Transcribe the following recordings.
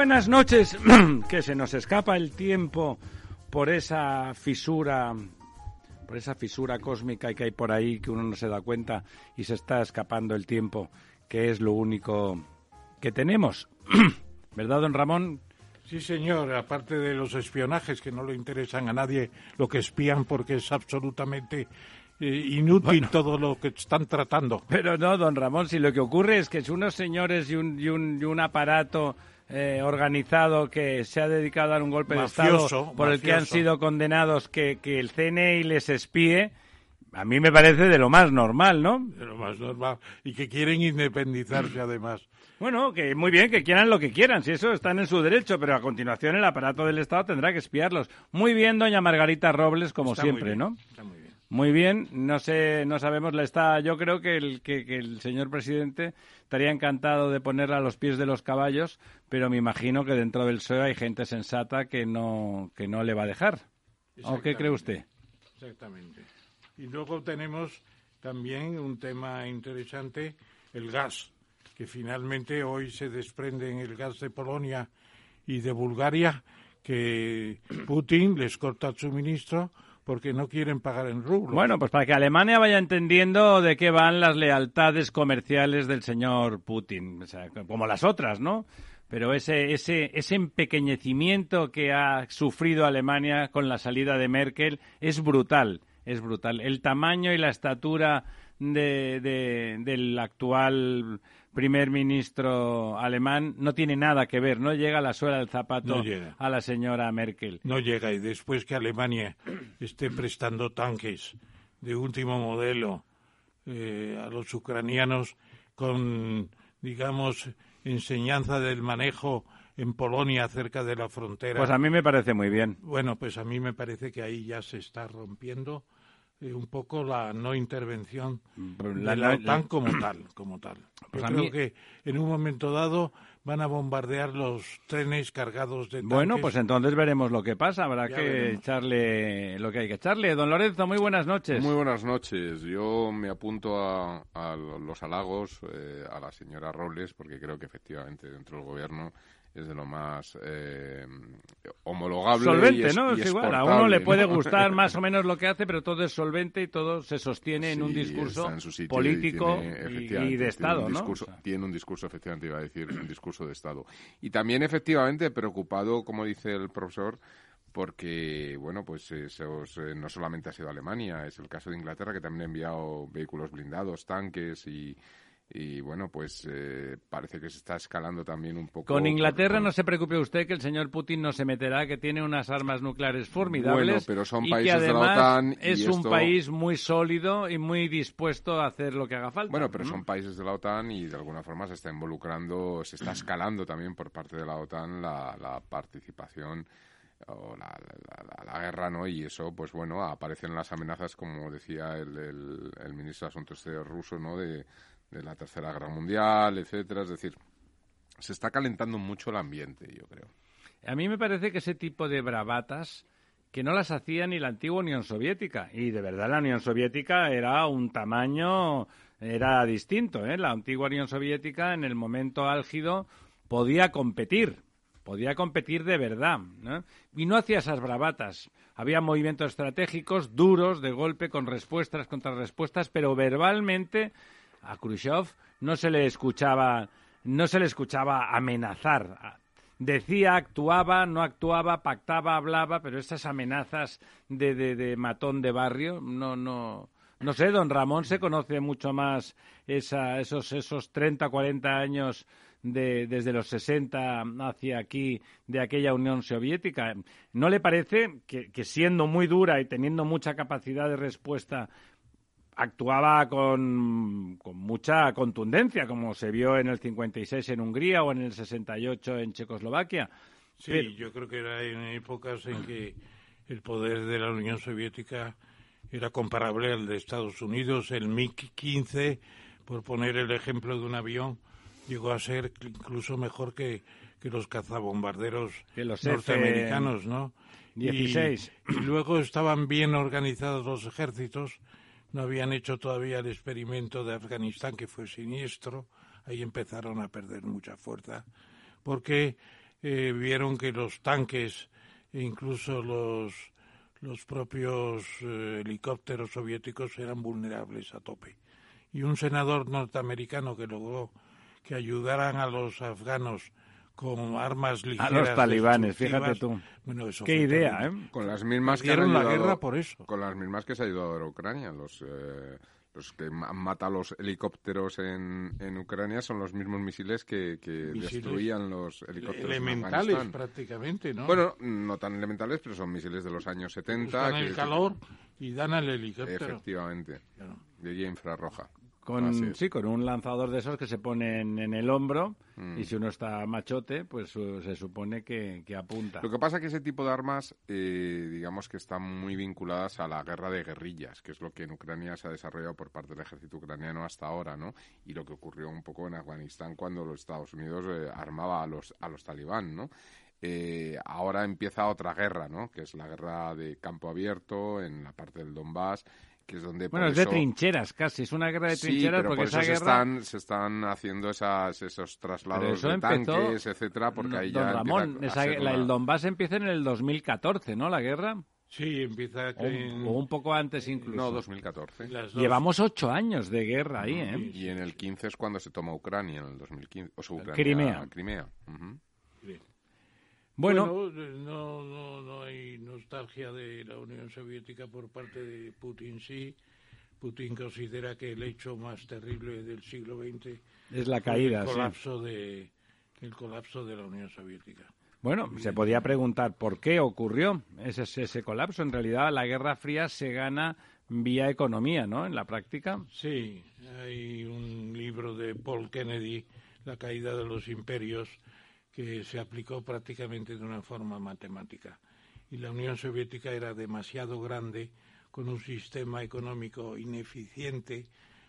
Buenas noches, que se nos escapa el tiempo por esa fisura, por esa fisura cósmica que hay por ahí que uno no se da cuenta y se está escapando el tiempo, que es lo único que tenemos. ¿Verdad, don Ramón? Sí, señor, aparte de los espionajes que no le interesan a nadie, lo que espían porque es absolutamente eh, inútil todo lo que están tratando. Pero no, don Ramón, si lo que ocurre es que es unos señores y un, y un, y un aparato eh, organizado que se ha dedicado a dar un golpe de Estado por el que han sido condenados, que, que el CNI les espíe, a mí me parece de lo más normal, ¿no? De lo más normal. Y que quieren independizarse además. Bueno, que muy bien, que quieran lo que quieran, si eso están en su derecho, pero a continuación el aparato del Estado tendrá que espiarlos. Muy bien, doña Margarita Robles, como siempre, ¿no? Está muy bien. Muy bien, no sé, no sabemos, la está, yo creo que el, que, que el señor presidente estaría encantado de ponerla a los pies de los caballos, pero me imagino que dentro del PSOE hay gente sensata que no, que no le va a dejar. ¿O qué cree usted? Exactamente. Y luego tenemos también un tema interesante, el gas, que finalmente hoy se desprende en el gas de Polonia y de Bulgaria, que Putin les corta el suministro porque no quieren pagar en rublos. Bueno, pues para que Alemania vaya entendiendo de qué van las lealtades comerciales del señor Putin, o sea, como las otras, ¿no? Pero ese, ese, ese empequeñecimiento que ha sufrido Alemania con la salida de Merkel es brutal, es brutal. El tamaño y la estatura de, de, del actual primer ministro alemán no tiene nada que ver, no llega a la suela del zapato No a la señora Merkel. No llega y después que Alemania esté prestando tanques de último modelo eh, a los ucranianos con, digamos, enseñanza del manejo en Polonia cerca de la frontera. Pues a mí me parece muy bien. Bueno, pues a mí me parece que ahí ya se está rompiendo eh, un poco la no intervención La- de la- la OTAN como tal, como tal. Pues Yo creo mí- que en un momento dado van a bombardear los trenes cargados de tanques. Bueno, pues entonces veremos lo que pasa. Habrá Ya que veremos. echarle lo que hay que echarle. Don Lorenzo, muy buenas noches. Muy buenas noches. Yo me apunto a, a los halagos eh, a la señora Robles porque creo que efectivamente dentro del gobierno es de lo más eh, homologable. y solvente, es- ¿no? y Es igual. A uno le puede gustar más o menos lo que hace, pero todo es solvente y todo se sostiene en un discurso en sitio político y, de Estado, un ¿no? discurso- O sea, Tiene un discurso, efectivamente, iba a decir, un discurso de Estado. Y también, efectivamente, preocupado, como dice el profesor, porque, bueno, pues esos, eh, no solamente ha sido Alemania, es el caso de Inglaterra, que también ha enviado vehículos blindados, tanques y, y bueno, pues eh, parece que se está escalando también un poco. Con Inglaterra no se preocupe usted que el señor Putin no se meterá, que tiene unas armas nucleares formidables. Bueno, pero son y países que además de la OTAN. y es un país muy sólido y muy dispuesto a hacer lo que haga falta. Bueno, pero son países de la OTAN y de alguna forma se está involucrando, se está escalando también por parte de la OTAN la, la participación o la, la- la- la guerra, ¿no? Y eso, pues bueno, aparecen las amenazas, como decía el, el- el ministro de Asuntos Exteriores ruso, ¿no? De, de la Tercera Guerra Mundial, etcétera. Es decir, se está calentando mucho el ambiente, yo creo. A mí me parece que ese tipo de bravatas que no las hacía ni la antigua Unión Soviética. Y de verdad la Unión Soviética era un tamaño, era distinto. ¿eh? La antigua Unión Soviética en el momento álgido podía competir, podía competir de verdad. Y no hacía esas bravatas. Había movimientos estratégicos duros, de golpe, con respuestas, contrarrespuestas, pero verbalmente a Khrushchev no se le escuchaba, no se le escuchaba amenazar. Decía, actuaba, no actuaba, pactaba, hablaba, pero esas amenazas de, de, de matón de barrio, no, no, no sé, don Ramón se conoce mucho más esa, esos, esos 30, 40 años de, desde los 60 hacia aquí de aquella Unión Soviética. ¿No le parece que, que siendo muy dura y teniendo mucha capacidad de respuesta actuaba con, con mucha contundencia, como se vio en el 56 en Hungría o en el 68 en Checoslovaquia. Sí, Pero- yo creo que era en épocas en que el poder de la Unión Soviética era comparable al de Estados Unidos. El MiG-15, por poner el ejemplo de un avión, llegó a ser incluso mejor que, que los cazabombarderos Que los norteamericanos, ¿no? Y- 16. y luego estaban bien organizados los ejércitos, no habían hecho todavía el experimento de Afganistán, que fue siniestro, ahí empezaron a perder mucha fuerza, porque eh, vieron que los tanques e incluso los, los propios eh, helicópteros soviéticos eran vulnerables a tope. Y un senador norteamericano que logró que ayudaran a los afganos con armas ligeras. los talibanes, fíjate tú. bueno, eso Qué idea, terrible. ¿eh? Con las mismas que han la guerra por eso. Con las mismas que se ha ayudado a Ucrania. Los, eh, los que han matado los helicópteros en, en Ucrania son los mismos misiles que, que Misiles destruían los helicópteros en Elementales prácticamente, ¿no? Bueno, no tan elementales, pero son misiles de los años 70. Buscan que- el calor y dan al helicóptero. Efectivamente, Claro. de guía infrarroja. Con, sí, con un lanzador de esos que se ponen en el hombro Mm. y si uno está machote, pues uh, se supone que, que apunta. Lo que pasa es que ese tipo de armas, eh, digamos que están muy vinculadas a la guerra de guerrillas, que es lo que en Ucrania se ha desarrollado por parte del ejército ucraniano hasta ahora, ¿no? Y lo que ocurrió un poco en Afganistán cuando los Estados Unidos eh, armaba a los, a los talibán, ¿no? Eh, ahora empieza otra guerra, ¿no? Que es la guerra de campo abierto en la parte del Donbass, que es donde... bueno, es de eso- trincheras casi, es una guerra de Sí, trincheras pero porque por eso esa se, guerra... están, se están haciendo esas, esos traslados eso de empezó- tanques, etcétera, porque ahí Don ya Ramón, esa- una- el Donbass empieza en el 2014, ¿no? La guerra. Sí, empieza O, en o un poco antes incluso. No, 2014. las dos. Llevamos ocho años de guerra ahí, ¿eh? Y en el 15 es cuando se toma Ucrania, en el 2015. O sea, Ucrania, Crimea. Crimea. ujú. Bueno, no, no, no hay nostalgia de la Unión Soviética por parte de Putin, sí. Putin considera que el hecho más terrible del siglo XX es la caída, el sí. colapso de el colapso de la Unión Soviética. Bueno, se podía preguntar por qué ocurrió ese, ese colapso. En realidad, la Guerra Fría se gana vía economía, ¿no? En la práctica. Sí, hay un libro de Paul Kennedy, La caída de los imperios, que se aplicó prácticamente de una forma matemática. Y la Unión Soviética era demasiado grande, con un sistema económico ineficiente,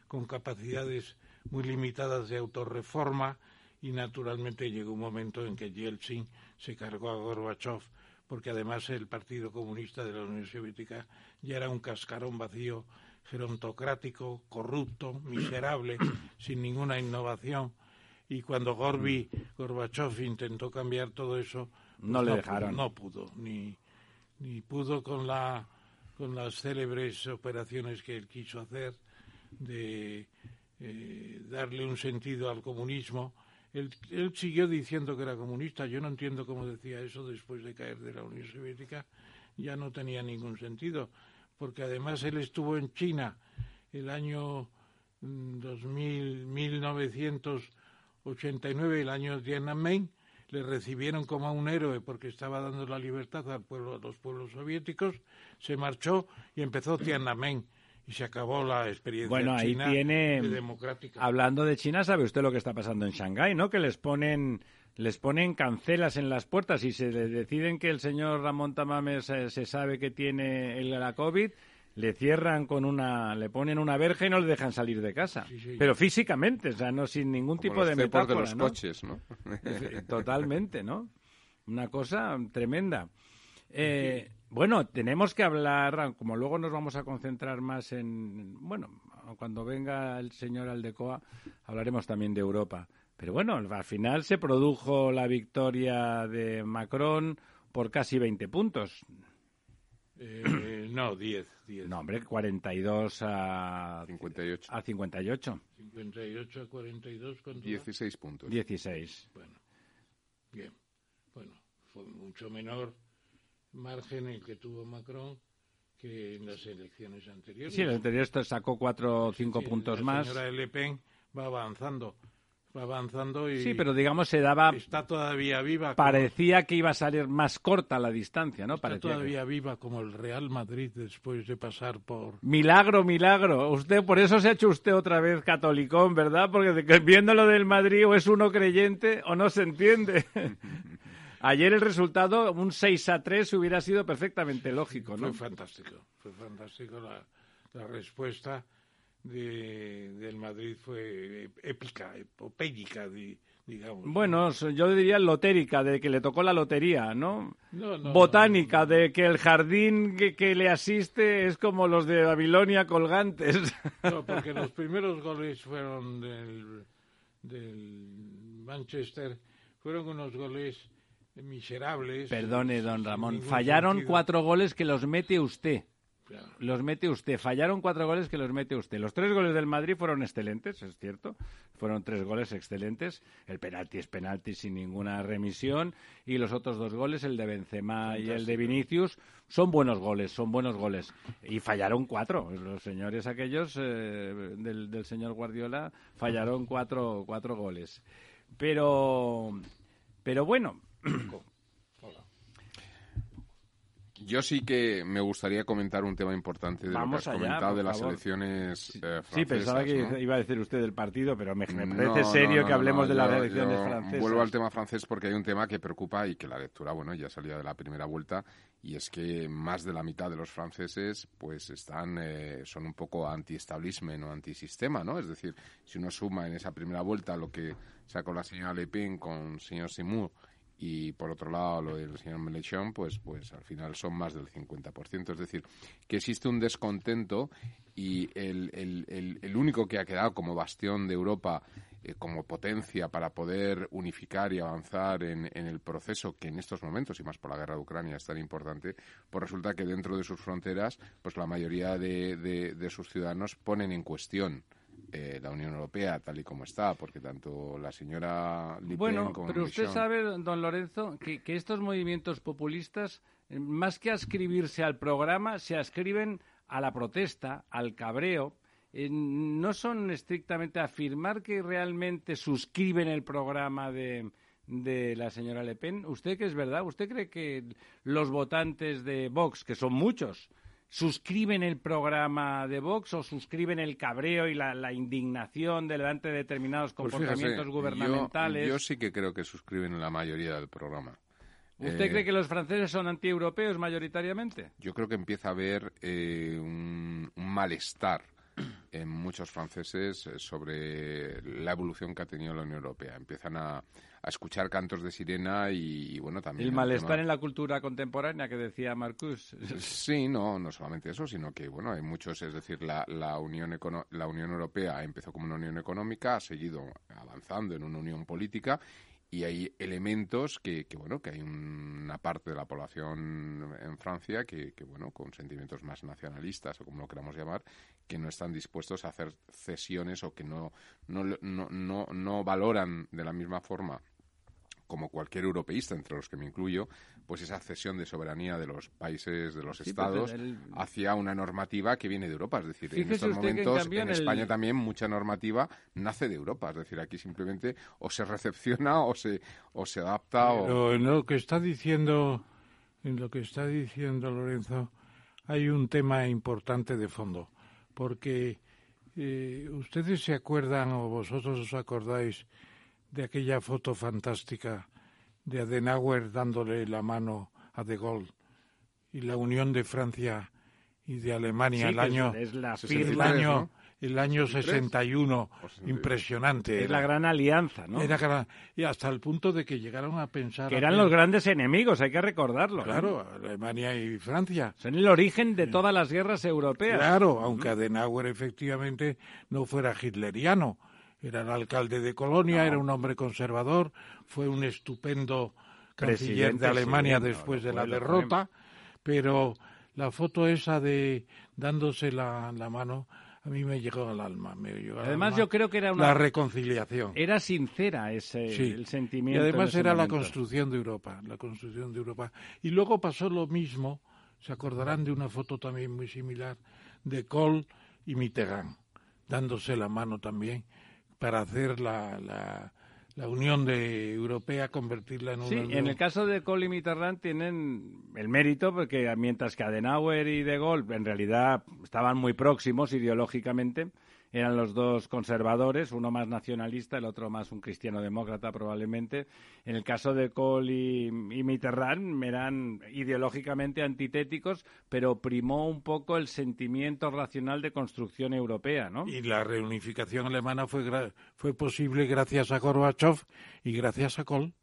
con capacidades muy limitadas de autorreforma, y naturalmente llegó un momento en que Yeltsin se cargó a Gorbachev, porque además el Partido Comunista de la Unión Soviética ya era un cascarón vacío, gerontocrático, corrupto, miserable, sin ninguna innovación. Y cuando Gorby, Gorbachev intentó cambiar todo eso, pues No le pudo, dejaron. no pudo, ni, ni pudo con, la, con las célebres operaciones que él quiso hacer de eh, darle un sentido al comunismo. Él, él siguió diciendo que era comunista. Yo no entiendo cómo decía eso después de caer de la Unión Soviética. Ya no tenía ningún sentido, porque además él estuvo en China el año 2000, 1989, el año de Tiananmen, le recibieron como a un héroe porque estaba dando la libertad al pueblo, a los pueblos soviéticos, se marchó y empezó Tiananmen y se acabó la experiencia bueno, ahí china tiene, de democrática. Hablando de China, ¿sabe usted lo que está pasando en Shanghái, no? Que les ponen les ponen cancelas en las puertas y se deciden que el señor Ramón Tamames se, se sabe que tiene la COVID, le cierran con una, le ponen una verja y no le dejan salir de casa. Sí, sí. Pero físicamente, o sea, no sin ningún Como tipo los de metáfora, de los ¿no? coches, ¿no? Efe- Totalmente, ¿no? Una cosa tremenda. Eh, bueno, tenemos que hablar, como luego nos vamos a concentrar más en, bueno, cuando venga el señor Aldecoa, hablaremos también de Europa. Pero bueno, al final se produjo la victoria de Macron por casi 20 puntos. Eh, no, 10, 10. No, hombre, 42 a, 58. a 58, 58 a 42 contra... 16 puntos. 16. Bueno, bien. Bueno, fue mucho menor margen el que tuvo Macron que en las elecciones anteriores. Sí, el anterior esto sacó 4 o 5 Sí, puntos la más. señora Le Pen va avanzando, va avanzando y Sí, pero digamos se daba está todavía viva. como- parecía que iba a salir más corta la distancia, ¿no? está Parecía que- todavía viva como el Real Madrid después de pasar por... Milagro, milagro. Usted, por eso se ha hecho usted otra vez catolicón, ¿verdad? Porque viendo lo del Madrid o es uno creyente o no se entiende. Ayer el resultado, un 6 a 3, hubiera sido perfectamente lógico, ¿no? Fue fantástico, fue fantástico la, la respuesta de, del Madrid fue épica, epopélica, di- digamos. Bueno, yo diría lotérica, de que le tocó la lotería, ¿no? No, no, Botánica, de que el jardín que, que le asiste es como los de Babilonia colgantes. No, porque los primeros goles fueron del, del Manchester, fueron unos goles miserables. Perdone, don Ramón, fallaron sentido. cuatro goles que los mete usted. Claro. Los mete usted. Fallaron cuatro goles que los mete usted. Los tres goles del Madrid fueron excelentes, es cierto. Fueron tres goles excelentes. El penalti es penalti sin ninguna remisión. Y los otros dos goles, el de Benzema y el de Vinicius, son buenos goles, son buenos goles. Y fallaron cuatro. Los señores aquellos eh, del, del señor Guardiola fallaron cuatro, cuatro goles. Pero, pero bueno, Yo sí que me gustaría comentar un tema importante de Vamos lo que has allá, comentado de las favor. elecciones eh, francesas. sí, pensaba que ¿no? iba a decir usted del partido, pero me, me parece no, serio no, que hablemos de las yo- elecciones yo francesas. Vuelvo al tema francés porque hay un tema que preocupa y que la lectura, bueno, ya salía de la primera vuelta y es que más de la mitad de los franceses pues están eh, son un poco anti-establishment o antisistema, ¿no? Es decir, si uno suma en esa primera vuelta lo que sacó la señora Le Pen con el señor Seymour y por otro lado lo del señor Mélenchon, pues, pues al final son más del 50%. Es decir, que existe un descontento y el, el, el, el único que ha quedado como bastión de Europa, eh, como potencia para poder unificar y avanzar en, en el proceso que en estos momentos, y más por la guerra de Ucrania, es tan importante, pues resulta que dentro de sus fronteras, pues la mayoría de, de, de sus ciudadanos ponen en cuestión eh, la Unión Europea tal y como está, porque tanto la señora Le Pen Bueno, como pero usted sabe, don Lorenzo, que, que estos movimientos populistas, eh, más que ascribirse al programa, se ascriben a la protesta, al cabreo. Eh, no son estrictamente afirmar que realmente suscriben el programa de, de la señora Le Pen. ¿Usted que es verdad? ¿Usted cree que los votantes de Vox, que son muchos, suscriben el programa de Vox o suscriben el cabreo y la, la indignación delante de determinados Pues comportamientos yo- gubernamentales? Yo, sí que creo que suscriben la mayoría del programa. ¿Usted Eh, cree que los franceses son antieuropeos mayoritariamente? Yo creo que empieza a haber eh, un, un malestar en muchos franceses eh, sobre la evolución que ha tenido la Unión Europea. Empiezan a, a escuchar cantos de sirena y, y, bueno, también... El malestar tema- en la cultura contemporánea que decía Marcus. Sí, no, no solamente eso, sino que bueno, hay muchos, es decir, la, la Unión Econo- la Unión Europea empezó como una unión económica, ha seguido avanzando en una unión política y hay elementos que, que bueno, que hay una parte de la población en Francia que, que bueno, con sentimientos más nacionalistas o como lo queramos llamar, que no están dispuestos a hacer cesiones o que no no no no, no valoran de la misma forma como cualquier europeísta, entre los que me incluyo, pues esa cesión de soberanía de los países, de los Sí, estados, pues el- hacia una normativa que viene de Europa. Es decir, en estos en momentos en, en el- España también mucha normativa nace de Europa. Es decir, aquí simplemente o se recepciona o se, o se adapta o... Pero en lo que está diciendo, en lo que está diciendo Lorenzo, hay un tema importante de fondo, porque eh, ustedes se acuerdan o vosotros os acordáis de aquella foto fantástica de Adenauer dándole la mano a De Gaulle y la unión de Francia y de Alemania Sí, el año es la el 63, año ¿no? el año 63. 61 O 62. impresionante Es era. la gran alianza, ¿no? Era gran- y hasta el punto de que llegaron a pensar Que eran los grandes enemigos, hay que recordarlo. ¿eh? Claro, Alemania y Francia. Son el origen de todas las guerras europeas. Claro, aunque Adenauer efectivamente no fuera hitleriano. Era el alcalde de Colonia, era un hombre conservador, fue un estupendo canciller Presidente, de Alemania sí, después de la derrota, pero la foto esa de dándose la, la mano a mí me llegó al alma. Me llegó al Además, alma yo creo que era una- La reconciliación. Era sincera ese Sí. el Y sentimiento. en además era la construcción de Europa, la construcción de Europa. Y luego pasó lo mismo, se acordarán de una foto también muy similar, de Kohl y Mitterrand, dándose la mano también para hacer la, la, la Unión de Europea, convertirla en una Sí, unión. en el caso de Kohl y Mitterrand tienen el mérito porque mientras que Adenauer y De Gaulle en realidad estaban muy próximos ideológicamente, eran los dos conservadores, uno más nacionalista, el otro más un cristiano demócrata probablemente. En el caso de Kohl y, y Mitterrand eran ideológicamente antitéticos, pero primó un poco el sentimiento racional de construcción europea, ¿no? Y la reunificación alemana fue, gra- fue posible gracias a Gorbachev y gracias a Kohl.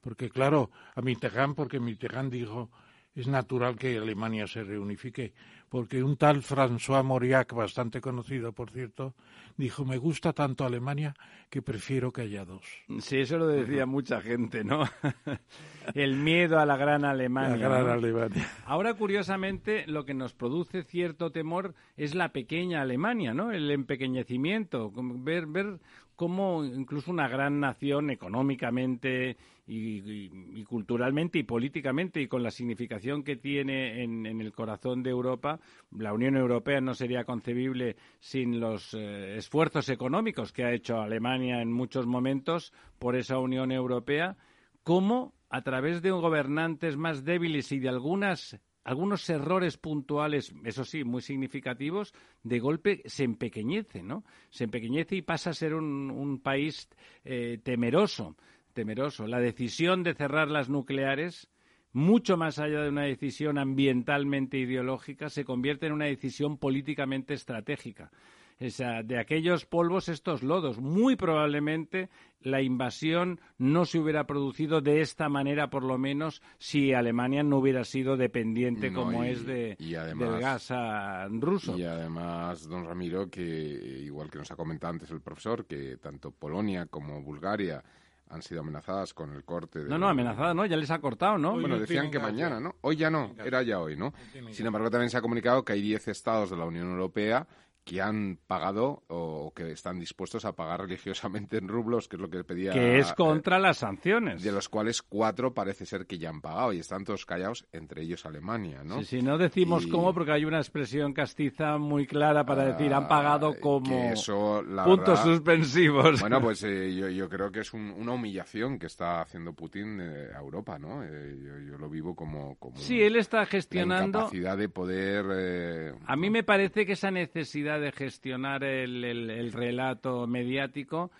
Porque, claro, a Mitterrand, porque Mitterrand dijo, es natural que Alemania se reunifique. Porque un tal François Mauriac, bastante conocido, por cierto, dijo, me gusta tanto Alemania que prefiero que haya dos. Sí, eso lo decía mucha gente, ¿no? el miedo a la gran Alemania. La gran ¿no? Alemania. Ahora, curiosamente, lo que nos produce cierto temor es la pequeña Alemania, ¿no? El empequeñecimiento, ver, ver cómo incluso una gran nación económicamente y, culturalmente y políticamente y con la significación que tiene en, en el corazón de Europa, la Unión Europea no sería concebible sin los eh, esfuerzos económicos que ha hecho Alemania en muchos momentos por esa Unión Europea, cómo a través de gobernantes más débiles y de algunas algunos errores puntuales, eso sí, muy significativos, de golpe se empequeñece, ¿no? Se empequeñece y pasa a ser un, país eh, temeroso, temeroso. La decisión de cerrar las nucleares, mucho más allá de una decisión ambientalmente ideológica, se convierte en una decisión políticamente estratégica. O sea, de aquellos polvos estos lodos. Muy probablemente la invasión no se hubiera producido de esta manera, por lo menos, si Alemania no hubiera sido dependiente No, como y- es de, y además- del gas ruso. Y además, don Ramiro, que igual que nos ha comentado antes el profesor, que tanto Polonia como Bulgaria han sido amenazadas con el corte de... No, no, amenazada, ¿no? Ya les ha cortado, ¿no? Hoy Bueno, no decían que mañana. ¿no? Hoy ya no, era ya hoy, ¿no? Sin embargo, también se ha comunicado que hay 10 estados de la Unión Europea que han pagado o que están dispuestos a pagar religiosamente en rublos, que es lo que pedía... que es eh, contra las sanciones. de los cuales cuatro parece ser que ya han pagado y están todos callados, entre ellos Alemania, ¿no? Sí, sí, no decimos Y- cómo porque hay una expresión castiza muy clara para decir han Ah, pagado como eso, la puntos verdad, suspensivos. Bueno, pues eh, yo, yo creo que es un- una humillación que está haciendo Putin eh, a Europa, ¿no? Eh, yo, yo lo vivo como, como sí, él está la gestionando. incapacidad de poder... A mí me parece que esa necesidad de gestionar el, el- el relato mediático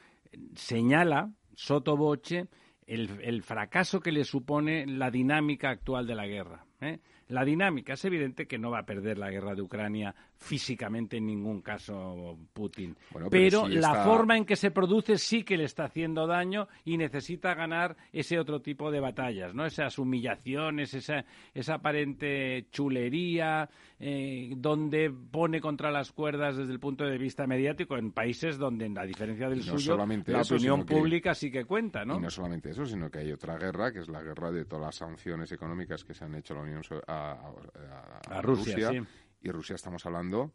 señala, soto voce, el, el fracaso que le supone la dinámica actual de la guerra. ¿eh? La dinámica es evidente que no va a perder la guerra de Ucrania físicamente en ningún caso Putin. Bueno, pero pero sí la está- forma en que se produce sí que le está haciendo daño y necesita ganar ese otro tipo de batallas, ¿no? Esas humillaciones, esa, esa aparente chulería, eh, donde pone contra las cuerdas desde el punto de vista mediático en países donde, a diferencia del no suyo, la eso, opinión que- pública sí que cuenta, ¿no? Y no solamente eso, sino que hay otra guerra, que es la guerra de todas las sanciones económicas que se han hecho a la Unión So- a, a- a- A Rusia, sí. Y Rusia estamos hablando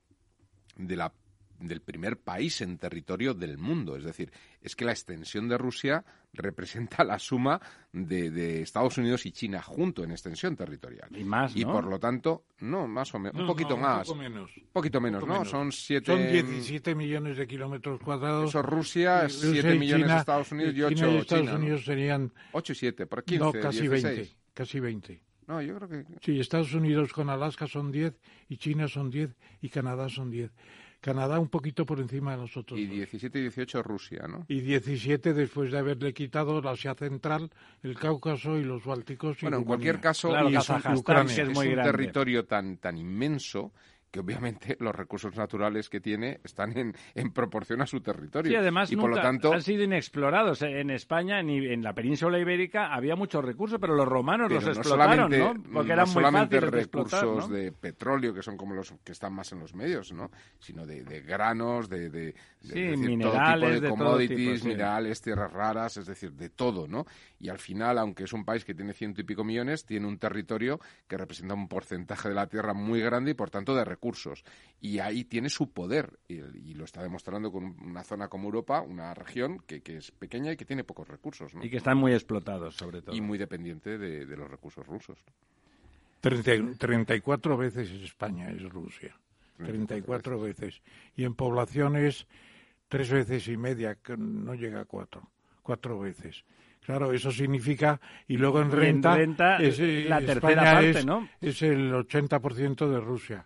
de la del primer país en territorio del mundo. Es decir, es que la extensión de Rusia representa la suma de, Estados Unidos y China junto en extensión territorial. Y más, Y por lo tanto, no, más o menos, un poquito más. Un poco menos. Un poquito menos, ¿no? Son siete... Son 17 millones de kilómetros cuadrados. Eso Rusia, 7 millones de Estados Unidos y 8 China y Estados Unidos serían... 8 y 7, por 15, No, casi 16. 20. Casi 20. No, yo creo que... Sí, Estados Unidos con Alaska son 10 y China son 10 y Canadá son 10. Canadá un poquito por encima de nosotros. Y dos. 17 y 18 Rusia, ¿no? Y 17 después de haberle quitado la Asia Central, el Cáucaso y los Bálticos. y Bueno, en Rumanía. cualquier caso, Claro, y es un- Kazajstán, Ucrania es es muy un grande. territorio tan, tan inmenso que obviamente los recursos naturales que tiene están en, en proporción a su territorio. Sí, además y por lo nunca tanto, han sido inexplorados. En España, ni en la península ibérica, había muchos recursos, pero los romanos pero los no explotaron, ¿no? Porque no eran muy solamente fáciles de explotar, recursos ¿no? de petróleo, que son como los que están más en los medios, ¿no? Sino de, de granos, de, Sí, decir, minerales, todo tipo de todo commodities, tipo, sí. minerales, tierras raras, es decir, de todo, ¿no? Y al final, aunque es un país que tiene ciento y pico millones, tiene un territorio que representa un porcentaje de la tierra muy grande y, por tanto, de recursos. Y ahí tiene su poder, y, y lo está demostrando con una zona como Europa, una región que, que es pequeña y que tiene pocos recursos, ¿no? Y que están muy explotados, sobre todo. Y muy dependiente de, de los recursos rusos. 30 34 veces es España, es Rusia. 34 veces. Y en poblaciones, tres veces y media, que no llega a cuatro. Cuatro veces. Claro, eso significa, y luego en renta, renta, es, la eh, tercera España parte, es, ¿no? es el 80% de Rusia.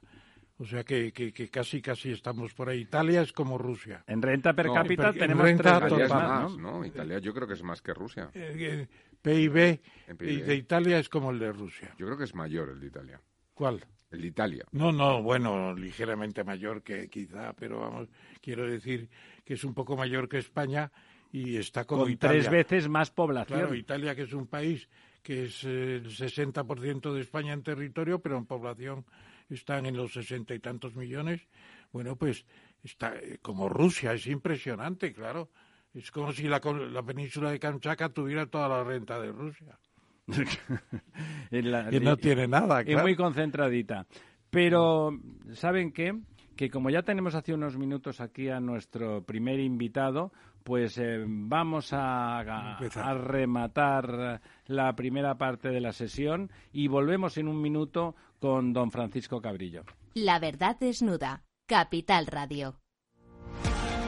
O sea que, que, que casi, casi estamos por ahí. Italia es como Rusia. En renta per No, cápita en tenemos renta tres Italia veces es total, más, más, ¿no? ¿no? Italia yo creo que es más que Rusia. Eh, eh, PIB, PIB. de Italia es como el de Rusia. Yo creo que es mayor el de Italia. ¿Cuál? El de Italia. No, no, bueno, ligeramente mayor que quizá, pero vamos, quiero decir que es un poco mayor que España y está como Con Italia. tres veces más población. Claro, Italia que es un país que es eh, el 60% de España en territorio, pero en población están en los sesenta y tantos millones. Bueno, pues está eh, como Rusia, es impresionante, claro. Es como si la, la península de Kamchatka tuviera toda la renta de Rusia. La- Y no tiene nada, y claro. muy concentradita. Pero, ¿saben qué? Que como ya tenemos hace unos minutos aquí a nuestro primer invitado, pues eh, vamos a, a- Empezar. a rematar la primera parte de la sesión y volvemos en un minuto con don Francisco Cabrillo. La verdad desnuda. Capital Radio.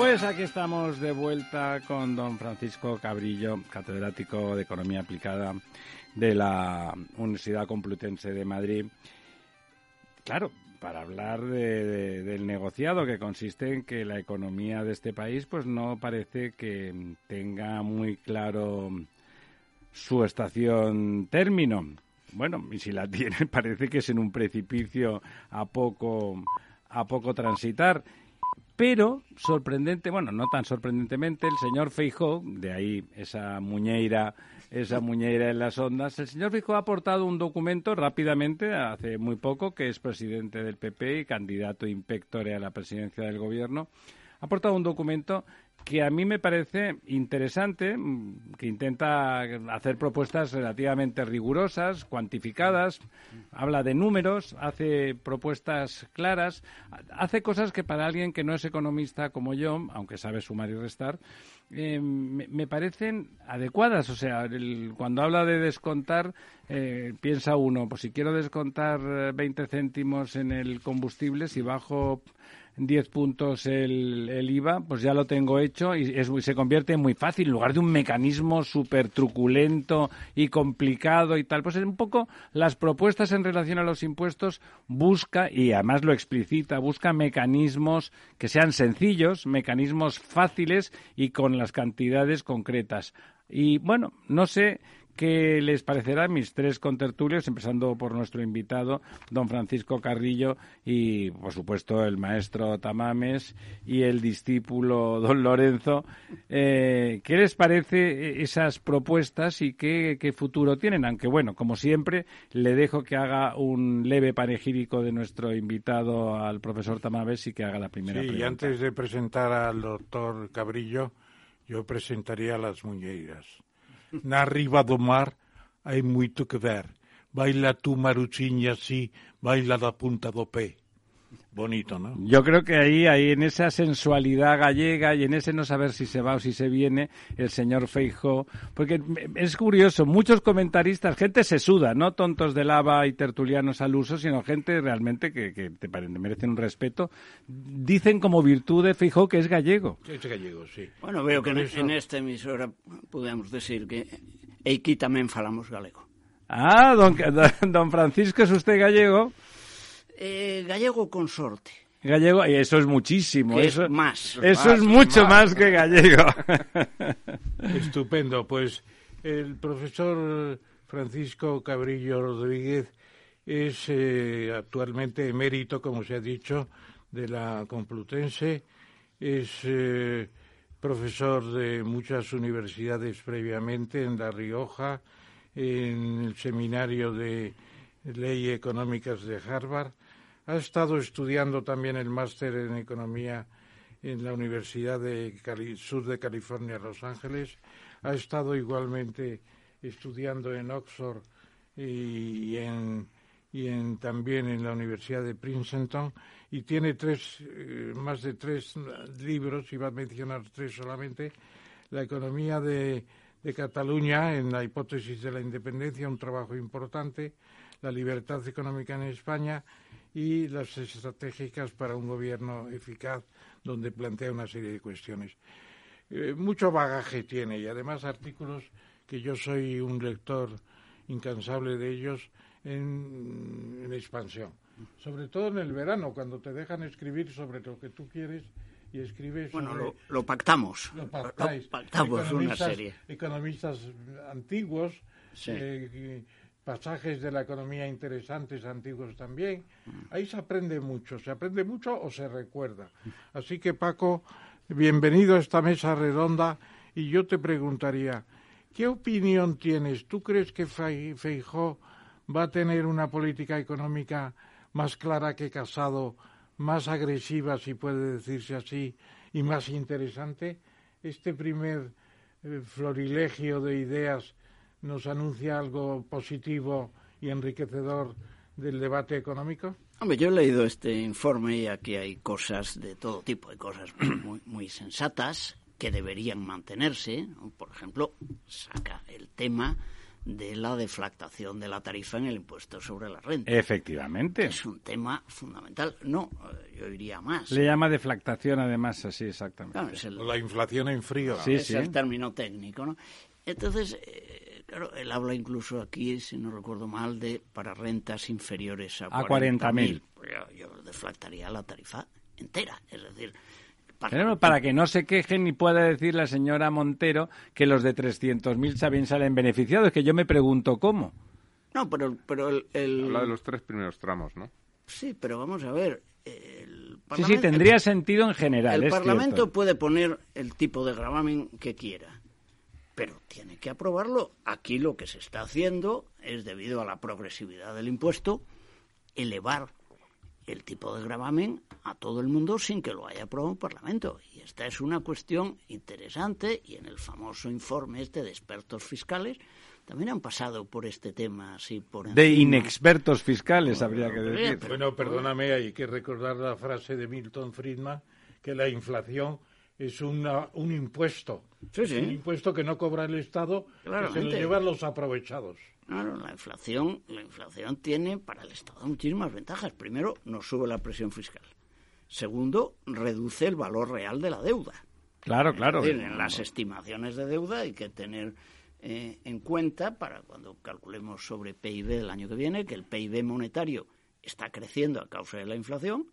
Pues aquí estamos de vuelta con don Francisco Cabrillo, catedrático de Economía Aplicada de la Universidad Complutense de Madrid. Claro, para hablar de- de- del negociado que consiste en que la economía de este país pues no parece que tenga muy claro su estación término. Bueno, y si la tiene parece que es en un precipicio a poco a poco transitar. Pero, sorprendente, bueno, no tan sorprendentemente, el señor Feijó, de ahí esa muñeira, esa muñeira en las ondas, el señor Feijó ha aportado un documento rápidamente, hace muy poco, que es presidente del PP y candidato inspectore a la presidencia del gobierno, ha aportado un documento que a mí me parece interesante, mm, que intenta hacer propuestas relativamente rigurosas, cuantificadas, habla de números, hace propuestas claras, hace cosas que para alguien que no es economista como yo, aunque sabe sumar y restar, eh, me, parecen adecuadas. O sea, cuando habla de descontar, eh, piensa uno, pues si quiero descontar 20 céntimos en el combustible, si bajo 10 puntos el, IVA, pues ya lo tengo hecho y es, se convierte en muy fácil. En lugar de un mecanismo súper truculento y complicado y tal, pues es un poco las propuestas en relación a los impuestos busca, y además lo explicita, busca mecanismos que sean sencillos, mecanismos fáciles y con las cantidades concretas. Y bueno, no sé ¿Qué les parecerá mis tres contertulios, empezando por nuestro invitado, don Francisco Carrillo, y por supuesto el maestro Tamames y el discípulo don Lorenzo? Eh, ¿Qué les parece esas propuestas y qué, futuro tienen? Aunque bueno, como siempre, le dejo que haga un leve panegírico de nuestro invitado al profesor Tamames y que haga la primera sí, y antes de presentar al doctor Cabrillo, yo presentaría a las muñeiras na riba do mar hai moito que ver. Baila tú, Maruchiña, así, baila da punta do pé. Bonito, ¿no? Yo creo que ahí, ahí en esa sensualidad gallega y en ese no saber si se va o si se viene, el señor Feijo, porque es curioso, muchos comentaristas, gente se suda, no tontos de lava y tertulianos al uso, sino gente realmente que, que te merecen un respeto, dicen como virtud de Feijo que es gallego. Es gallego, sí. Bueno, veo que en esta emisora podemos decir que aquí también falamos galego. Ah, don, don Francisco, ¿es usted gallego? Eh, gallego consorte. Gallego, y eso es muchísimo. eso es más. Eso es mucho más. que gallego. Estupendo. Pues el profesor Francisco Cabrillo Rodríguez es eh, actualmente emérito, como se ha dicho, de la Complutense. Es eh, profesor de muchas universidades previamente en La Rioja, en el seminario de Ley Económicas de Harvard ha estado estudiando también el máster en economía en la Universidad de Sur de California, Los Ángeles. Ha estado igualmente estudiando en Oxford y, en, también en la Universidad de Princeton y tiene tres, eh, más de tres libros, iba a mencionar tres solamente, La economía de, de Cataluña en la hipótesis de la independencia, un trabajo importante, La libertad económica en España y las estratégicas para un gobierno eficaz, donde plantea una serie de cuestiones. Eh, mucho bagaje tiene y además artículos que yo soy un lector incansable de ellos en, expansión. Sobre todo en el verano, cuando te dejan escribir sobre lo que tú quieres y escribes. Bueno, lo, pactamos. Lo, pactamos una serie. Economistas antiguos. Eh, pasajes de la economía interesantes antiguos también. Ahí se aprende mucho, se aprende mucho o se recuerda. Así que Paco, bienvenido a esta mesa redonda y yo te preguntaría, ¿qué opinión tienes? ¿Tú crees que Feijó va a tener una política económica más clara que Casado, más agresiva, si puede decirse así, y más interesante? Este primer eh, florilegio de ideas nos anuncia algo positivo y enriquecedor del debate económico? Hombre, yo he leído este informe y aquí hay cosas de todo tipo, hay cosas muy, muy sensatas que deberían mantenerse. Por ejemplo, saca el tema de la deflactación de la tarifa en el impuesto sobre la renta. Efectivamente. Es un tema fundamental. No, eh, yo iría más. Le llama deflactación además, así exactamente. La inflación en frío. Sí, es el término técnico, ¿no? Entonces, eh, Claro, él habla incluso aquí, si no recuerdo mal, de para rentas inferiores a, a 40.000. Pues yo, deflactaría la tarifa entera, es decir... Para, para que no se quejen ni pueda decir la señora Montero que los de 300.000 también salen beneficiados, que yo me pregunto cómo. No, pero, pero el, Habla de los tres primeros tramos, ¿no? Sí, pero vamos a ver. El sí, sí, tendría sentido en general. El Parlamento puede poner el tipo de gravamen que quiera pero tiene que aprobarlo. Aquí lo que se está haciendo es, debido a la progresividad del impuesto, elevar el tipo de gravamen a todo el mundo sin que lo haya aprobado un Parlamento. Y esta es una cuestión interesante y en el famoso informe este de expertos fiscales también han pasado por este tema así por De inexpertos fiscales, habría que decir. Bueno, perdóname, hay que recordar la frase de Milton Friedman que la inflación es una, un impuesto. un impuesto que no cobra el Estado, que se lo llevan los aprovechados. Claro, la inflación, la inflación tiene para el Estado muchísimas ventajas. Primero, no sube la presión fiscal. Segundo, reduce el valor real de la deuda. Claro, claro. en las estimaciones de deuda hay que tener eh, en cuenta para cuando calculemos sobre PIB del año que viene que el PIB monetario está creciendo a causa de la inflación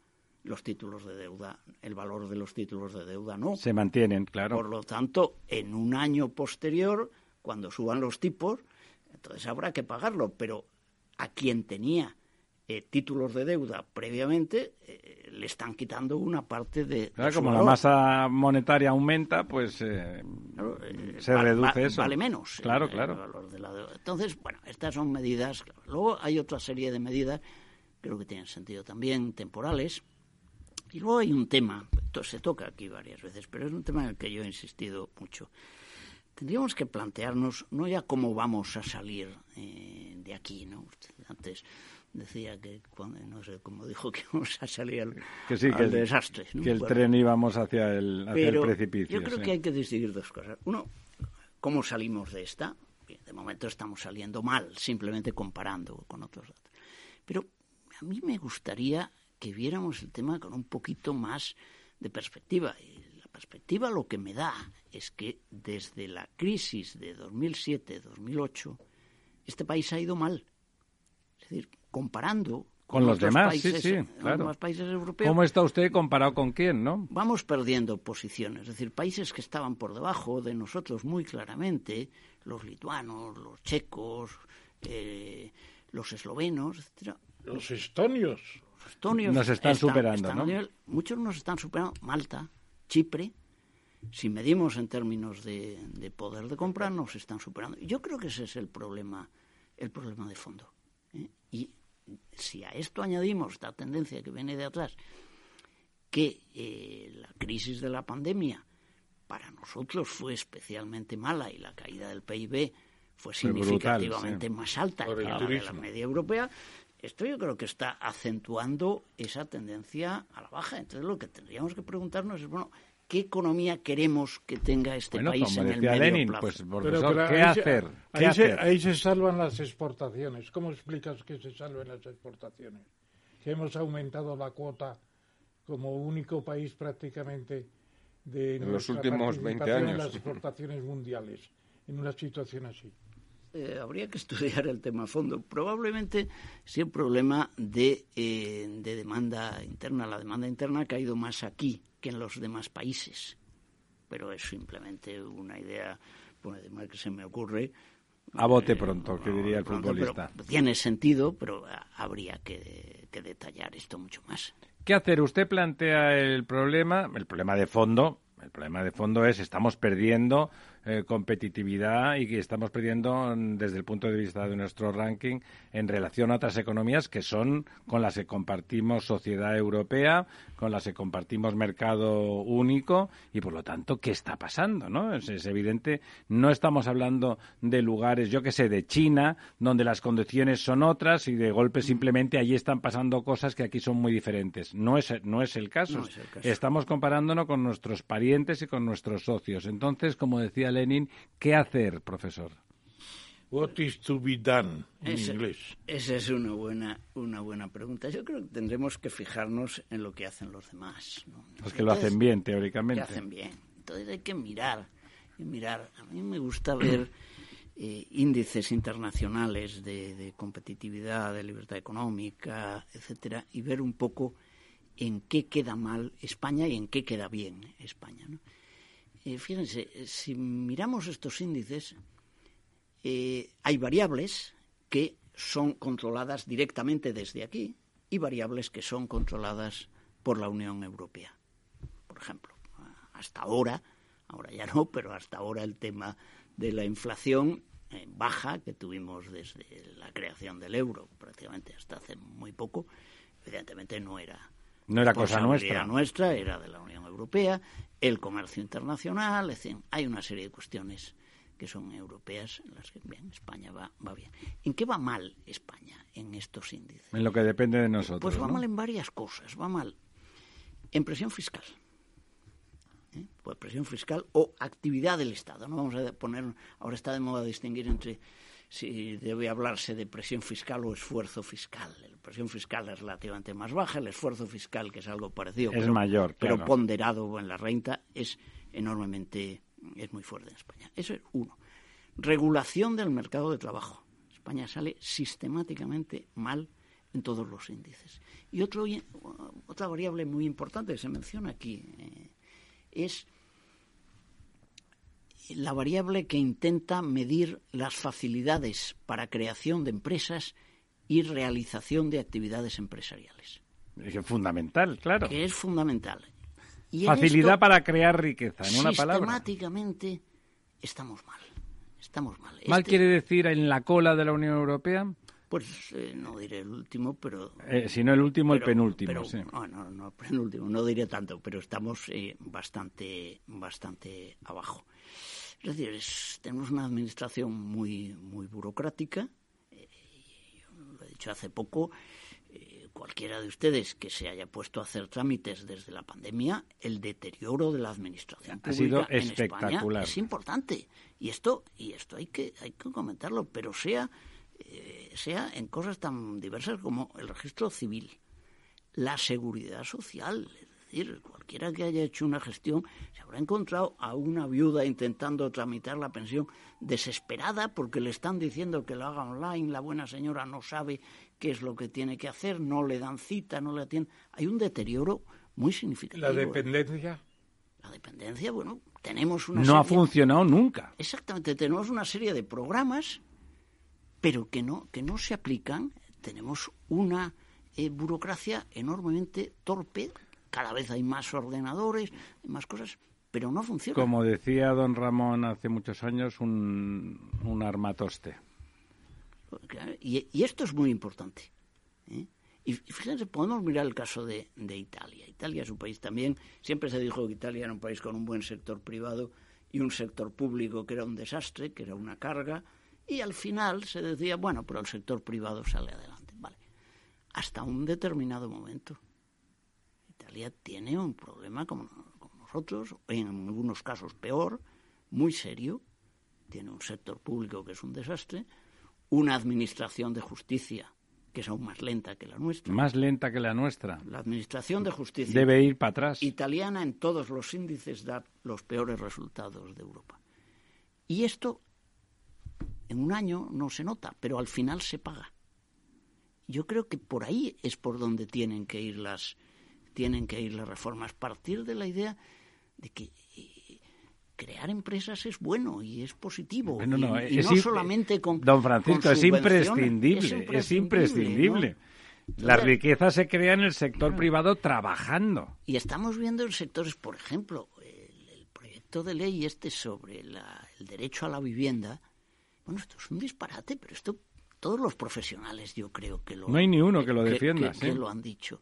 los títulos de deuda, el valor de los títulos de deuda no. Se mantienen, claro. Por lo tanto, en un año posterior, cuando suban los tipos, entonces habrá que pagarlo, pero a quien tenía eh, títulos de deuda previamente eh, le están quitando una parte de. Claro, como la masa monetaria aumenta, pues eh, se reduce eso. Vale menos. Claro, claro. valor de la deuda. Entonces, bueno, estas son medidas. Luego hay otra serie de medidas, creo que tienen sentido también, temporales y luego hay un tema, esto se toca aquí varias veces, pero es un tema en el que yo he insistido mucho. Tendríamos que plantearnos no ya cómo vamos a salir eh, de aquí, ¿no? antes decía que, no sé cómo dijo que vamos a salir al, que sí, que el, desastre. Que el tren íbamos hacia el, hacia el precipicio. Yo creo que hay que distinguir dos cosas. Uno, cómo salimos de esta. De momento estamos saliendo mal, simplemente comparando con otros datos. Pero a mí me gustaría que viéramos el tema con un poquito más de perspectiva. Y la perspectiva lo que me da es que desde la crisis de 2007-2008, este país ha ido mal. Es decir, comparando con, los demás, países, sí, sí, claro. países europeos. ¿Cómo está usted comparado con quién, no? Vamos perdiendo posiciones, es decir, países que estaban por debajo de nosotros muy claramente, los lituanos, los checos, eh, los eslovenos, etcétera. Los estonios estonios nos están, superando, ¿no? muchos nos están superando. Malta, Chipre, si medimos en términos de, poder de compra, nos están superando. Yo creo que ese es el problema, el problema de fondo. ¿eh? Y si a esto añadimos esta tendencia que viene de atrás, que eh, la crisis de la pandemia para nosotros fue especialmente mala y la caída del PIB fue significativamente más alta que la de la media europea, esto yo creo que está acentuando esa tendencia a la baja. Entonces lo que tendríamos que preguntarnos es, bueno, ¿qué economía queremos que tenga este país en el medio Lenin, plazo? Pues, ¿qué hacer? ahí, Se, ahí se salvan las exportaciones. ¿Cómo explicas que se salven las exportaciones? Que hemos aumentado la cuota como único país prácticamente de en los últimos 20 años en las exportaciones mundiales en una situación así. Eh, habría que estudiar el tema a fondo. Probablemente sea un problema de, eh, de demanda interna. La demanda interna ha caído más aquí que en los demás países. Pero es simplemente una idea bueno, además que se me ocurre. A bote eh, pronto, que diría el futbolista. tiene sentido, pero habría que, que detallar esto mucho más. ¿Qué hacer? Usted plantea el problema, el problema de fondo, el problema de fondo es estamos perdiendo eh, competitividad y que estamos perdiendo mm, desde el punto de vista de nuestro ranking en relación a otras economías que son con las que compartimos sociedad europea, con las que compartimos mercado único y por lo tanto, ¿qué está pasando? ¿no? Es, evidente, no estamos hablando de lugares, yo que sé, de China, donde las condiciones son otras y de golpe simplemente allí están pasando cosas que aquí son muy diferentes. No es, no es el caso. No es el caso. Estamos comparándonos con nuestros parientes y con nuestros socios. Entonces, como decía Lenin, ¿qué hacer, profesor? What is to be done en Ese- inglés. Esa es una buena, una buena pregunta. Yo creo que tendremos que fijarnos en lo que hacen los demás. ¿no? Los que lo Entonces, hacen bien, que teóricamente. hacen bien. Entonces hay que mirar, y mirar. A mí me gusta ver eh, índices internacionales de, de competitividad, de libertad económica, etcétera, y ver un poco en qué queda mal España y en qué queda bien España. ¿no? Eh, fíjense, eh, si miramos estos índices, eh, hay variables que son controladas directamente desde aquí y variables que son controladas por la Unión Europea. Por ejemplo, hasta ahora, ahora ya no, pero hasta ahora el tema de la inflación eh, baja que tuvimos desde la creación del euro, prácticamente hasta hace muy poco, evidentemente no era no era cosa nuestra. nuestra, era de la Unión Europea, el comercio internacional, es decir, hay una serie de cuestiones que son europeas, en las que bien, España va, va bien. ¿En qué va mal España en estos índices? En lo que depende de nosotros. Pues va mal en varias cosas. Va mal en presión fiscal. ¿eh? Pues presión fiscal o actividad del Estado. No vamos a poner, ahora está de moda distinguir entre si debe hablarse de presión fiscal o esfuerzo fiscal. La presión fiscal es relativamente más baja, el esfuerzo fiscal, que es algo parecido, es mayor, pero ponderado en la renta, es enormemente, es muy fuerte en España. Eso es uno. Regulación del mercado de trabajo. España sale sistemáticamente mal en todos los índices. Y otro, otra variable muy importante que se menciona aquí eh, es la variable que intenta medir las facilidades para creación de empresas y realización de actividades empresariales. Es fundamental, claro. Que es fundamental. Facilidad para crear riqueza, en una palabra. Sistemáticamente estamos mal. Estamos mal. ¿Mal este quiere decir en la cola de la Unión Europea? Pues eh, no diré el último, pero... Eh, si no el último, el penúltimo, sí. No, no, no, penúltimo, no diré tanto, pero estamos eh, bastante, bastante abajo. Es decir, tenemos una administración muy, muy burocrática. Eh, lo he dicho hace poco, eh, cualquiera de ustedes que se haya puesto a hacer trámites desde la pandemia, el deterioro de la administración pública sido espectacular. en España es importante. Y esto, y esto hay que, hay que comentarlo, pero sea, eh, sea en cosas tan diversas como el registro civil, la seguridad social, decir, cualquiera que haya hecho una gestión se habrá encontrado a una viuda intentando tramitar la pensión desesperada porque le están diciendo que lo haga online, la buena señora no sabe qué es lo que tiene que hacer, no le dan cita, no le atienden. Hay un deterioro muy significativo. ¿La dependencia? La dependencia, bueno, tenemos una... No ha funcionado nunca. Exactamente, tenemos una serie de programas, pero que no, que no se aplican. Tenemos una eh, burocracia enormemente torpe cada vez hay más ordenadores, más cosas, pero no funciona. Como decía don Ramón hace muchos años, un, armatoste. Y, esto es muy importante. ¿eh? Y fíjense, podemos mirar el caso de, Italia. Italia es un país también, siempre se dijo que Italia era un país con un buen sector privado y un sector público que era un desastre, que era una carga, y al final se decía, bueno, pero el sector privado sale adelante. Vale. Hasta un determinado momento. Italia tiene un problema como, nosotros, en algunos casos peor, muy serio. Tiene un sector público que es un desastre, una administración de justicia que es aún más lenta que la nuestra. Más lenta que la nuestra. La administración de justicia. Debe ir para atrás. Italiana en todos los índices da los peores resultados de Europa. Y esto en un año no se nota, pero al final se paga. Yo creo que por ahí es por donde tienen que ir las, tienen que ir las reformas. Partir de la idea de que eh, crear empresas es bueno y es positivo. y, no, solamente con. Don Francisco, es imprescindible, es imprescindible. la riqueza se crea en el sector privado trabajando. Y estamos viendo en sectores, por ejemplo, el, proyecto de ley este sobre el derecho a la vivienda. Bueno, esto es un disparate, pero esto todos los profesionales yo creo que lo. No hay ni uno que lo defienda. que lo han dicho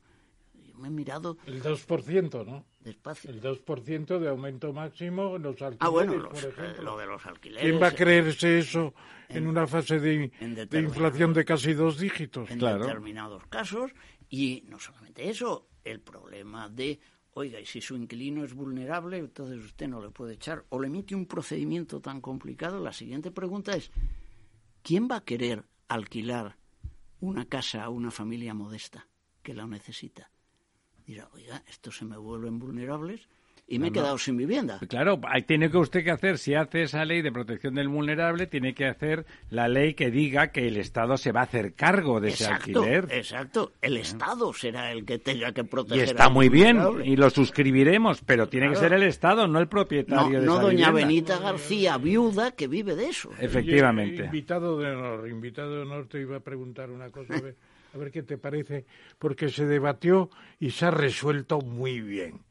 me he mirado... El 2%, ¿no? Despacio. El 2% de aumento máximo en los alquileres, ah, bueno, por ejemplo. lo de los alquileres... ¿Quién va a creerse eso en, una fase de, de, inflación de casi dos dígitos? En determinados casos. Y no solamente eso, el problema de, oiga, y si su inquilino es vulnerable, entonces usted no le puede echar. O le emite un procedimiento tan complicado. La siguiente pregunta es, ¿quién va a querer alquilar una casa a una familia modesta que la necesita? Dirá, oiga, estos se me vuelven vulnerables y me he quedado sin vivienda. Claro, tiene que usted que hacer, si hace esa ley de protección del vulnerable, tiene que hacer la ley que diga que el Estado se va a hacer cargo de ese alquiler. Exacto, el Estado será el que tenga que proteger. Y está muy bien, y lo suscribiremos, pero tiene que ser el Estado, no el propietario de no esa doña Benita García, viuda, que vive de eso. Efectivamente. invitado de honor, invitado de honor, te iba a preguntar una cosa. A ver qué te parece, porque se debatió y se ha resuelto muy bien.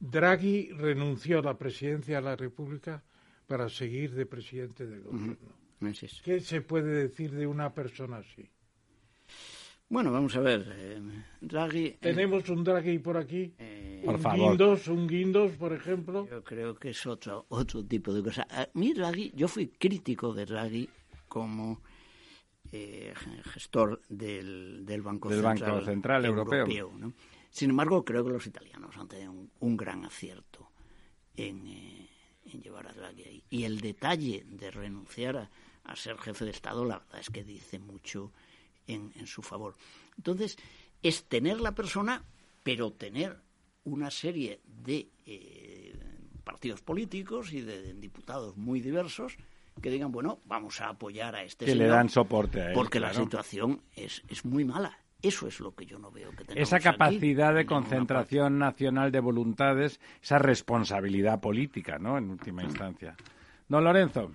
Draghi renunció a la presidencia de la República para seguir de presidente del gobierno. ¿Qué se puede decir de una persona así? Bueno, vamos a ver. Eh, Draghi. eh, Tenemos un Draghi por aquí. eh, Por un favor. Guindos, un Guindos, por ejemplo. Yo creo que es otro, otro tipo de cosa. A mí Draghi, yo fui crítico de Draghi como eh, gestor del, del Banco Del Central, Banco Central Europeo. ¿no? Sin embargo, creo que los italianos han tenido un, un gran acierto en, eh, en llevar a Draghi ahí. Y el detalle de renunciar a, a ser jefe de Estado, la verdad es que dice mucho en, en su favor. Entonces, es tener la persona, pero tener una serie de eh, partidos políticos y de, diputados muy diversos que digan, bueno, vamos a apoyar a este Que le señor dan soporte a él. porque la situación es, es muy mala. Eso es lo que yo no veo que tenemos Esa aquí, capacidad de concentración nacional de voluntades, esa responsabilidad política, ¿no? En última instancia. Don Lorenzo.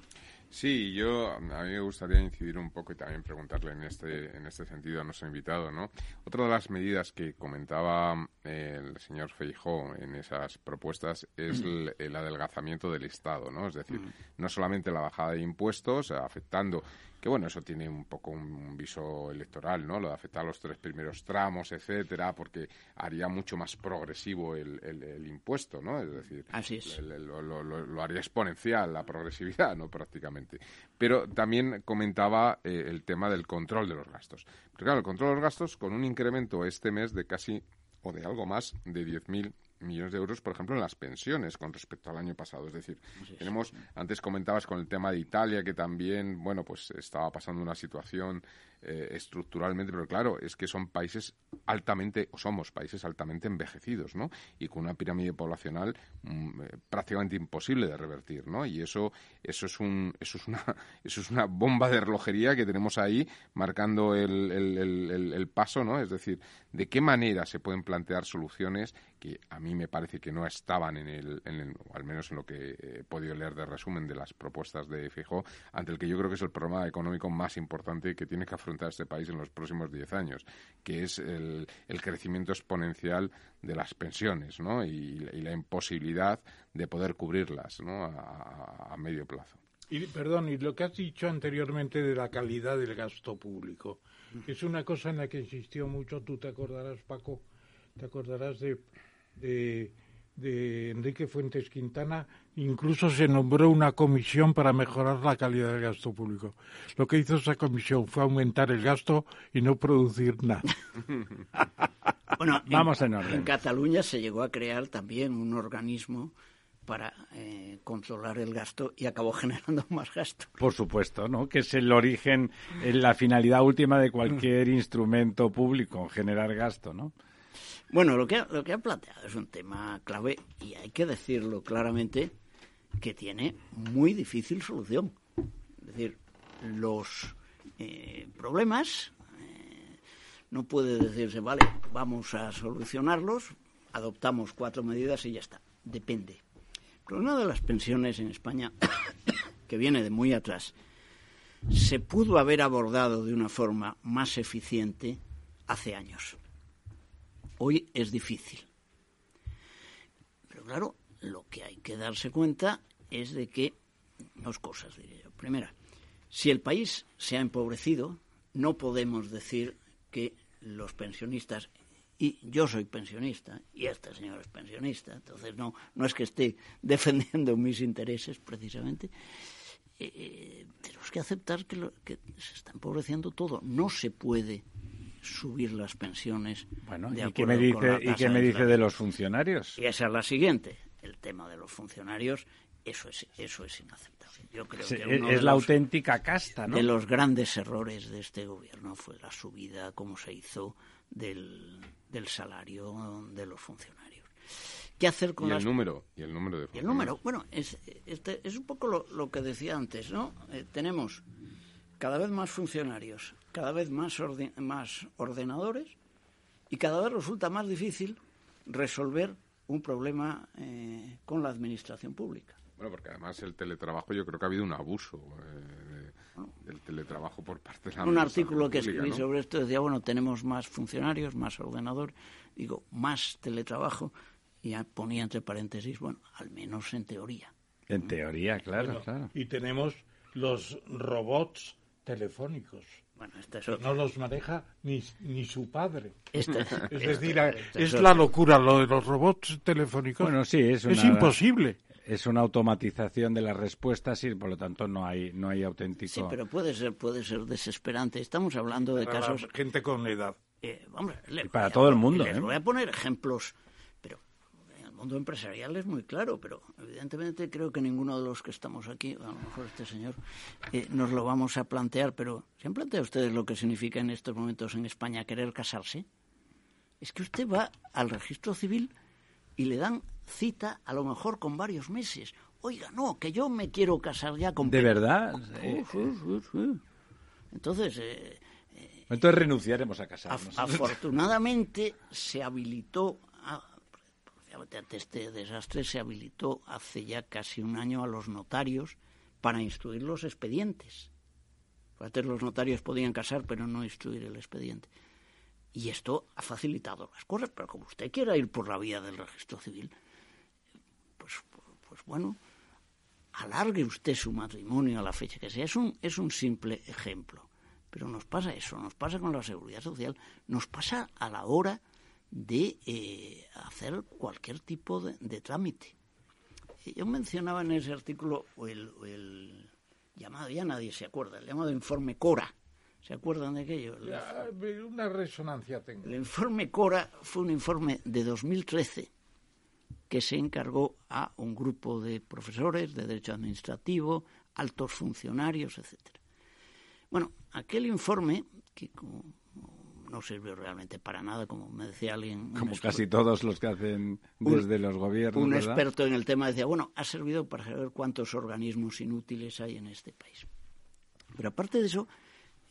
Sí, yo a mí me gustaría incidir un poco y también preguntarle en este en este sentido a nuestro invitado, ¿no? Otra de las medidas que comentaba eh, el señor Feijó en esas propuestas es el, el adelgazamiento del Estado, ¿no? Es decir, no solamente la bajada de impuestos afectando que bueno, eso tiene un poco un viso electoral, ¿no? Lo de afectar los tres primeros tramos, etcétera, porque haría mucho más progresivo el, el- el impuesto, ¿no? Es decir, Así es. el- el- lo, lo- lo- lo haría exponencial la progresividad, ¿no? Prácticamente. Pero también comentaba eh, el tema del control de los gastos. Pero claro, el control de los gastos con un incremento este mes de casi, o de algo más, de 10.000 millones de euros, por ejemplo, en las pensiones con respecto al año pasado. Es decir, tenemos, antes comentabas con el tema de Italia, que también, bueno, pues estaba pasando una situación eh, estructuralmente, pero claro, es que son países altamente, o somos países altamente envejecidos, ¿no? Y con una pirámide poblacional mm, eh, prácticamente imposible de revertir, ¿no? Y eso, eso es un, eso es una, eso es una bomba de relojería que tenemos ahí marcando el, el- el- paso, ¿no? Es decir, de qué manera se pueden plantear soluciones que a mí me parece que no estaban en el, en el- o al menos en lo que he podido leer de resumen de las propuestas de Fijó, ante el que yo creo que es el problema económico más importante que tiene que afrontar este país en los próximos 10 años, que es el, el crecimiento exponencial de las pensiones, ¿no? Y, y la imposibilidad de poder cubrirlas, ¿no? A- a medio plazo. Y, perdón, y lo que has dicho anteriormente de la calidad del gasto público, que es una cosa en la que insistió mucho, tú te acordarás, Paco, te acordarás de, de, de Enrique Fuentes Quintana, incluso se nombró una comisión para mejorar la calidad del gasto público. Lo que hizo esa comisión fue aumentar el gasto y no producir nada. Bueno, Vamos en orden. En Cataluña se llegó a crear también un organismo para eh, controlar el gasto y acabó generando más gasto. Por supuesto, ¿no? Que es el origen, eh, la finalidad última de cualquier instrumento público, generar gasto, ¿no? Bueno, lo que, ha- lo que ha planteado es un tema clave y hay que decirlo claramente que tiene muy difícil solución. Es decir, los eh, problemas eh, no puede decirse, vale, vamos a solucionarlos, adoptamos cuatro medidas y ya está. Depende. El problema de las pensiones en España, que viene de muy atrás, se pudo haber abordado de una forma más eficiente hace años. Hoy es difícil. Pero claro, lo que hay que darse cuenta es de que, dos cosas diría yo. Primera, si el país se ha empobrecido, no podemos decir que los pensionistas, y yo soy pensionista, y este señor es pensionista, entonces no, no es que esté defendiendo mis intereses precisamente, eh, tenemos que aceptar que, lo- que se está empobreciendo todo. No se puede subir las pensiones. Bueno, de ¿y qué me dice, y qué me dice de los funcionarios? Y esa es la siguiente, el tema de los funcionarios, eso es, eso es inaceptable. Yo creo que uno es de la los- auténtica casta, ¿no? de los grandes errores de este gobierno fue la subida, como se hizo, del, del salario de los funcionarios. ¿Qué hacer con Y el las número, y el número de y el número, bueno, es, este, es un poco lo, lo que decía antes, ¿no? Eh, tenemos cada vez más funcionarios, cada vez más, orde- más ordenadores y cada vez resulta más difícil resolver un problema eh, con la administración pública. Bueno, porque además el teletrabajo, yo creo que ha habido un abuso eh, de- del teletrabajo por parte de la Un artículo que pública, escribí ¿no? sobre esto decía, bueno, tenemos más funcionarios, más ordenador, digo, más teletrabajo, y ponía entre paréntesis, bueno, al menos en teoría. En teoría, claro, Bueno, claro. Y tenemos los robots telefónicos. Bueno, esta es Que otra. no los maneja ni, ni su padre. Esta- Es esta- decir, esta es la locura lo de los robots telefónicos. Bueno, sí, es una... es imposible. Es una automatización de las respuestas y, por lo tanto, no hay, no hay auténtico... Sí, pero puede ser, puede ser desesperante. Estamos hablando de Para la casos gente con edad. Eh, hombre, le- Y para todo el mundo, Les ¿eh? voy a poner ejemplos, mundo empresarial es muy claro, pero evidentemente creo que ninguno de los que estamos aquí, a lo mejor este señor, eh, nos lo vamos a plantear, pero ¿se han planteado ustedes lo que significa en estos momentos en España querer casarse? Es que usted va al registro civil y le dan cita a lo mejor con varios meses. Oiga, no, que yo me quiero casar ya con... ¿De verdad? Eh, Sí, sí, sí. Entonces, eh, Entonces renunciaremos a casarnos. Af- afortunadamente se habilitó, ante este desastre, se habilitó hace ya casi un año a los notarios para instruir los expedientes. Antes los notarios podían casar, pero no instruir el expediente. Y esto ha facilitado las cosas, pero como usted quiera ir por la vía del registro civil, pues, pues bueno, alargue usted su matrimonio a la fecha que sea. Es un, es un simple ejemplo. Pero nos pasa eso, nos pasa con la seguridad social, nos pasa a la hora de eh, hacer cualquier tipo de, de trámite. Eh, Yo mencionaba en ese artículo el, el llamado, ya nadie se acuerda, el llamado informe Cora. ¿Se acuerdan de aquello? El- Ya, Una resonancia tengo. el informe Cora fue un informe de 2013 que se encargó a un grupo de profesores de derecho administrativo, altos funcionarios, etcétera. Bueno, aquel informe que como no sirvió realmente para nada, como me decía alguien, un Como casi todos los que hacen un- desde los gobiernos, un ¿verdad? experto en el tema decía, bueno, ha servido para saber cuántos organismos inútiles hay en este país. Pero aparte de eso,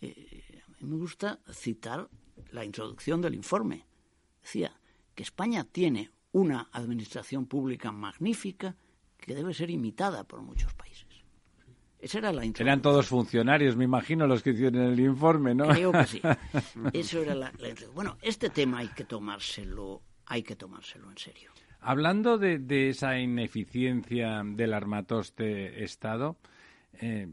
eh, a mí me gusta citar la introducción del informe. Decía que España tiene una administración pública magnífica que debe ser imitada por muchos países. Esa era la. Eran todos funcionarios, me imagino, los que hicieron el informe, ¿no? Creo que sí. Eso era la. Bueno, este tema hay que tomárselo, hay que tomárselo en serio. Hablando de, de esa ineficiencia del armatoste Estado, eh,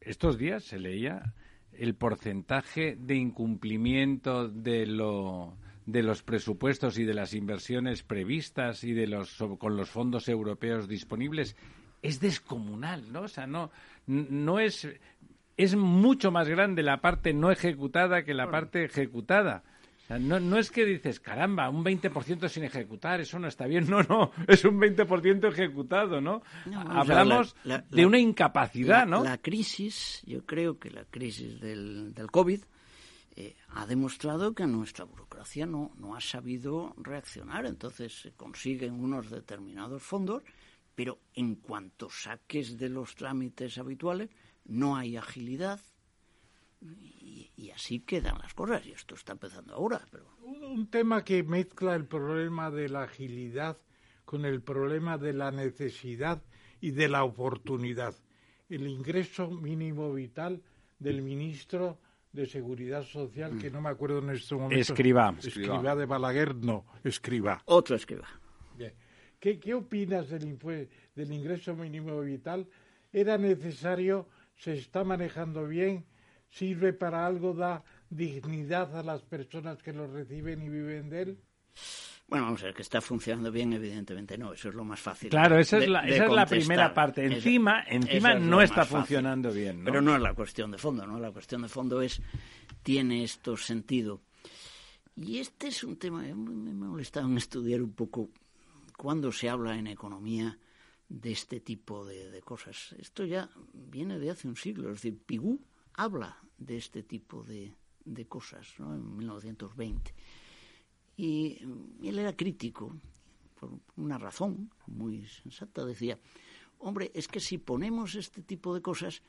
estos días se leía el porcentaje de incumplimiento de lo de los presupuestos y de las inversiones previstas y de los con los fondos europeos disponibles es descomunal, ¿no? O sea, no no es es mucho más grande la parte no ejecutada que la parte ejecutada. O sea, no, no es que dices, caramba, un 20% sin ejecutar, eso no está bien. No, no, es un 20% ejecutado, ¿no? Hablamos la- la- de la- una incapacidad, la, ¿no? La crisis, yo creo que la crisis del, del COVID eh, ha demostrado que nuestra burocracia no, no ha sabido reaccionar. Entonces se consiguen unos determinados fondos, pero en cuanto saques de los trámites habituales, no hay agilidad. Y, y así quedan las cosas. Y esto está empezando ahora, pero Un, tema que mezcla el problema de la agilidad con el problema de la necesidad y de la oportunidad. El ingreso mínimo vital del ministro de Seguridad Social, que no me acuerdo en este momento. Escribá. Escribá de Balaguer, no, escriba. otro es que va. Bien. ¿Qué, qué opinas del, ingreso mínimo vital? ¿Era necesario? ¿Se está manejando bien? ¿Sirve para algo? ¿Da dignidad a las personas que lo reciben y viven de él? Bueno, vamos a ver, que está funcionando bien, evidentemente no, eso es lo más fácil. Claro, esa es la, de esa es la contestar. primera parte. Esa- Encima, esa encima es no está fácil. funcionando bien, ¿no? Pero no es la cuestión de fondo, ¿no? La cuestión de fondo es, tiene esto sentido. Y este es un tema, me me ha molestado en estudiar un poco cuando se habla en economía de este tipo de, cosas. Esto ya viene de hace un siglo, es decir, Pigou habla de este tipo de, de cosas, ¿no? En 1920. Y mm, él era crítico, por una razón muy sensata, decía, hombre, es que si ponemos este tipo de cosas,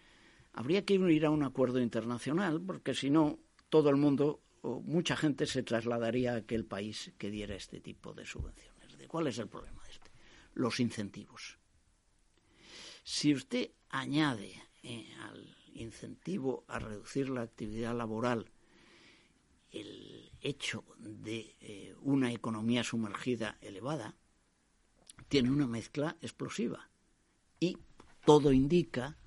habría que ir a un acuerdo internacional, porque si no, todo el mundo o mucha gente se trasladaría a aquel país que diera este tipo de subvenciones. ¿De ¿Cuál es el problema de este? Los incentivos. Si usted añade eh, al incentivo a reducir la actividad laboral el hecho de eh, una economía sumergida elevada, tiene una mezcla explosiva. Y todo indica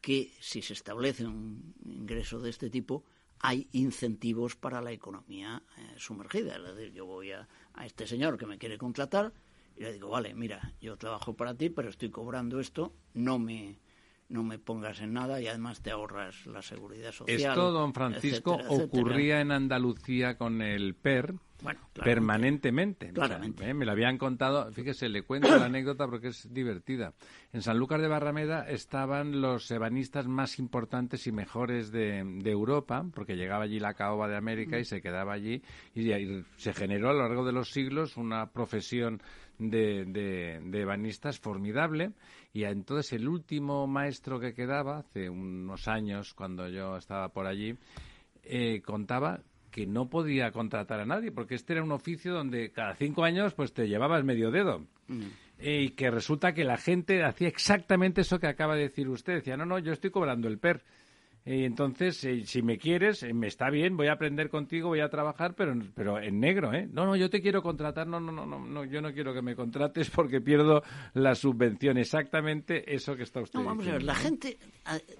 que si se establece un ingreso de este tipo, hay incentivos para la economía eh, sumergida. Es decir, yo voy a, a este señor que me quiere contratar y le digo, vale, mira, yo trabajo para ti, pero estoy cobrando esto, no me no me pongas en nada y además te ahorras la seguridad social. Esto, don Francisco, ocurría en Andalucía con el PER permanentemente. Claramente. ¿eh? me lo habían contado, fíjese, le cuento la anécdota porque es divertida. En Sanlúcar de Barrameda estaban los ebanistas más importantes y mejores de, Europa, porque llegaba allí la caoba de América y se quedaba allí y, y se generó a lo largo de los siglos una profesión de, de, de ebanistas formidable y entonces el último maestro que quedaba, hace unos años cuando yo estaba por allí, eh, contaba que no podía contratar a nadie porque este era un oficio donde cada cinco años pues te llevabas medio dedo. Mm. y que resulta que la gente hacía exactamente eso que acaba de decir usted. Decía, no, no, yo estoy cobrando el PER. Y entonces, eh, si me quieres, eh, me está bien, voy a aprender contigo, voy a trabajar, pero, pero en negro, ¿eh? No, no, yo te quiero contratar, no, no, no, no, yo no quiero que me contrates porque pierdo la subvención. Exactamente eso que está usted no, vamos a ver, la gente,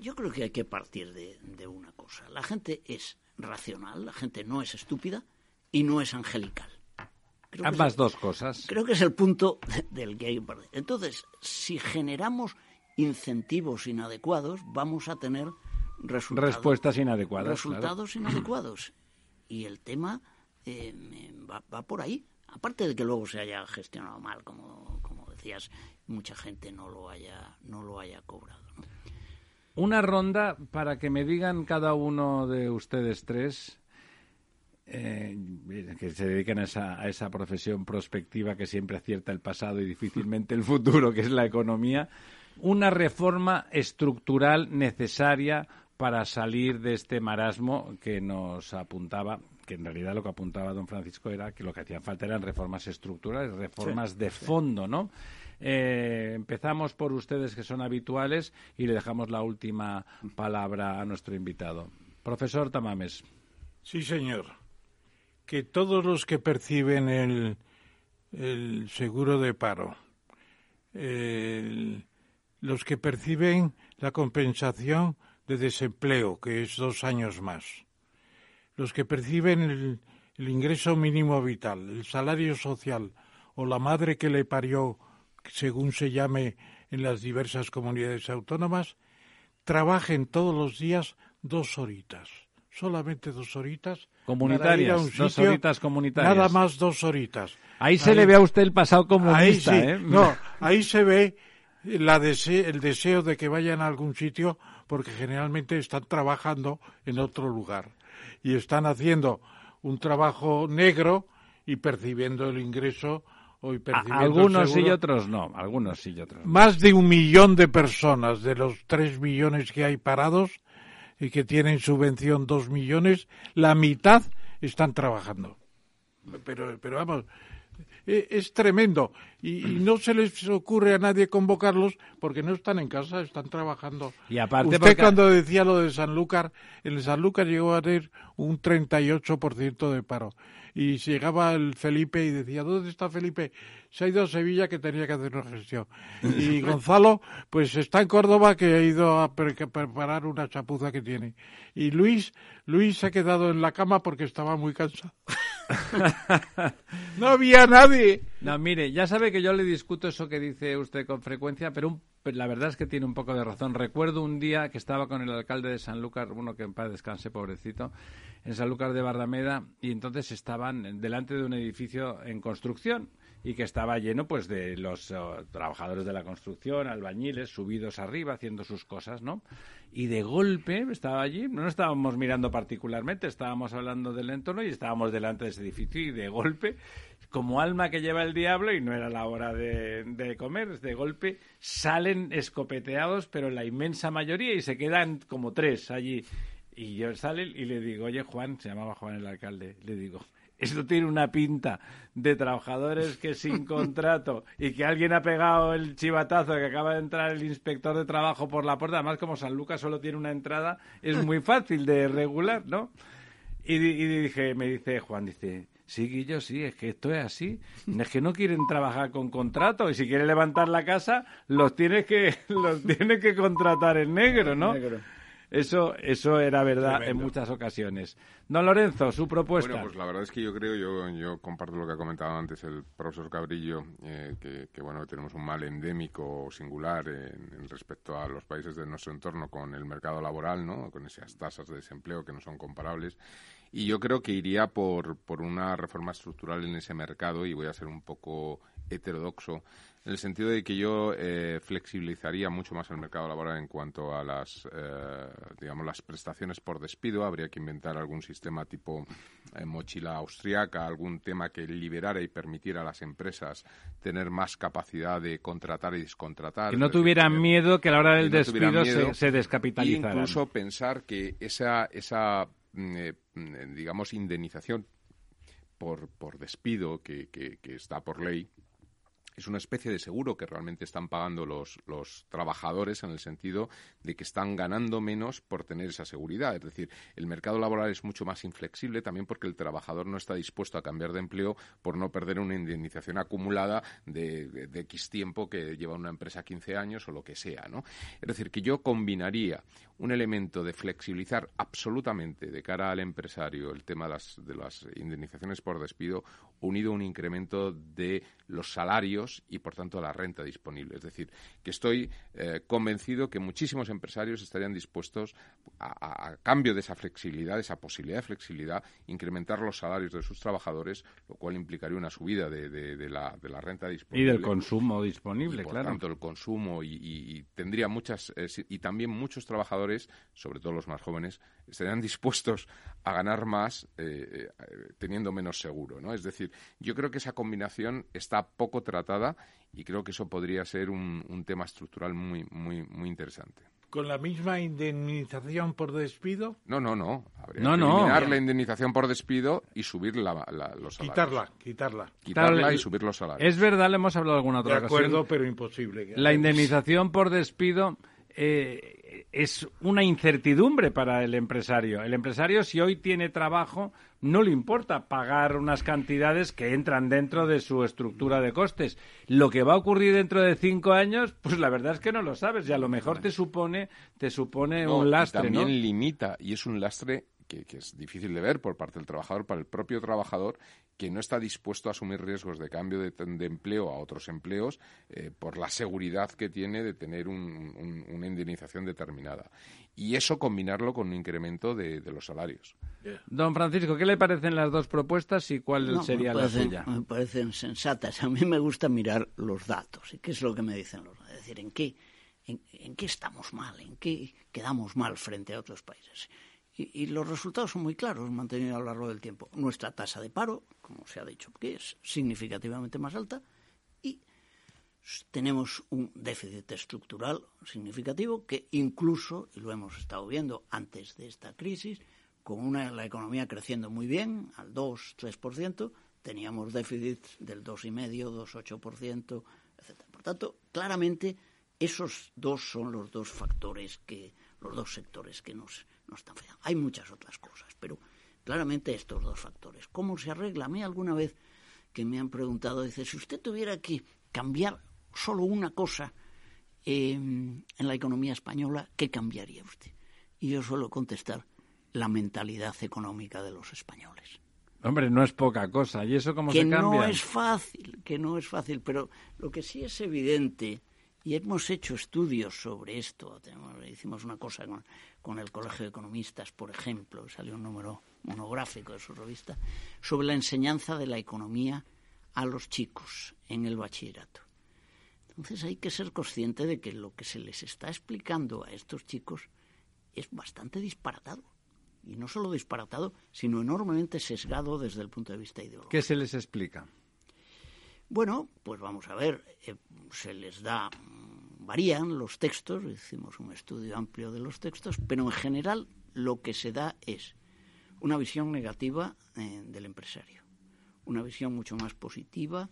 yo creo que hay que partir de, una cosa. La gente es racional, la gente no es estúpida y no es angelical. Ambas dos cosas. Creo que es el punto del que hay Entonces, si generamos incentivos inadecuados, vamos a tener respuestas inadecuadas. Resultados inadecuados. Y el tema eh, va, por ahí. Aparte de que luego se haya gestionado mal, como, como decías, mucha gente no lo haya, no lo haya cobrado. Una ronda para que me digan cada uno de ustedes tres eh, que se dedican a esa, a esa profesión prospectiva que siempre acierta el pasado y difícilmente el futuro, que es la economía, una reforma estructural necesaria para salir de este marasmo que nos apuntaba, que en realidad lo que apuntaba don Francisco era que lo que hacían falta eran reformas estructurales, reformas de fondo, ¿no? Eh, empezamos por ustedes que son habituales y le dejamos la última palabra a nuestro invitado. Profesor Tamames. Sí, señor. Que todos los que perciben el, el seguro de paro, los que perciben la compensación de desempleo, que es dos años más. Los que perciben el, ingreso mínimo vital, el salario social o la madre que le parió, según se llame en las diversas comunidades autónomas, trabajen todos los días dos horitas, solamente dos horitas. Comunitarias, dos horitas comunitarias. Nada más dos horitas. Ahí se le ve a usted el pasado comunista, ahí ¿eh? No, ahí se ve la el deseo de que vayan a algún sitio porque generalmente están trabajando en otro lugar y están haciendo un trabajo negro y percibiendo el ingreso algunos y otros no, algunos sí y otros. Más de un millón de personas de los tres millones que hay parados y que tienen subvención dos millones, la mitad están trabajando. Pero, pero vamos, e, es tremendo. Y, no se les ocurre a nadie convocarlos porque no están en casa, están trabajando. Y aparte Usted cuando decía lo de Sanlúcar, en Sanlúcar llegó a tener un 38% de paro. Y llegaba el Felipe y decía, ¿dónde está Felipe? Se ha ido a Sevilla que tenía que hacer una gestión. Y Gonzalo, pues está en Córdoba que ha ido a preparar una chapuza que tiene. Y Luis, Luis se ha quedado en la cama porque estaba muy cansado. no había nadie. No, mire, ya sabe que yo le discuto eso que dice usted con frecuencia, pero la verdad es que tiene un poco de razón. Recuerdo un día que estaba con el alcalde de Sanlúcar, uno que en paz descanse, pobrecito, en Sanlúcar de Barrameda, y entonces estaban delante de un edificio en construcción y que estaba lleno pues de los eh, trabajadores de la construcción, albañiles, subidos arriba haciendo sus cosas, ¿no? Y de golpe estaba allí, no estábamos mirando particularmente, estábamos hablando del entorno y estábamos delante de ese edificio y de golpe, como alma que lleva el diablo y no era la hora de, de comer, de golpe salen escopeteados, pero la inmensa mayoría y se quedan como tres allí. Y yo salen y le digo, oye Juan, se llamaba Juan el alcalde, le digo, esto tiene una pinta de trabajadores que sin contrato y que alguien ha pegado el chivatazo que acaba de entrar el inspector de trabajo por la puerta. Además, como San Lucas solo tiene una entrada, es muy fácil de regular, ¿no? Y, dije, me dice Juan, dice, sí, Guillo, sí, es que esto es así. Es que no quieren trabajar con contrato y si quieren levantar la casa, los tienes que, los tienes que contratar en negro, ¿no? Eso, eso era verdad en muchas ocasiones. Don Lorenzo, su propuesta. Bueno, pues la verdad es que yo creo, yo, yo comparto lo que ha comentado antes el profesor Cabrillo, eh, que, bueno, tenemos un mal endémico singular en, respecto a los países de nuestro entorno con el mercado laboral, ¿no? Con esas tasas de desempleo que no son comparables. Y yo creo que iría por, por una reforma estructural en ese mercado y voy a ser un poco heterodoxo en el sentido de que yo eh, flexibilizaría mucho más el mercado laboral en cuanto a las, eh, digamos, las prestaciones por despido. Habría que inventar algún sistema tipo eh, mochila austriaca, algún tema que liberara y permitiera a las empresas tener más capacidad de contratar y descontratar. Que no tuvieran miedo que a la hora del despido se, se descapitalizaran. incluso pensar que esa, esa mm, mm, digamos, indemnización por, por despido que, que está por ley, es una especie de seguro que realmente están pagando los, los trabajadores en el sentido de que están ganando menos por tener esa seguridad. Es decir, el mercado laboral es mucho más inflexible también porque el trabajador no está dispuesto a cambiar de empleo por no perder una indemnización acumulada de, de, X tiempo que lleva una empresa 15 años o lo que sea. ¿no? Es decir, que yo combinaría un elemento de flexibilizar absolutamente de cara al empresario el tema de las, de las indemnizaciones por despido unido a un incremento de los salarios y, por tanto, a la renta disponible. Es decir, que estoy eh, convencido que muchísimos empresarios estarían dispuestos, a, cambio de esa flexibilidad, de esa posibilidad de flexibilidad, incrementar los salarios de sus trabajadores, lo cual implicaría una subida de, la, de la, renta disponible. Y del consumo disponible, y, por claro. tanto, el consumo y, tendría muchas... Eh, y también muchos trabajadores, sobre todo los más jóvenes, estarían dispuestos a ganar más eh, teniendo menos seguro, ¿no? Es decir, yo creo que esa combinación está poco tratada y creo que eso podría ser un, tema estructural muy, muy, muy interesante. ¿Con la misma indemnización por despido? No, no, no. Habría que eliminar la indemnización por despido y subir la, los salarios. Quitarla, quitarla. Quitarla y subir los salarios. Es verdad, le hemos hablado alguna otra De acuerdo, pero imposible. La indemnización por despido eh, es una incertidumbre para el empresario. El empresario, si hoy tiene trabajo, no le importa pagar unas cantidades que entran dentro de su estructura de costes. Lo que va a ocurrir dentro de cinco años, pues la verdad es que no lo sabes y a lo mejor te supone, te supone un lastre. también limita y es un lastre que, es difícil de ver por parte del trabajador, para el propio trabajador, que no está dispuesto a asumir riesgos de cambio de, empleo a otros empleos eh, por la seguridad que tiene de tener una indemnización determinada. Y eso combinarlo con un incremento de, los salarios. Don Francisco, ¿qué le parecen las dos propuestas y cuál sería la suya? Me parecen sensatas. A mí me gusta mirar los datos. ¿Y qué es lo que me dicen los datos? Es decir, ¿en qué, en qué estamos mal? ¿En qué quedamos mal frente a otros países? Y, los resultados son muy claros, mantenido a lo largo del tiempo. Nuestra tasa de paro, como se ha dicho, que es significativamente más alta, y tenemos un déficit estructural significativo que incluso, y lo hemos estado viendo antes de esta crisis, con una, la economía creciendo muy bien, al 2-3%, teníamos déficits del 2,5%, 2,8%, etc. Por tanto, claramente, esos dos son los dos factores que, los dos sectores que nos no está fea. Hay muchas otras cosas, pero claramente estos dos factores. ¿Cómo se arregla? A mí alguna vez que me han preguntado, dice, si usted tuviera que cambiar solo una cosa em, en la economía española, ¿qué cambiaría usted? Y yo suelo contestar, la mentalidad económica de los españoles. Hombre, no es poca cosa. ¿Y eso cómo se cambia? Que no es fácil, que no es fácil. Pero lo que sí es evidente y hemos hecho estudios sobre esto. hicimos una cosa con, el Colegio de Economistas, por ejemplo, salió un número monográfico de su revista, sobre la enseñanza de la economía a los chicos en el bachillerato. Entonces hay que ser consciente de que lo que se les está explicando a estos chicos es bastante disparatado. Y no solo disparatado, sino enormemente sesgado desde el punto de vista ideológico. ¿Qué se les explica? Bueno, pues vamos a ver, eh, se les da varían los textos, hicimos un estudio amplio de los textos, pero en general lo que se da es una visión negativa eh, del empresario, una visión mucho más positiva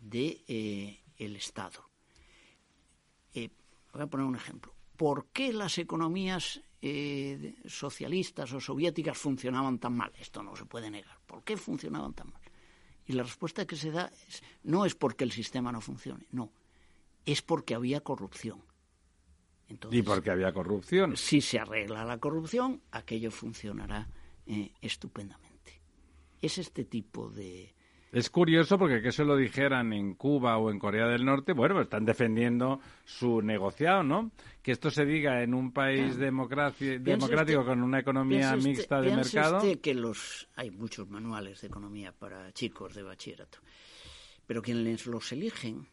de eh, el Estado. Voy a poner un ejemplo. ¿Por qué las economías socialistas o soviéticas funcionaban tan mal? Esto no se puede negar. ¿Por qué funcionaban tan mal? Y la respuesta que se da es, no es porque el sistema no funcione, no, es porque había corrupción. Entonces, y porque había corrupción. Si se arregla la corrupción, aquello funcionará eh, estupendamente. Es este tipo de, es curioso porque que se lo dijeran en Cuba o en Corea del Norte, bueno, pues están defendiendo su negociado, ¿no? Que esto se diga en un país democrático con una economía mixta de mercado. Usted que los hay muchos manuales de economía para chicos de bachillerato, pero quienes los eligen,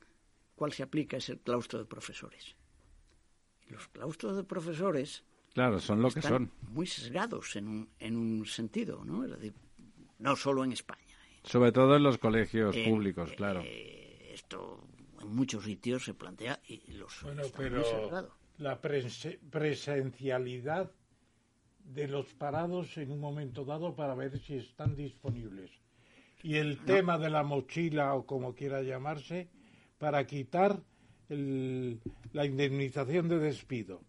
¿cuál se aplica? Es el claustro de profesores. los claustros de profesores Claro, son lo que son. Muy sesgados en un, en un sentido, ¿no? no solo en España. Sobre todo en los colegios eh, públicos, claro. Eh, esto en muchos sitios se plantea y los bueno, pero la presencialidad de los parados en un momento dado para ver si están disponibles. Y el tema de la mochila o como quiera llamarse para quitar la indemnización de despido.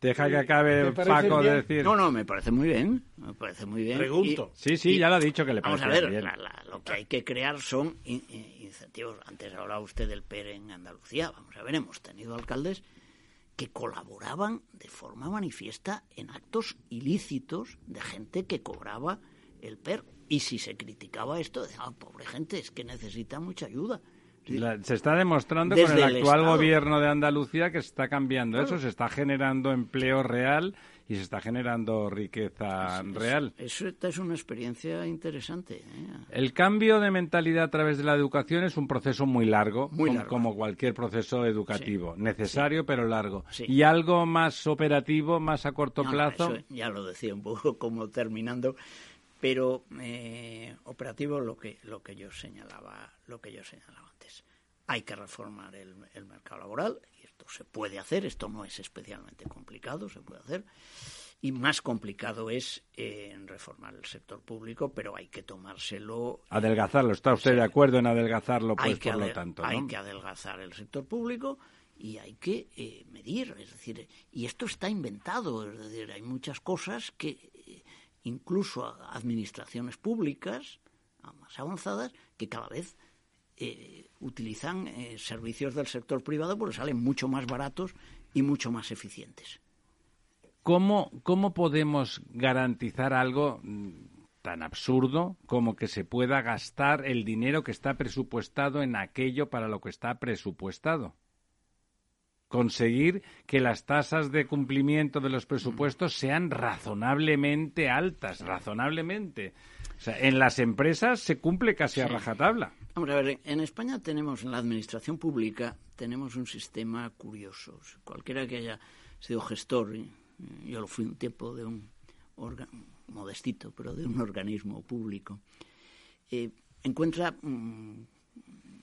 Deja que acabe Paco de decir. No, no, me parece muy bien. Me parece muy bien. Pregunto. sí, sí, ya lo ha dicho que le parece Vamos a ver, lo que hay que crear son incentivos. Antes hablaba usted del PER en Andalucía. Vamos a ver, hemos tenido alcaldes que colaboraban de forma manifiesta en actos ilícitos de gente que cobraba el PER. Y si se criticaba esto, decía, ah, pobre gente, es que necesita mucha ayuda se está demostrando con el actual gobierno de Andalucía que se está cambiando eso, se está generando empleo real y se está generando riqueza real. Eso, es una experiencia interesante. ¿eh? El cambio de mentalidad a través de la educación es un proceso muy largo, como, cualquier proceso educativo, necesario pero largo. Y algo más operativo, más a corto plazo. ya lo decía un poco como terminando pero eh, operativo lo que lo que yo señalaba lo que yo señalaba antes hay que reformar el, mercado laboral esto se puede hacer esto no es especialmente complicado se puede hacer. Y más complicado es eh, reformar el sector público pero hay que tomárselo adelgazarlo está usted de acuerdo en adelgazarlo pues por lo tanto hay que adelgazar el sector público y hay que eh, medir es decir y esto está inventado es decir hay muchas cosas que incluso a administraciones públicas más avanzadas que cada vez eh, utilizan eh, servicios del sector privado porque salen mucho más baratos y mucho más eficientes. ¿Cómo, cómo podemos garantizar algo mm, tan absurdo como que se pueda gastar el dinero que está presupuestado en aquello para lo que está presupuestado? conseguir que las tasas de cumplimiento de los presupuestos sean razonablemente altas, razonablemente. O sea, en las empresas se cumple casi a rajatabla. Vamos a ver, en España tenemos, en la administración pública, tenemos un sistema curioso. Cualquiera que haya sido gestor, yo lo fui un tiempo de un órgano modestito, pero de un organismo público, eh, encuentra mm,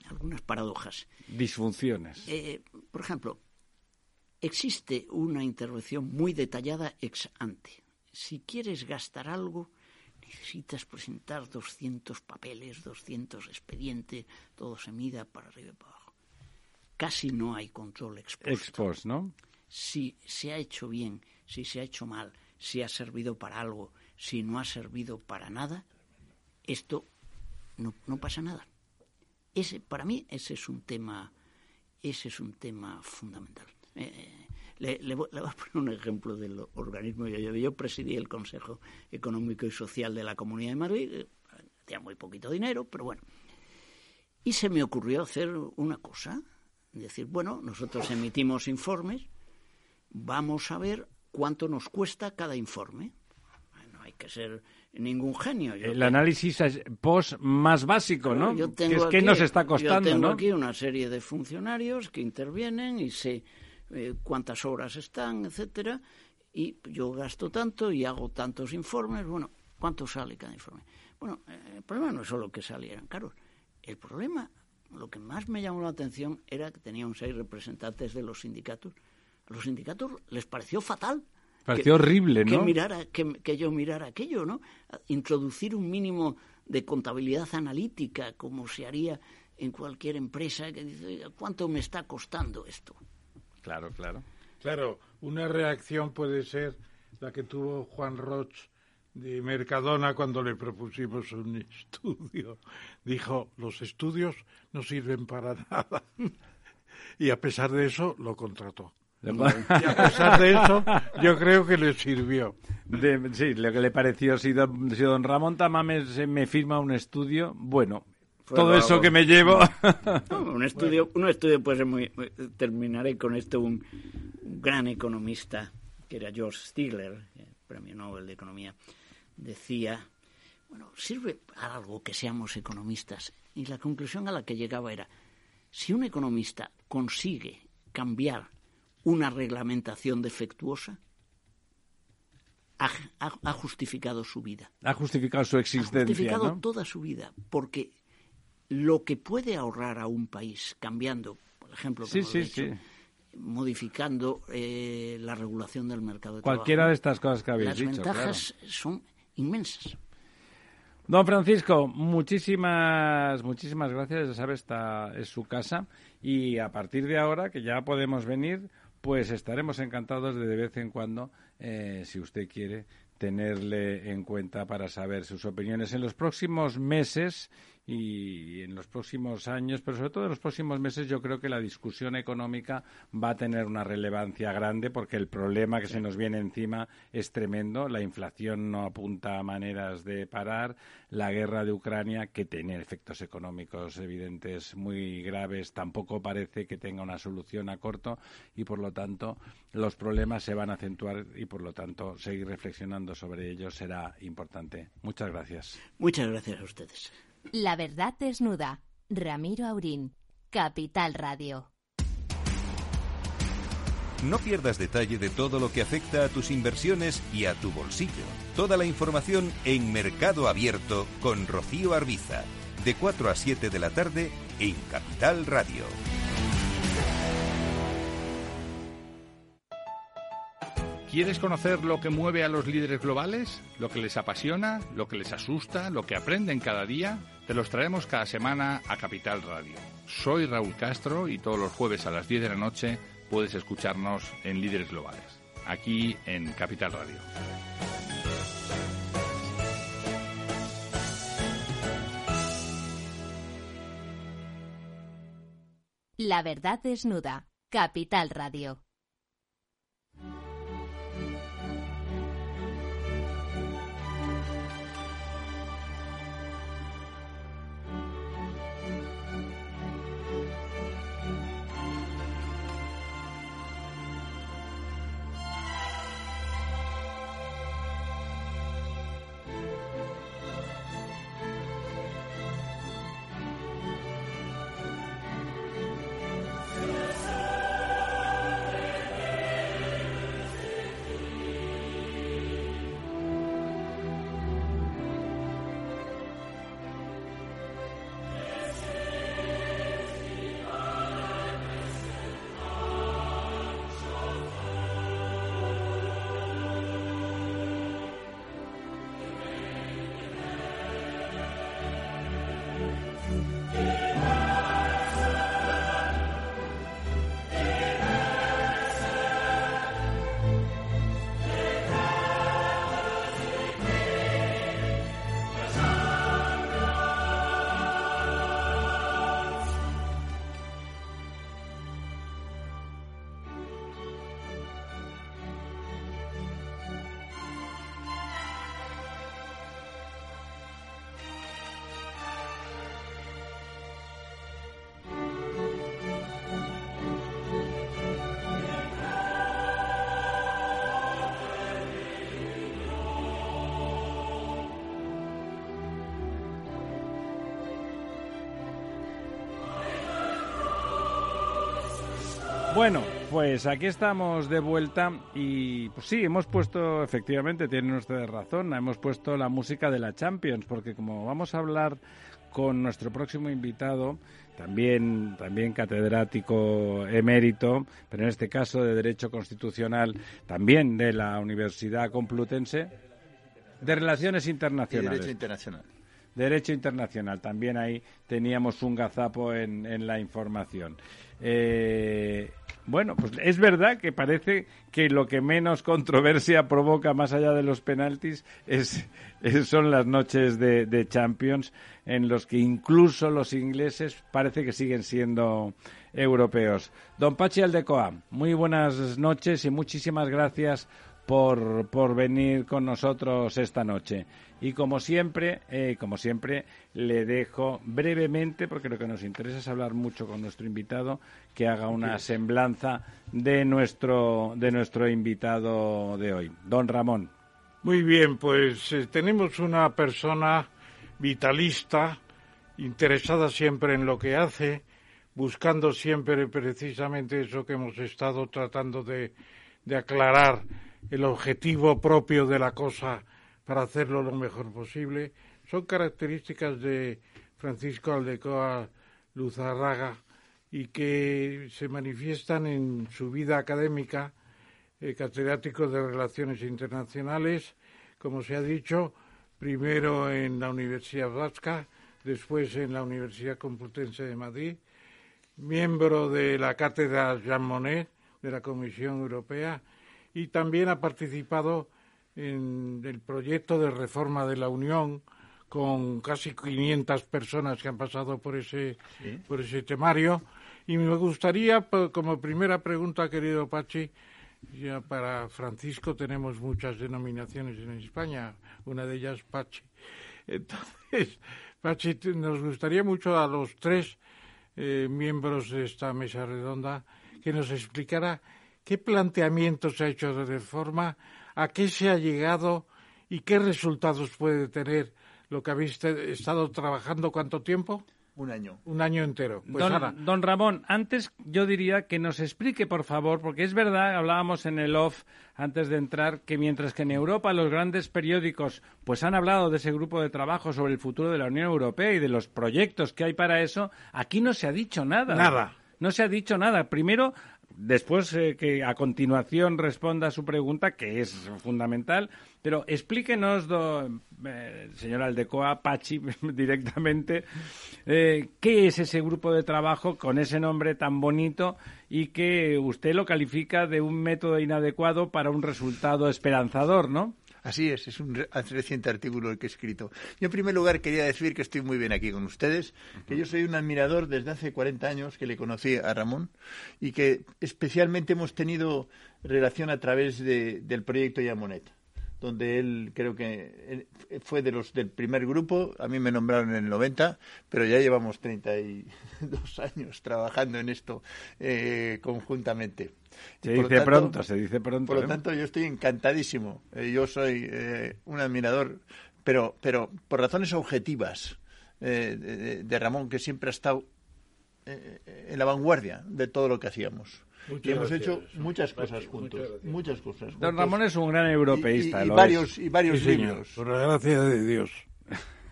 algunas paradojas. Disfunciones. Eh, por ejemplo, existe una intervención muy detallada ex ante. Si quieres gastar algo, necesitas presentar 200 papeles, 200 expedientes, todo se mida para arriba y para abajo. Casi no hay control ex post. ¿no? Si se ha hecho bien, si se ha hecho mal, si ha servido para algo, si no ha servido para nada, esto no, no pasa nada. Ese, para mí ese es un tema, ese es un tema fundamental. Eh, le, voy, a poner un ejemplo del organismo. Yo, yo, presidí el Consejo Económico y Social de la Comunidad de Madrid, eh, tenía muy poquito dinero, pero bueno. Y se me ocurrió hacer una cosa, decir, bueno, nosotros emitimos informes, vamos a ver cuánto nos cuesta cada informe. No hay que ser ningún genio. el análisis post más básico, ¿no? que es que nos está costando, yo tengo ¿no? aquí una serie de funcionarios que intervienen y se eh, cuántas horas están, etcétera, y yo gasto tanto y hago tantos informes, bueno, ¿cuánto sale cada informe? Bueno, eh, el problema no es solo que salieran caros, el problema, lo que más me llamó la atención era que tenían seis representantes de los sindicatos. A los sindicatos les pareció fatal. Pareció horrible, ¿no? Que, mirara, que, que yo mirara aquello, ¿no? Introducir un mínimo de contabilidad analítica, como se haría en cualquier empresa, que dice, ¿cuánto me está costando esto? Claro, claro. Claro, una reacción puede ser la que tuvo Juan Roch de Mercadona cuando le propusimos un estudio. Dijo, los estudios no sirven para nada. y a pesar de eso, lo contrató. Y a pesar de eso, yo creo que le sirvió. sí, lo que le pareció, si don, si don Ramón Tamames me firma un estudio, bueno, todo eso que me llevo. un estudio, un estudio pues muy, terminaré con esto un, gran economista que era George Stigler, premio Nobel de economía, decía, bueno, sirve para algo que seamos economistas y la conclusión a la que llegaba era si un economista consigue cambiar una reglamentación defectuosa, ha, justificado su vida. Ha justificado su existencia. Ha justificado toda su vida, porque lo que puede ahorrar a un país cambiando, por ejemplo, modificando eh, la regulación del mercado de Cualquiera de estas cosas que habéis dicho. Las ventajas son inmensas. Don Francisco, muchísimas, muchísimas gracias. Ya sabe, esta es su casa. Y a partir de ahora, que ya podemos venir, pues estaremos encantados de de vez en cuando, eh, si usted quiere, tenerle en cuenta para saber sus opiniones. En los próximos meses y en los próximos años, pero sobre todo en los próximos meses, yo creo que la discusión económica va a tener una relevancia grande porque el problema que se nos viene encima es tremendo. La inflación no apunta a maneras de parar. La guerra de Ucrania, que tiene efectos económicos evidentes muy graves, tampoco parece que tenga una solución a corto y, por lo tanto, los problemas se van a acentuar y, por lo tanto, seguir reflexionando sobre ellos será importante. Muchas gracias. Muchas gracias a ustedes. La verdad desnuda. Ramiro Aurín, Capital Radio. No pierdas detalle de todo lo que afecta a tus inversiones y a tu bolsillo. Toda la información en Mercado Abierto con Rocío Arbiza, de 4 a 7 de la tarde en Capital Radio. ¿Quieres conocer lo que mueve a los líderes globales? ¿Lo que les apasiona? ¿Lo que les asusta? ¿Lo que aprenden cada día? Te los traemos cada semana a Capital Radio. Soy Raúl Castro y todos los jueves a las 10 de la noche puedes escucharnos en Líderes Globales, aquí en Capital Radio. La verdad desnuda, Capital Radio. Bueno, pues aquí estamos de vuelta y pues sí, hemos puesto, efectivamente, tienen ustedes razón, hemos puesto la música de la Champions, porque como vamos a hablar con nuestro próximo invitado, también, también catedrático emérito, pero en este caso de Derecho Constitucional, también de la Universidad Complutense, de Relaciones Internacionales. Derecho Internacional. Derecho Internacional, también ahí teníamos un gazapo en, en la información. Eh, Bueno, pues es verdad que parece que lo que menos controversia provoca más allá de los penaltis es, son las noches de, Champions en los que incluso los ingleses parece que siguen siendo europeos. Don Pachi Aldecoa, muy buenas noches y muchísimas gracias por, por venir con nosotros esta noche. Y como siempre, eh, como siempre, le dejo brevemente, porque lo que nos interesa es hablar mucho con nuestro invitado, que haga una semblanza de nuestro, de nuestro invitado de hoy. Don Ramón. Muy bien, pues eh, tenemos una persona vitalista, interesada siempre en lo que hace, buscando siempre precisamente eso que hemos estado tratando de, de aclarar, el objetivo propio de la cosa para hacerlo lo mejor posible. Son características de Francisco Aldecoa Luzarraga y que se manifiestan en su vida académica, eh, catedrático de Relaciones Internacionales, como se ha dicho, primero en la Universidad Vasca, después en la Universidad Complutense de Madrid, miembro de la cátedra Jean Monnet de la Comisión Europea y también ha participado en el proyecto de reforma de la Unión con casi 500 personas que han pasado por ese, por ese temario. Y me gustaría, como primera pregunta, querido Pachi, ya para Francisco tenemos muchas denominaciones en España, una de ellas Pachi. Entonces, Pachi, nos gustaría mucho a los tres eh, miembros de esta mesa redonda que nos explicara qué planteamiento se ha hecho de reforma a qué se ha llegado y qué resultados puede tener lo que habéis estado trabajando cuánto tiempo? Un año. Un año entero. Pues don, don, Ramón, antes yo diría que nos explique, por favor, porque es verdad, hablábamos en el off antes de entrar, que mientras que en Europa los grandes periódicos pues han hablado de ese grupo de trabajo sobre el futuro de la Unión Europea y de los proyectos que hay para eso, aquí no se ha dicho nada. Nada. No se ha dicho nada. Primero, después eh, que a continuación responda a su pregunta, que es fundamental, pero explíquenos, eh, señor Aldecoa, Pachi, directamente, eh, qué es ese grupo de trabajo con ese nombre tan bonito y que usted lo califica de un método inadecuado para un resultado esperanzador, ¿no? Así es, es un reciente artículo que he escrito. Yo, en primer lugar, quería decir que estoy muy bien aquí con ustedes, que yo soy un admirador desde hace 40 años que le conocí a Ramón y que especialmente hemos tenido relación a través del proyecto Yamonet donde él creo que fue de los del primer grupo, a mí me nombraron en el 90, pero ya llevamos 32 años trabajando en esto eh, conjuntamente. Se dice pronto, se dice pronto. Por lo ¿eh? tanto, yo estoy encantadísimo. Eh, yo soy un admirador, pero, pero por razones objetivas de, de Ramón, que siempre ha estado en la vanguardia de todo lo que hacíamos y hemos hecho muchas cosas juntos, muchas cosas. Don Ramón es un gran europeísta. Y, varios, y varios libros. Por la gracia de Dios.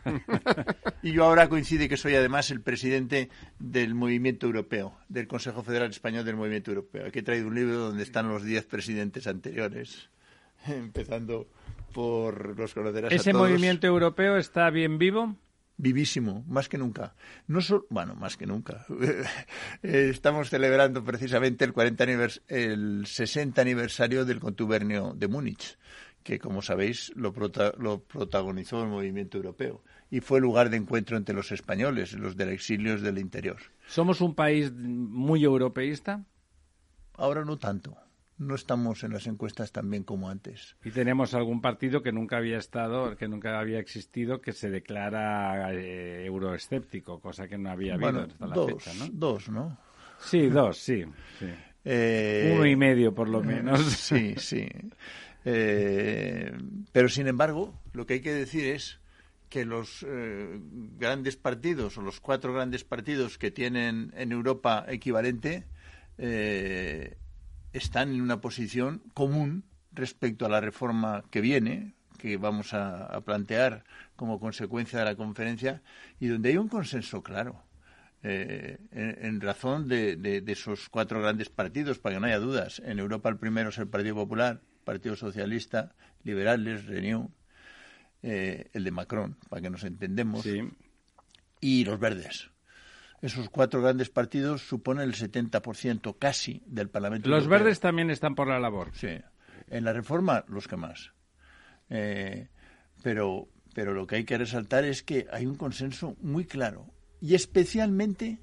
y yo ahora coincide que soy además el presidente del Movimiento Europeo, del Consejo Federal Español del Movimiento Europeo. Aquí he traído un libro donde están los diez presidentes anteriores, empezando por los conocerás ¿Ese movimiento europeo está bien vivo? Vivísimo, más que nunca. No bueno, más que nunca. Eh, estamos celebrando precisamente el, 40 el 60 aniversario del contubernio de Múnich, que como sabéis lo, lo protagonizó el movimiento europeo y fue lugar de encuentro entre los españoles, los del exilio del interior. ¿Somos un país muy europeísta? Ahora no tanto no estamos en las encuestas tan bien como antes. Y tenemos algún partido que nunca había estado, que nunca había existido, que se declara eh, euroescéptico, cosa que no había habido hasta la fecha, ¿no? Dos, ¿no? Sí, dos, sí. Eh, Uno y medio, por lo menos. Sí, sí. Eh, pero, sin embargo, lo que hay que decir es que los grandes partidos, o los cuatro grandes partidos que tienen en Europa equivalente, están en una posición común respecto a la reforma que viene, que vamos a, plantear como consecuencia de la conferencia, y donde hay un consenso claro. Eh, en, razón de, esos cuatro grandes partidos, para que no haya dudas. En Europa el primero es el Partido Popular, Partido Socialista, Liberales, Renew, eh, el de Macron, para que nos entendemos, y los verdes. Esos cuatro grandes partidos suponen el 70% casi del Parlamento Los Europeo. verdes también están por la labor. Sí. En la reforma, los que más. Eh, pero, pero lo que hay que resaltar es que hay un consenso muy claro. Y especialmente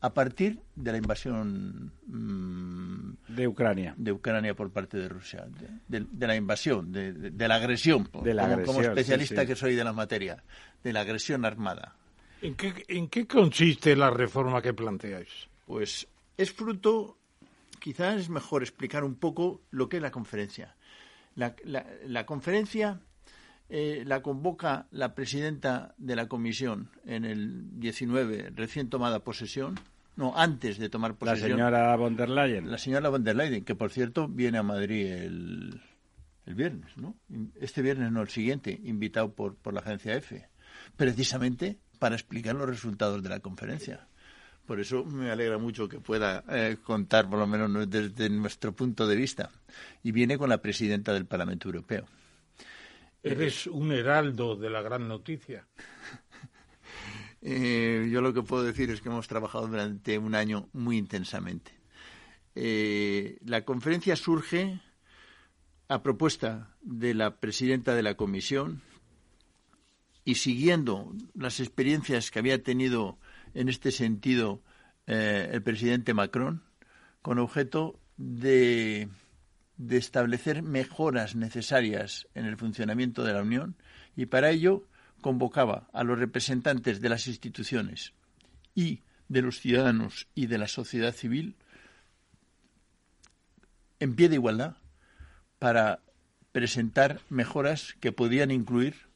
a partir de la invasión mm, De Ucrania. de Ucrania por parte de Rusia, de, de- de la invasión, de, de- la agresión, la como, agresión, como especialista sí, sí. que soy de la materia, de la agresión armada. ¿En qué, ¿En qué consiste la reforma que planteáis? Pues es fruto, quizás es mejor explicar un poco lo que es la conferencia. La, la- la conferencia eh, la convoca la presidenta de la comisión en el 19, recién tomada posesión, no, antes de tomar La posesión. señora von der Leyen. La señora von der Leyen, que por cierto viene a Madrid el, el viernes, ¿no? Este viernes, no el siguiente, invitado por, por la agencia EFE, precisamente para explicar los resultados de la conferencia. Por eso me alegra mucho que pueda eh, contar, por lo menos no- desde nuestro punto de vista. Y viene con la presidenta del Parlamento Europeo. Eres un heraldo de la gran noticia. Eh, yo lo que puedo decir es que hemos trabajado durante un año muy intensamente. Eh, la conferencia surge a propuesta de la presidenta de la comisión y siguiendo las experiencias que había tenido en este sentido eh, el presidente Macron, con objeto de, de establecer mejoras necesarias en el funcionamiento de la Unión y para ello convocaba a los representantes de las instituciones y de los ciudadanos y de la sociedad civil en pie de igualdad para presentar mejoras que podían incluir,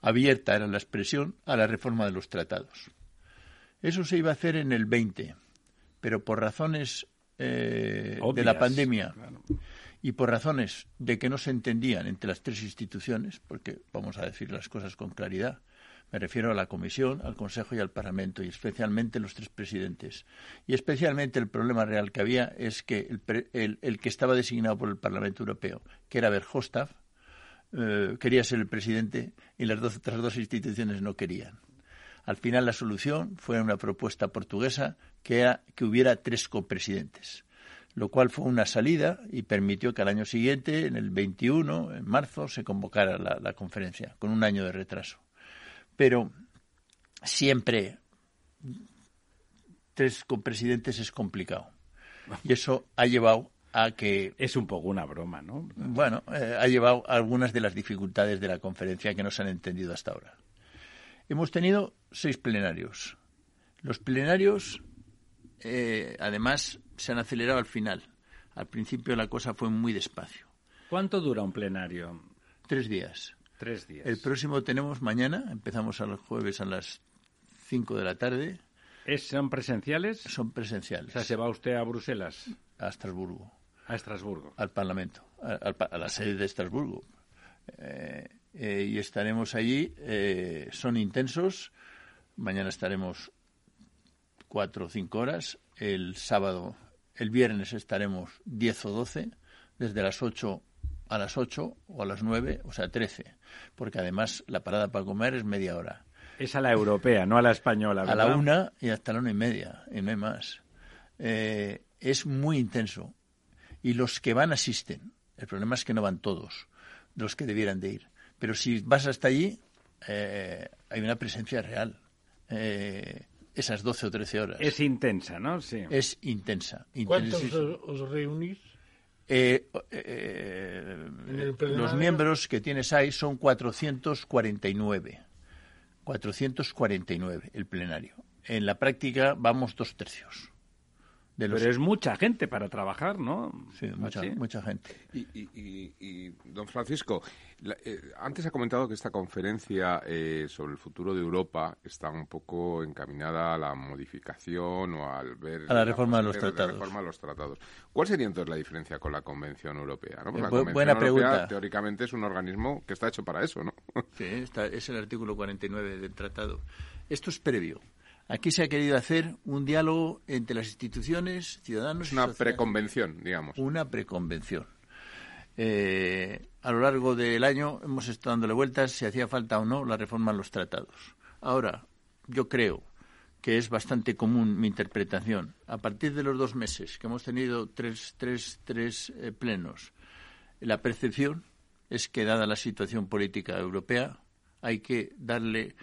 abierta era la expresión, a la reforma de los tratados. Eso se iba a hacer en el 20, pero por razones eh, de la pandemia claro. y por razones de que no se entendían entre las tres instituciones, porque vamos a decir las cosas con claridad, me refiero a la Comisión, al Consejo y al Parlamento, y especialmente los tres presidentes. Y especialmente el problema real que había es que el, pre- el- el que estaba designado por el Parlamento Europeo, que era Verhofstadt, eh, quería ser el presidente y las dos, otras dos instituciones no querían. Al final la solución fue una propuesta portuguesa que era que hubiera tres copresidentes, lo cual fue una salida y permitió que al año siguiente, en el 21, en marzo, se convocara la, la conferencia, con un año de retraso. Pero siempre tres copresidentes es complicado. Y eso ha llevado a que Es un poco una broma, ¿no? bueno, eh, ha llevado algunas de las dificultades de la conferencia que no se han entendido hasta ahora. Hemos tenido seis plenarios. Los plenarios, eh, además, se han acelerado al final. Al principio la cosa fue muy despacio. ¿Cuánto dura un plenario? Tres días. Tres días. El próximo tenemos mañana, empezamos a los jueves a las cinco de la tarde, ¿Es- ¿Son presenciales? son O presenciales sea, ¿se va usted a Bruselas, a Estrasburgo. A Estrasburgo? al Parlamento, a, la sede de Estrasburgo. Eh, eh, y estaremos allí, eh, son intensos, mañana estaremos cuatro o cinco horas, el sábado, el viernes estaremos diez o doce, desde las ocho a las ocho o a las nueve, o sea, trece, porque además la parada para comer es media hora. Es a la europea, no a la española, A la una y hasta la una y media, y no hay más. Eh, es muy intenso. Y los que van asisten. El problema es que no van todos, los que debieran de ir. Pero si vas hasta allí, eh, hay una presencia real. Eh, esas 12 o 13 horas. Es intensa, ¿no? Sí. Es intensa. ¿Cuántos os, os reunís? Eh, eh, los miembros que tienes ahí son 449. 449 el plenario. En la práctica vamos dos tercios. De los, Pero es mucha gente para trabajar, ¿no? sí, mucha, gente. Y, y- y- y, don Francisco, la- eh, antes ha comentado que esta conferencia eh, sobre el futuro de Europa está un poco encaminada a la modificación o al ver A la reforma de los tratados. reforma de los tratados. ¿Cuál sería entonces la diferencia con la Convención Europea? ¿no? Porque Eh, la bu- Convención buena Europea, pregunta. teóricamente es un organismo que está hecho para eso, ¿no? Sí, está- es el artículo 49 del tratado. Esto es previo. Aquí se ha querido hacer un diálogo entre las instituciones, ciudadanos y una preconvención, digamos. una preconvención. Eh, a lo largo del año hemos estado dándole vueltas si hacía falta o no la reforma en los tratados. Ahora, yo creo que es bastante común mi interpretación. A partir de los dos meses que hemos tenido tres, tres, tres eh, plenos, la percepción es que, dada la situación política europea, hay que darle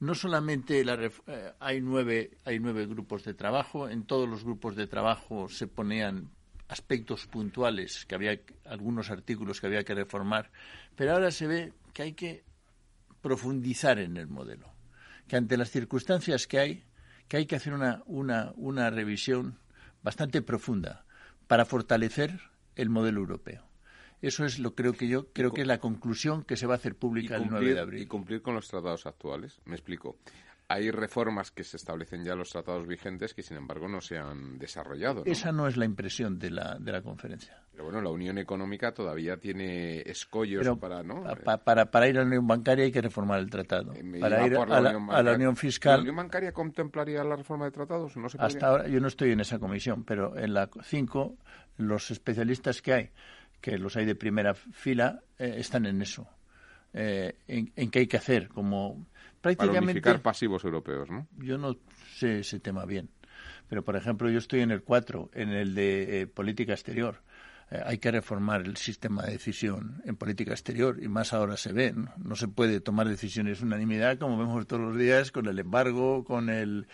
no solamente la, eh, hay nueve hay nueve grupos de trabajo. En todos los grupos de trabajo se ponían aspectos puntuales que había algunos artículos que había que reformar. Pero ahora se ve que hay que profundizar en el modelo que ante las circunstancias que hay que hay que hacer una, una, una revisión bastante profunda para fortalecer el modelo europeo eso es lo creo que yo creo que es la conclusión que se va a hacer pública el 9 de abril. Y cumplir con los tratados actuales. Me explico. Hay reformas que se establecen ya en los tratados vigentes que, sin embargo, no se han desarrollado. Esa no es la impresión de la, de la conferencia. Pero bueno, la Unión Económica todavía tiene escollos para, ¿no? para, para ir a la Unión Bancaria hay que reformar el tratado. Eh, para ir a, la, Unión Fiscal. ¿La Unión Bancaria contemplaría la reforma de tratados? No hasta ahora yo no estoy en esa comisión, pero en la 5 los especialistas que hay que los hay de primera fila, eh, están en eso. Eh, en, qué hay que hacer, como prácticamente... Para pasivos europeos, ¿no? Yo no sé ese tema bien. Pero, por ejemplo, yo estoy en el 4, en el de eh, política exterior. hay que reformar el sistema de decisión en política exterior y más ahora se ve. ¿no? se puede tomar decisiones unanimidad como vemos todos los días con el embargo, con el...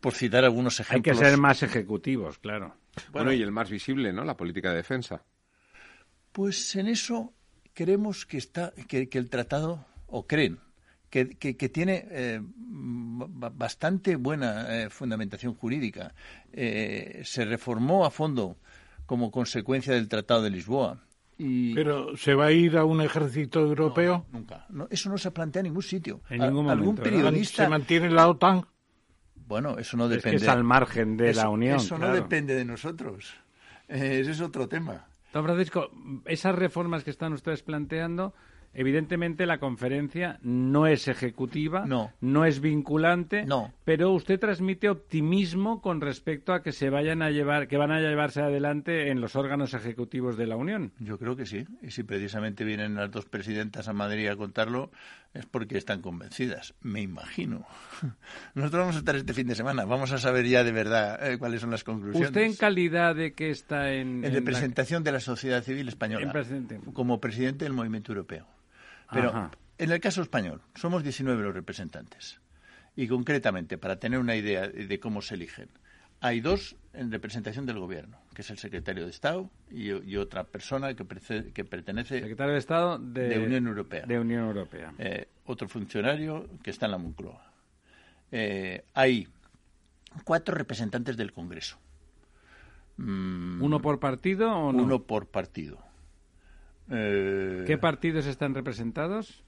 por citar algunos ejemplos. Hay que ser más ejecutivos, claro. bueno, y el más visible, ¿no? La política de defensa. Pues en eso creemos que, está, que, el tratado, o creen, que, tiene eh, bastante buena eh, fundamentación jurídica. Eh, se reformó a fondo como consecuencia del Tratado de Lisboa. ¿Pero se va a ir a un ejército europeo? nunca. eso no se plantea en ningún sitio. En ningún momento, ¿Algún periodista... ¿Se mantiene la OTAN? Bueno, eso no depende... Es, al margen de la Unión. Eso no depende de nosotros. ese es otro tema. Don Francisco, esas reformas que están ustedes planteando, evidentemente la conferencia no es ejecutiva, no, no es vinculante, no. pero usted transmite optimismo con respecto a que se vayan a llevar, que van a llevarse adelante en los órganos ejecutivos de la Unión. Yo creo que sí, y si precisamente vienen las dos presidentas a Madrid a contarlo, es porque están convencidas, me imagino. Nosotros vamos a estar este fin de semana, vamos a saber ya de verdad eh, cuáles son las conclusiones. ¿Usted en calidad de que está en... En, representación de la sociedad civil española, como presidente del Movimiento Europeo. Pero en el caso español, somos 19 los representantes. Y concretamente, para tener una idea de cómo se eligen, hay dos en representación del gobierno, que es el secretario de Estado y, otra persona que, que, pertenece secretario de Estado de, Unión Europea. De Unión Europea. Eh, otro funcionario que está en la Moncloa. Eh, hay cuatro representantes del Congreso. Mm, ¿Uno por partido o no? Uno por partido. Eh, ¿Qué partidos están representados?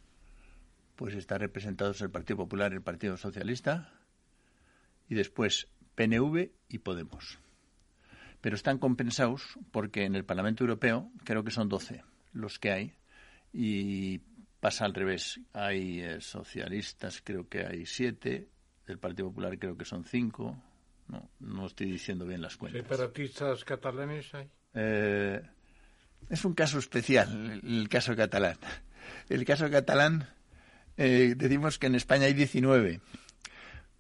Pues está representados el Partido Popular, el Partido Socialista y después PNV y Podemos. Pero están compensados porque en el Parlamento Europeo creo que son 12 los que hay y pasa al revés. Hay eh, socialistas, creo que hay 7, del Partido Popular creo que son 5. No, no estoy diciendo bien las cuentas. ¿Separatistas catalanes hay? Eh, es un caso especial, el caso catalán. El caso catalán, eh, decimos que en España hay 19,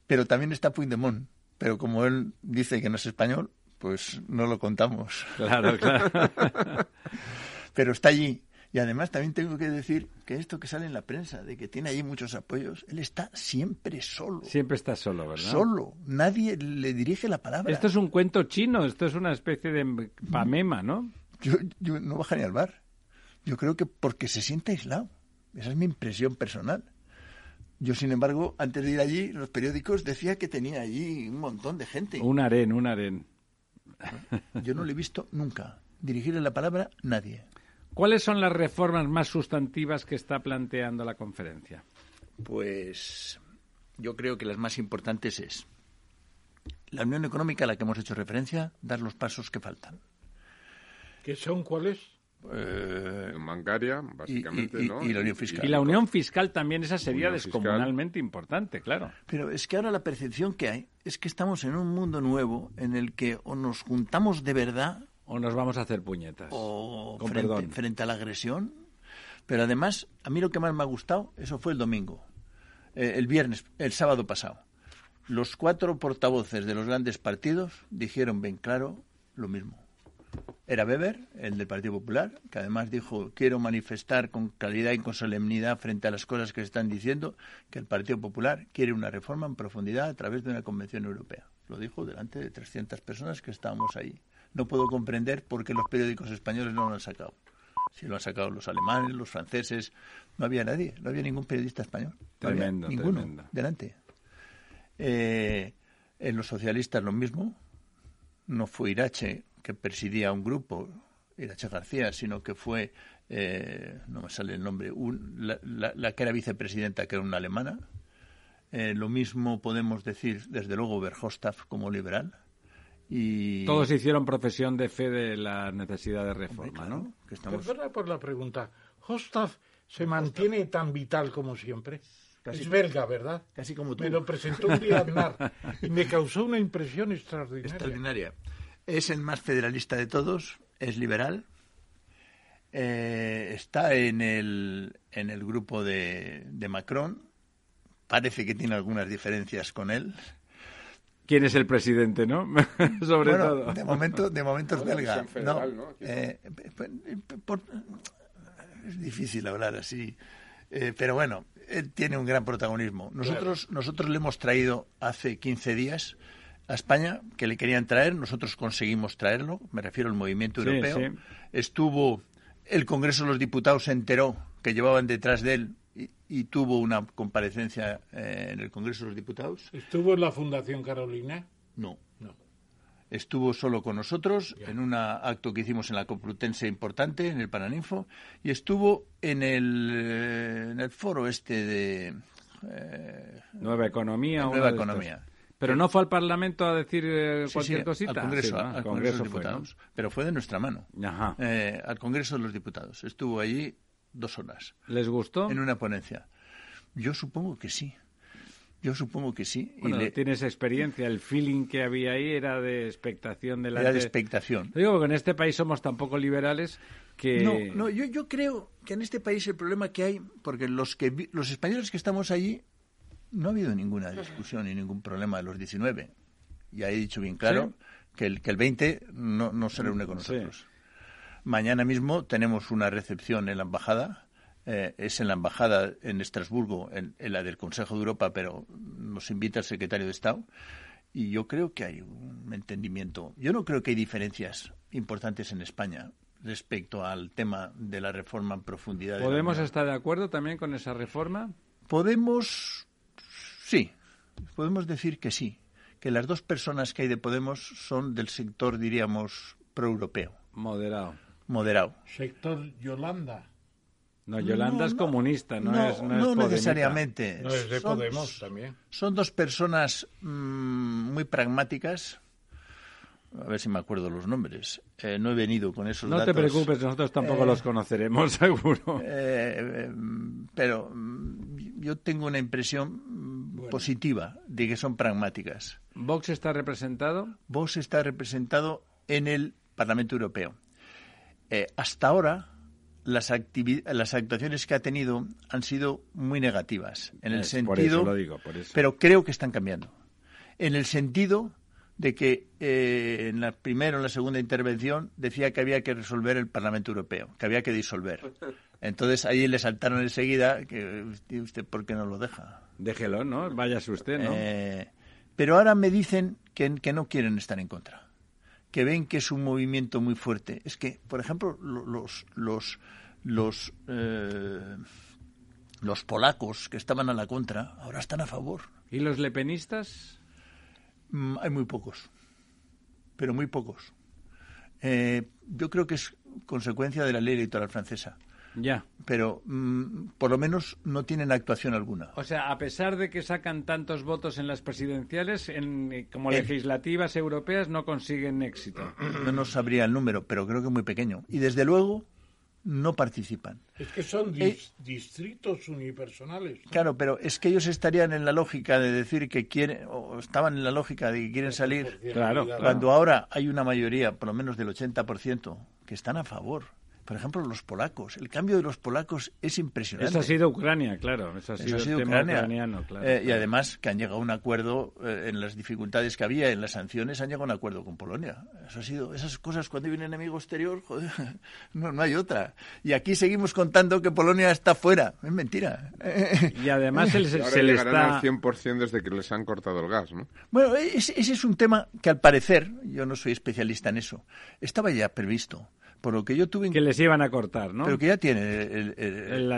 pero también está Puigdemont. Pero como él dice que no es español, pues no lo contamos. Claro, claro. pero está allí. Y además también tengo que decir que esto que sale en la prensa, de que tiene allí muchos apoyos, él está siempre solo. Siempre está solo, ¿verdad? Solo. Nadie le dirige la palabra. Esto es un cuento chino, esto es una especie de pamema, ¿no? yo, yo no bajaría al bar. Yo creo que porque se siente aislado. Esa es mi impresión personal. Yo, sin embargo, antes de ir allí, los periódicos decía que tenía allí un montón de gente. Un aren, un aren. Yo no le he visto nunca dirigirle la palabra nadie. ¿Cuáles son las reformas más sustantivas que está planteando la conferencia? Pues yo creo que las más importantes es la Unión Económica a la que hemos hecho referencia, dar los pasos que faltan. ¿Qué son cuáles? Eh, bancaria, básicamente, y, ¿no? Y, la unión fiscal. Y la unión fiscal también, esa sería descomunalmente importante, claro. Pero es que ahora la percepción que hay es que estamos en un mundo nuevo en el que o nos juntamos de verdad... O nos vamos a hacer puñetas. O frente, frente, a la agresión. Pero además, a mí lo que más me ha gustado, eso fue el domingo. Eh, el viernes, el sábado pasado. los cuatro portavoces de los grandes partidos dijeron bien claro lo mismo. Era Weber, el del Partido Popular, que además dijo, quiero manifestar con claridad y con solemnidad frente a las cosas que se están diciendo, que el Partido Popular quiere una reforma en profundidad a través de una Convención Europea. Lo dijo delante de 300 personas que estábamos ahí. No puedo comprender por qué los periódicos españoles no lo han sacado. Si lo han sacado los alemanes, los franceses, no había nadie, no había ningún periodista español. Tremendo, ninguno. tremendo. Delante. Eh, en los socialistas lo mismo. No fue Irache que presidía un grupo, Irache García, sino que fue, eh, no me sale el nombre, un- la, la- la que era vicepresidenta, que era una alemana. Eh, lo mismo podemos decir, desde luego, Verhofstadt como liberal. Y Todos hicieron profesión de fe de la necesidad de reforma, claro, ¿no? que estamos Perdona por la pregunta. ¿Hostaf se mantiene tan vital como siempre? Casi- es belga, ¿verdad? casi como tú. Me lo presentó un día Aznar y me causó una impresión extraordinaria. extraordinaria. Es el más federalista de todos, es liberal, eh, está en el, en el grupo de, de Macron, parece que tiene algunas diferencias con él. ¿Quién es el presidente, no? Sobre Bueno, todo. de momento, de momento es belga. visión federal, No, ¿no? Aquí, eh, por- por- es difícil hablar así, eh, pero bueno, él tiene un gran protagonismo. Nosotros, nosotros le hemos traído hace 15 días a España, que le querían traer, nosotros conseguimos traerlo, me refiero al movimiento europeo. sí. Estuvo, el Congreso de los Diputados se enteró que llevaban detrás de él y, y tuvo una comparecencia eh, en el Congreso de los Diputados. ¿Estuvo en la Fundación Carolina? No. No. Estuvo solo con nosotros en un acto que hicimos en la Complutense importante, en el Paraninfo, y estuvo en el, eh, en el foro este de eh, Nueva economía. Nueva. Economía. Pero no fue al Parlamento a decir eh, Sí, cualquier sí, cosita. al Congreso, Sí, ¿no? al Congreso de los fue, ¿no? Diputados. Pero fue de nuestra mano. Ajá. Eh, al Congreso de los Diputados. Estuvo allí dos horas ¿Les gustó? en una ponencia. Yo supongo que sí. Yo supongo que sí. Y Bueno, le- tienes experiencia. El feeling que había ahí era de expectación de la era de expectación. Digo que en este país somos tan poco liberales que... No, no, yo, yo creo que en este país el problema que hay, porque los que los españoles que estamos allí no ha habido ninguna discusión ni ningún problema de los 19. Ya he dicho bien claro que, el, que el 20 no, no se reúne con Sí. nosotros. Mañana mismo tenemos una recepción en la embajada. eh, es en la embajada en Estrasburgo, en, en la del Consejo de Europa, pero nos invita el secretario de Estado. Y yo creo que hay un entendimiento. Yo no creo que hay diferencias importantes en España respecto al tema de la reforma en profundidad. de ¿Podemos Unión. estar de acuerdo también con esa reforma? Podemos, sí, podemos decir que sí, que las dos personas que hay de Podemos son del sector, diríamos, proeuropeo, Moderado. moderado. Sector Yolanda. No, Yolanda No, es comunista, no, no, es no, no necesariamente. No, es de Son- Podemos también. Son dos personas mm, muy pragmáticas. A ver si me acuerdo los nombres. Eh, no he venido con esos No te datos. preocupes, nosotros tampoco Eh, los conoceremos, seguro. Eh, eh, pero mm, yo tengo una impresión mm, positiva de que son pragmáticas. ¿Vox está representado? Vox está representado en el Parlamento Europeo. Eh, hasta ahora, las, las actuaciones que ha tenido han sido muy negativas, en el Es, sentido, por eso lo digo, por eso. pero creo que están cambiando. En el sentido de que eh, en la primera o en la segunda intervención decía que había que resolver el Parlamento Europeo, que había que disolver. Entonces ahí le saltaron enseguida que "¿Y usted por qué no lo deja. Déjelo, ¿no? Váyase usted, ¿no? Eh, pero ahora me dicen que, que no quieren estar en contra, que ven que es un movimiento muy fuerte. Es que, por ejemplo, lo- los los los eh, los polacos que estaban a la contra ahora están a favor. ¿Y los lepenistas? Mm, hay muy pocos, pero muy pocos. Eh, yo creo que es consecuencia de la ley electoral francesa, Ya. pero mm, por lo menos no tienen actuación alguna. O sea, a pesar de que sacan tantos votos en las presidenciales, en, eh, como Eh. legislativas europeas no consiguen éxito. No nos sabría el número, pero creo que muy pequeño. Y desde luego no participan. Es que son Eh, dis- distritos unipersonales. Claro, pero es que ellos estarían en la lógica de decir que quieren, o estaban en la lógica de que quieren salir, Claro, claro. cuando ahora hay una mayoría, por lo menos del 80%, que están a favor. Por ejemplo, los polacos. El cambio de los polacos es impresionante. Eso ha sido Ucrania, claro. Eso ha sido, el tema ucraniano, claro, eh, Y además que han llegado a un acuerdo eh, en las dificultades que había en las sanciones, han llegado a un acuerdo con Polonia. Eso ha sido, esas cosas cuando hay un enemigo exterior, joder, no, no hay otra. Y aquí seguimos contando que Polonia está fuera. Es mentira. Y además se, se, le está... al 100% desde que les han cortado el gas, ¿no? Bueno, ese, ese es un tema que al parecer, yo no soy especialista en eso, estaba ya previsto por lo que yo tuve... Que les iban a cortar, ¿no? Pero que ya tiene, la,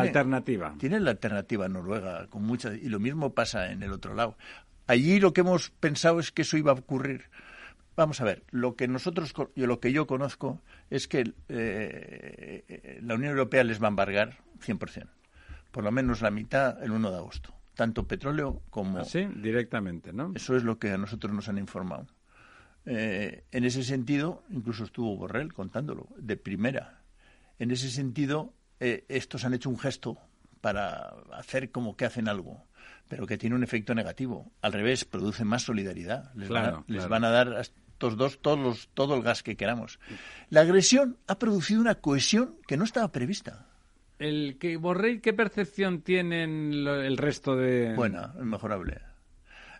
alternativa. Tiene la alternativa Noruega, con mucha, y lo mismo pasa en el otro lado. Allí lo que hemos pensado es que eso iba a ocurrir. Vamos a ver, lo que nosotros, lo que yo conozco es que eh, la Unión Europea les va a embargar 100%, por lo menos la mitad el 1 de agosto, tanto petróleo como... Sí, directamente, ¿no? Eso es lo que a nosotros nos han informado. Eh, en ese sentido, incluso estuvo Borrell contándolo, de primera. En ese sentido, eh, estos han hecho un gesto para hacer como que hacen algo, pero que tiene un efecto negativo. Al revés, produce más solidaridad. Les, van, a, dar a estos dos todos todo el gas que queramos. La agresión ha producido una cohesión que no estaba prevista. El que Borrell, ¿qué percepción tienen el resto de...? Buena, mejorable.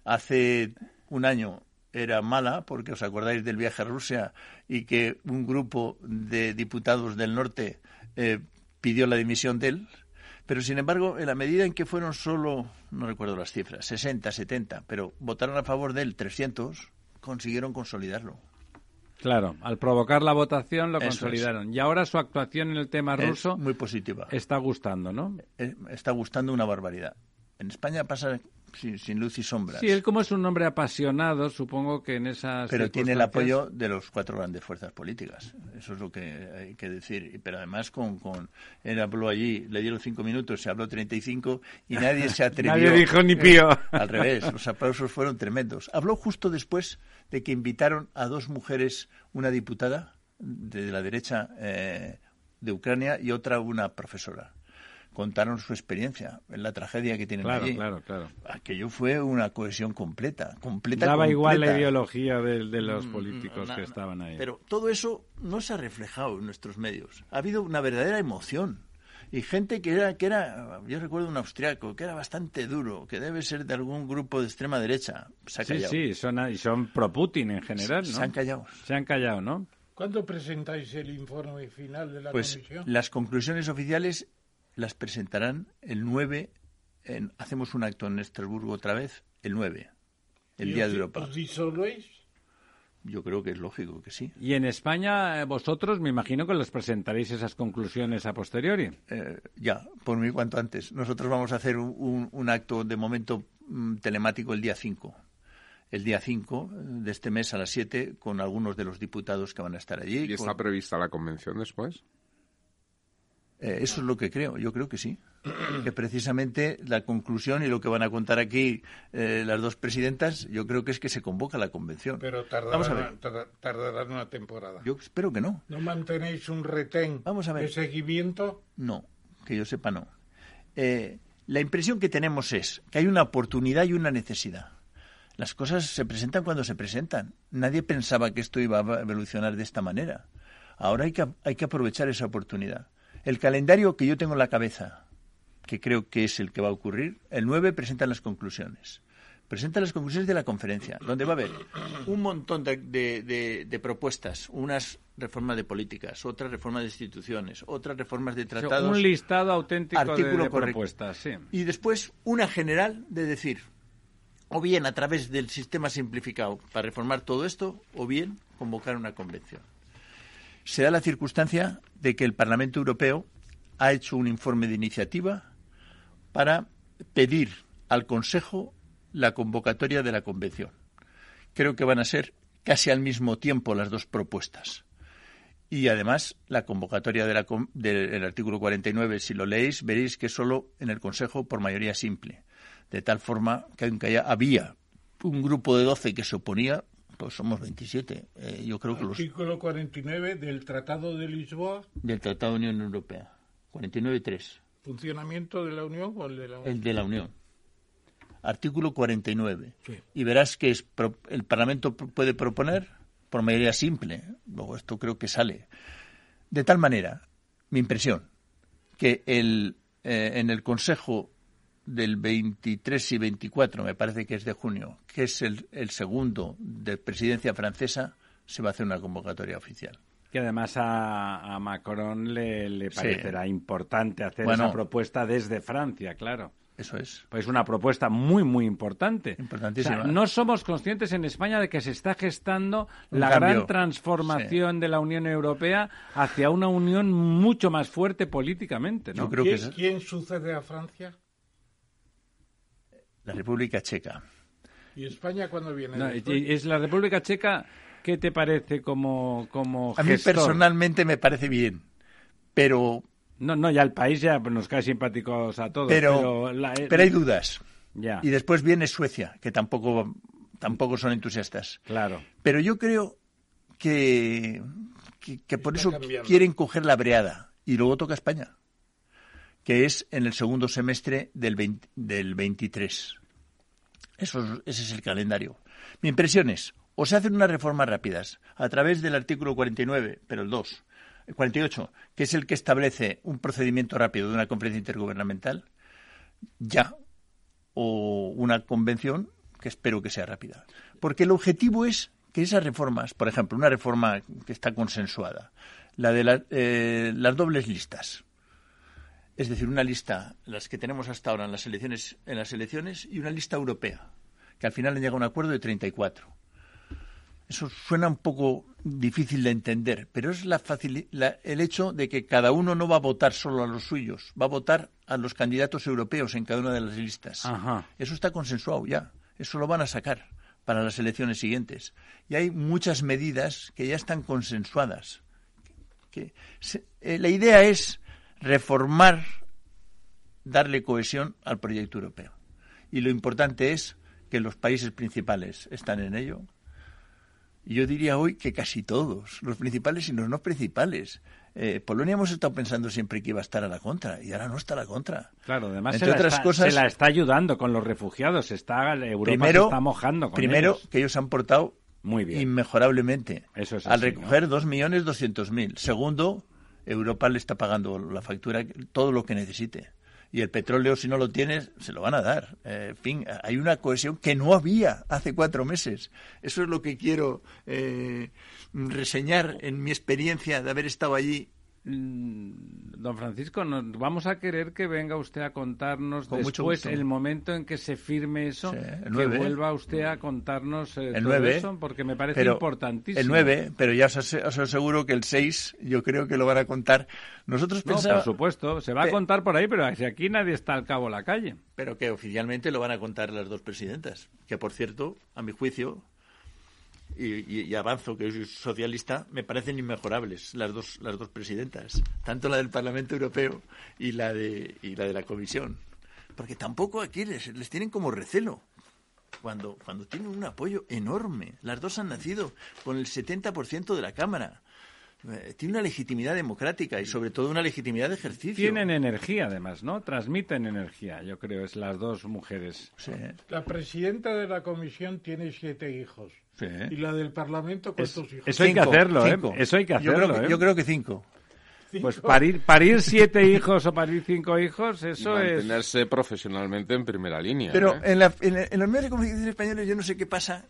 Hace un año era mala, porque os acordáis del viaje a Rusia y que un grupo de diputados del norte eh, pidió la dimisión de él. Pero, sin embargo, en la medida en que fueron solo, no recuerdo las cifras, 60, 70, pero votaron a favor de él 300, consiguieron consolidarlo. Claro, al provocar la votación lo consolidaron. Y ahora su actuación en el tema ruso muy positiva. Está gustando, ¿no? Eh, está gustando una barbaridad. En España pasa sin, luz y sombras. Sí, él como es un hombre apasionado, supongo que en esas Pero tiene el apoyo de los cuatro grandes fuerzas políticas. Eso es lo que hay que decir. Pero además con, con él habló allí, le dieron cinco minutos, se habló treinta y cinco y nadie se atrevió. nadie dijo ni pío. Al revés, los aplausos fueron tremendos. Habló justo después de que invitaron a dos mujeres, una diputada de la derecha eh, de Ucrania y otra una profesora contaron su experiencia en la tragedia que tienen allí. Claro, claro, Aquello fue una cohesión completa, completa. Daba igual la ideología de, los mm, políticos que estaban ahí. Pero todo eso no se ha reflejado en nuestros medios. Ha habido una verdadera emoción y gente que era, que era, yo recuerdo un austriaco, que era bastante duro, que debe ser de algún grupo de extrema derecha. Se ha callado. Sí, sí, son, y son pro-Putin en general, ¿no? Se han callado. Se han callado, ¿no? ¿Cuándo presentáis el informe final de la pues, comisión? Las conclusiones oficiales las presentarán el 9, en, hacemos un acto en Estrasburgo otra vez, el 9, el Día de Europa. ¿Os disolvéis? Yo creo que es lógico que sí. Y en España, eh, vosotros, me imagino que les presentaréis esas conclusiones a posteriori. Eh, ya, por mí cuanto antes. Nosotros vamos a hacer un, un acto de momento mm, telemático el día 5. El día 5 de este mes a las 7 con algunos de los diputados que van a estar allí. ¿Y está prevista la convención después? Eh, eso es lo que creo, yo creo que sí. Que precisamente la conclusión y lo que van a contar aquí eh, las dos presidentas, yo creo que es que se convoca la convención. Pero tardará, tardará una temporada. Yo espero que no. ¿No mantenéis un retén Vamos a ver. de seguimiento? No, que yo sepa no. Eh, la impresión que tenemos es que hay una oportunidad y una necesidad. Las cosas se presentan cuando se presentan. Nadie pensaba que esto iba a evolucionar de esta manera. Ahora hay que, hay que aprovechar esa oportunidad. El calendario que yo tengo en la cabeza, que creo que es el que va a ocurrir, el 9 presenta las conclusiones. Presenta las conclusiones de la conferencia, donde va a haber un montón de, propuestas, unas reformas de políticas, otras reformas de instituciones, otras reformas de tratados. un listado auténtico de, propuestas, sí. Y después una general de decir, o bien a través del sistema simplificado para reformar todo esto, o bien convocar una convención se da la circunstancia de que el Parlamento Europeo ha hecho un informe de iniciativa para pedir al Consejo la convocatoria de la Convención. Creo que van a ser casi al mismo tiempo las dos propuestas. Y además, la convocatoria del artículo 49, si lo leéis, veréis que solo en el Consejo por mayoría simple. De tal forma que aunque había un grupo de 12 que se oponía, pues somos 27. Eh, yo creo que los... Artículo 49 del Tratado de Lisboa. Del Tratado de Unión Europea. 49.3. ¿Funcionamiento de la Unión o el de la Unión? El de la Unión. Artículo 49. Y verás que es, el Parlamento puede proponer por mayoría simple. Luego esto creo que sale. De tal manera, mi impresión, que el, eh, en el Consejo del 23 y 24, me parece que es de junio, que es el, el segundo de presidencia francesa, se va a hacer una convocatoria oficial. Que además a, a Macron le, le Sí. parecerá importante hacer Bueno. esa propuesta desde Francia, claro. Eso es. Pues una propuesta muy, muy importante. Importantísima. O sea, no somos conscientes en España de que se está gestando Un la cambio. gran transformación de la Unión Europea hacia una unión mucho más fuerte políticamente, ¿no? Yo creo ¿Quién, que es quién sucede a Francia? La República Checa. ¿Y España cuándo viene? No, es la República Checa, ¿qué te parece como, como A mí gestor? personalmente me parece bien, pero, No, no, ya el país ya nos cae simpáticos a todos. pero, Pero, la- eh, pero hay dudas. Ya, Y después viene Suecia, que tampoco, tampoco son entusiastas. claro. Pero yo creo que, que, que por Está eso cambiando. quieren coger la breada. Y luego toca España, que es en el segundo semestre del, 20 del 23. Eso es- ese es el calendario. Mi impresión es, o se hacen unas reformas rápidas a través del artículo 49, pero el 2, el 48, que es el que establece un procedimiento rápido de una conferencia intergubernamental, ya, o una convención que espero que sea rápida. Porque el objetivo es que esas reformas, por ejemplo, una reforma que está consensuada, la de la- eh, las dobles listas, es decir, una lista, las que tenemos hasta ahora en las elecciones, en las elecciones y una lista europea, que al final han llegado a un acuerdo de 34. Eso suena un poco difícil de entender, pero es la la- el hecho de que cada uno no va a votar solo a los suyos, va a votar a los candidatos europeos en cada una de las listas. Ajá. Eso está consensuado ya. Eso lo van a sacar para las elecciones siguientes. Y hay muchas medidas que ya están consensuadas. Que se- eh, la idea es reformar, darle cohesión al proyecto europeo. Y lo importante es que los países principales están en ello. Yo diría hoy que casi todos, los principales y los no principales. Eh, Polonia hemos estado pensando siempre que iba a estar a la contra y ahora no está a la contra. Claro, además se Entre la, otras está, cosas- se la está ayudando con los refugiados. Está, Europa primero, se está mojando con primero ellos. que ellos se han portado Muy bien. inmejorablemente Eso es al así, recoger dos millones doscientos mil. Segundo, Europa le está pagando la factura todo lo que necesite. Y el petróleo, si no lo tienes, se lo van a dar. Eh, en fin, hay una cohesión que no había hace cuatro meses. Eso es lo que quiero eh, reseñar en mi experiencia de haber estado allí. Mm, Don Francisco, nos vamos a querer que venga usted a contarnos Con después el momento en que se firme eso, Sí, el que 9. vuelva usted a contarnos eh, El todo 9, eso, porque me parece pero importantísimo. El 9, pero ya os, os aseguro que el 6 yo creo que lo van a contar. Nosotros No, por supuesto, se va a contar por ahí, pero si aquí nadie está al cabo de la calle. Pero que oficialmente lo van a contar las dos presidentas, que por cierto, a mi juicio, y, y- avanzo que soy socialista, me parecen inmejorables las dos, las dos presidentas, tanto la del Parlamento Europeo y la de, y la, de la Comisión. Porque tampoco aquí les, les tienen como recelo. Cuando, cuando tienen un apoyo enorme. Las dos han nacido con el 70% de la Cámara. Eh, tiene una legitimidad democrática y sobre todo una legitimidad de ejercicio. Tienen energía, además, ¿no? Transmiten energía, yo creo, es las dos mujeres. Sí. La presidenta de la comisión tiene siete hijos. Sí. ¿Y la del Parlamento cuántos hijos? Eso hay que Cinco, hacerlo, ¿eh? Eso hay que Yo hacerlo, creo que- ¿eh? Yo creo que cinco. Pues parir, parir siete hijos o parir cinco hijos, Y eso es... mantenerse profesionalmente en primera línea. Pero ¿eh? en, la- en- en los medios de comunicación españoles yo no sé qué pasa,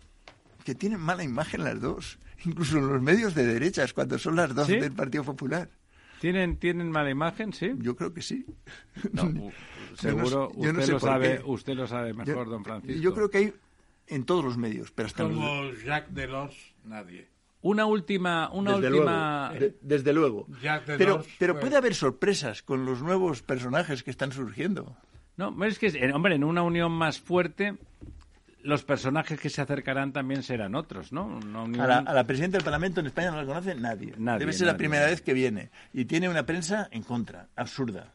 que tienen mala imagen las dos. Incluso en los medios de derechas, cuando son las dos ¿Sí? del Partido Popular. ¿Tienen, ¿Tienen mala imagen, sí? Yo creo que sí. No, seguro, yo no usted, sé lo sabe, usted lo sabe mejor, Yo- don Francisco. Yo creo que hay en todos los medios, pero hasta los- Como Jacques Delors, nadie. Una última, una desde última... luego. de- desde luego. Jacques Pero, Delors pero fue- puede haber sorpresas con los nuevos personajes que están surgiendo. No, es que, hombre, en una unión más fuerte, los personajes que se acercarán también serán otros, ¿no? Unión- A la, a la presidenta del Parlamento en España no la conoce nadie. Nadie, Debe ser la primera vez que viene. Y tiene una prensa en contra, absurda.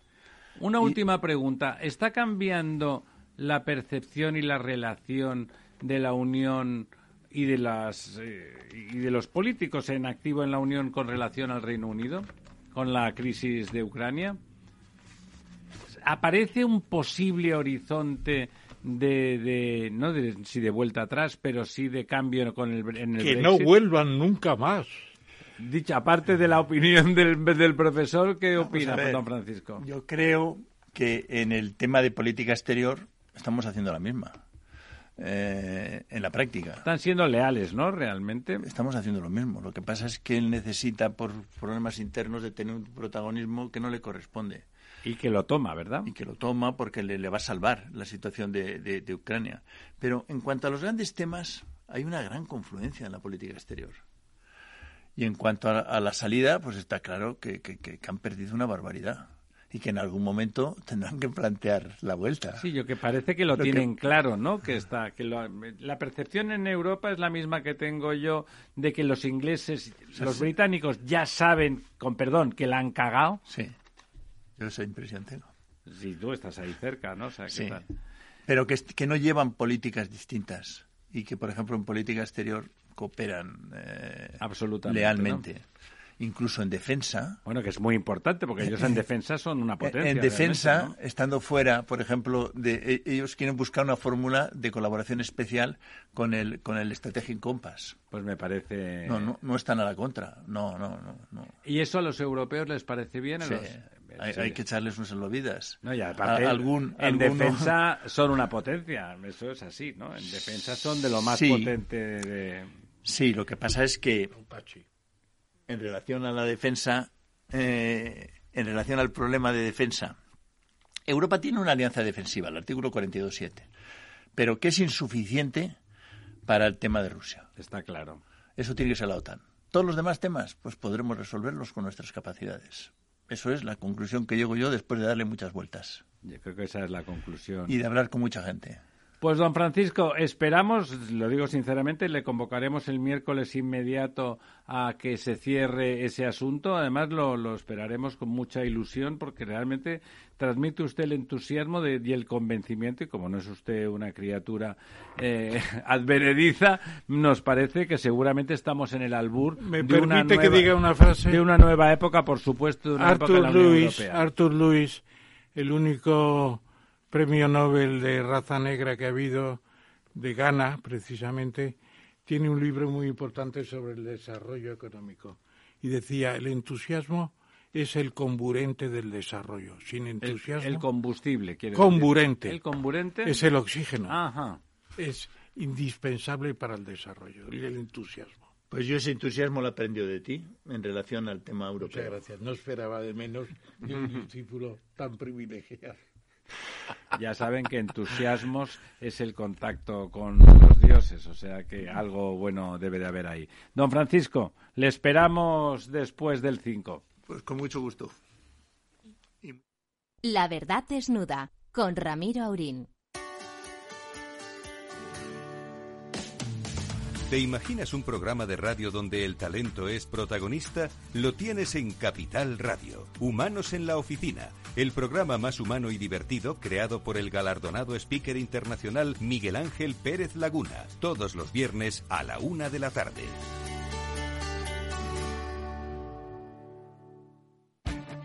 Una última pregunta. ¿Está cambiando la percepción y la relación de la Unión y de las eh, y de los políticos en activo en la Unión con relación al Reino Unido con la crisis de Ucrania? ¿Aparece un posible horizonte de, de no de si de vuelta atrás, pero sí de cambio con el en el Que Brexit? no vuelvan nunca más. Dicha, aparte de la opinión del, del profesor, ¿qué Vamos opina don Francisco? Yo creo que en el tema de política exterior estamos haciendo la misma. Eh, en la práctica. Están siendo leales, ¿no? Realmente. Estamos haciendo lo mismo. Lo que pasa es que él necesita, por problemas internos, de tener un protagonismo que no le corresponde. Y que lo toma, ¿verdad? Y que lo toma porque le, le va a salvar la situación de, de- de Ucrania. Pero en cuanto a los grandes temas, hay una gran confluencia en la política exterior. Y en cuanto a, a la salida, pues está claro que, que- han perdido una barbaridad. Y que en algún momento tendrán que plantear la vuelta. Sí, yo que parece que lo, Lo que- tienen claro, ¿no? Que está, que lo- la percepción en Europa es la misma que tengo yo de que los ingleses, sea, los sí. británicos ya saben, con perdón, que la han cagado. Sí, yo esa impresión tengo. Si tú estás ahí cerca, ¿no? O sea, ¿qué Sí. tal? Pero que, que no llevan políticas distintas y que, por ejemplo, en política exterior cooperan eh, Absolutamente, lealmente. Incluso en defensa. Bueno, que es muy importante porque ellos en defensa son una potencia. en defensa, estando fuera, por ejemplo, de e- ellos quieren buscar una fórmula de colaboración especial con el con el Strategic Compass. Pues me parece. No, no, no están a la contra. No, no, no, no. ¿Y eso a los europeos les parece bien? A Sí. los- Hay, Sí. hay que echarles un salvavidas. No, y aparte, A- algún, en alguno- defensa son una potencia, eso es así, ¿no? En defensa son de lo más Sí. potente de... Sí, lo que pasa es que en relación a la defensa, eh, en relación al problema de defensa, Europa tiene una alianza defensiva, el artículo 42.7, pero que es insuficiente para el tema de Rusia. Está claro. Eso tiene que ser la OTAN. Todos los demás temas, pues podremos resolverlos con nuestras capacidades. Eso es la conclusión que llego yo después de darle muchas vueltas Yo creo que esa es la conclusión. y de hablar con mucha gente. Pues don Francisco, esperamos, lo digo sinceramente, le convocaremos el miércoles inmediato a que se cierre ese asunto. Además, lo, lo esperaremos con mucha ilusión porque realmente transmite usted el entusiasmo de- y el convencimiento y como no es usted una criatura eh, advenediza, nos parece que seguramente estamos en el albur ¿Me de una permite que nueva- diga una frase? De una nueva época, por supuesto, de una época en Arthur la Unión Lewis, Europea. Arthur Lewis, el único premio Nobel de raza negra que ha habido, de Ghana precisamente, tiene un libro muy importante sobre el desarrollo económico. Y decía, el entusiasmo es el comburente del desarrollo. Sin entusiasmo, el combustible, quiere comburente. decir. El comburente es el oxígeno. Ajá. Es indispensable para el desarrollo, el el entusiasmo. Pues yo ese entusiasmo lo aprendió de ti en relación al tema europeo. Muchas gracias. No esperaba de menos de un discípulo tan privilegiado. Ya saben que entusiasmos es el contacto con los dioses, o sea que algo bueno debe de haber ahí. Don Francisco, le esperamos después del 5. Pues con mucho gusto. La verdad desnuda con Ramiro Aurín. ¿Te imaginas un programa de radio donde el talento es protagonista? Lo tienes en Capital Radio. Humanos en la oficina. El programa más humano y divertido creado por el galardonado speaker internacional Miguel Ángel Pérez Laguna. Todos los viernes a la una de la tarde.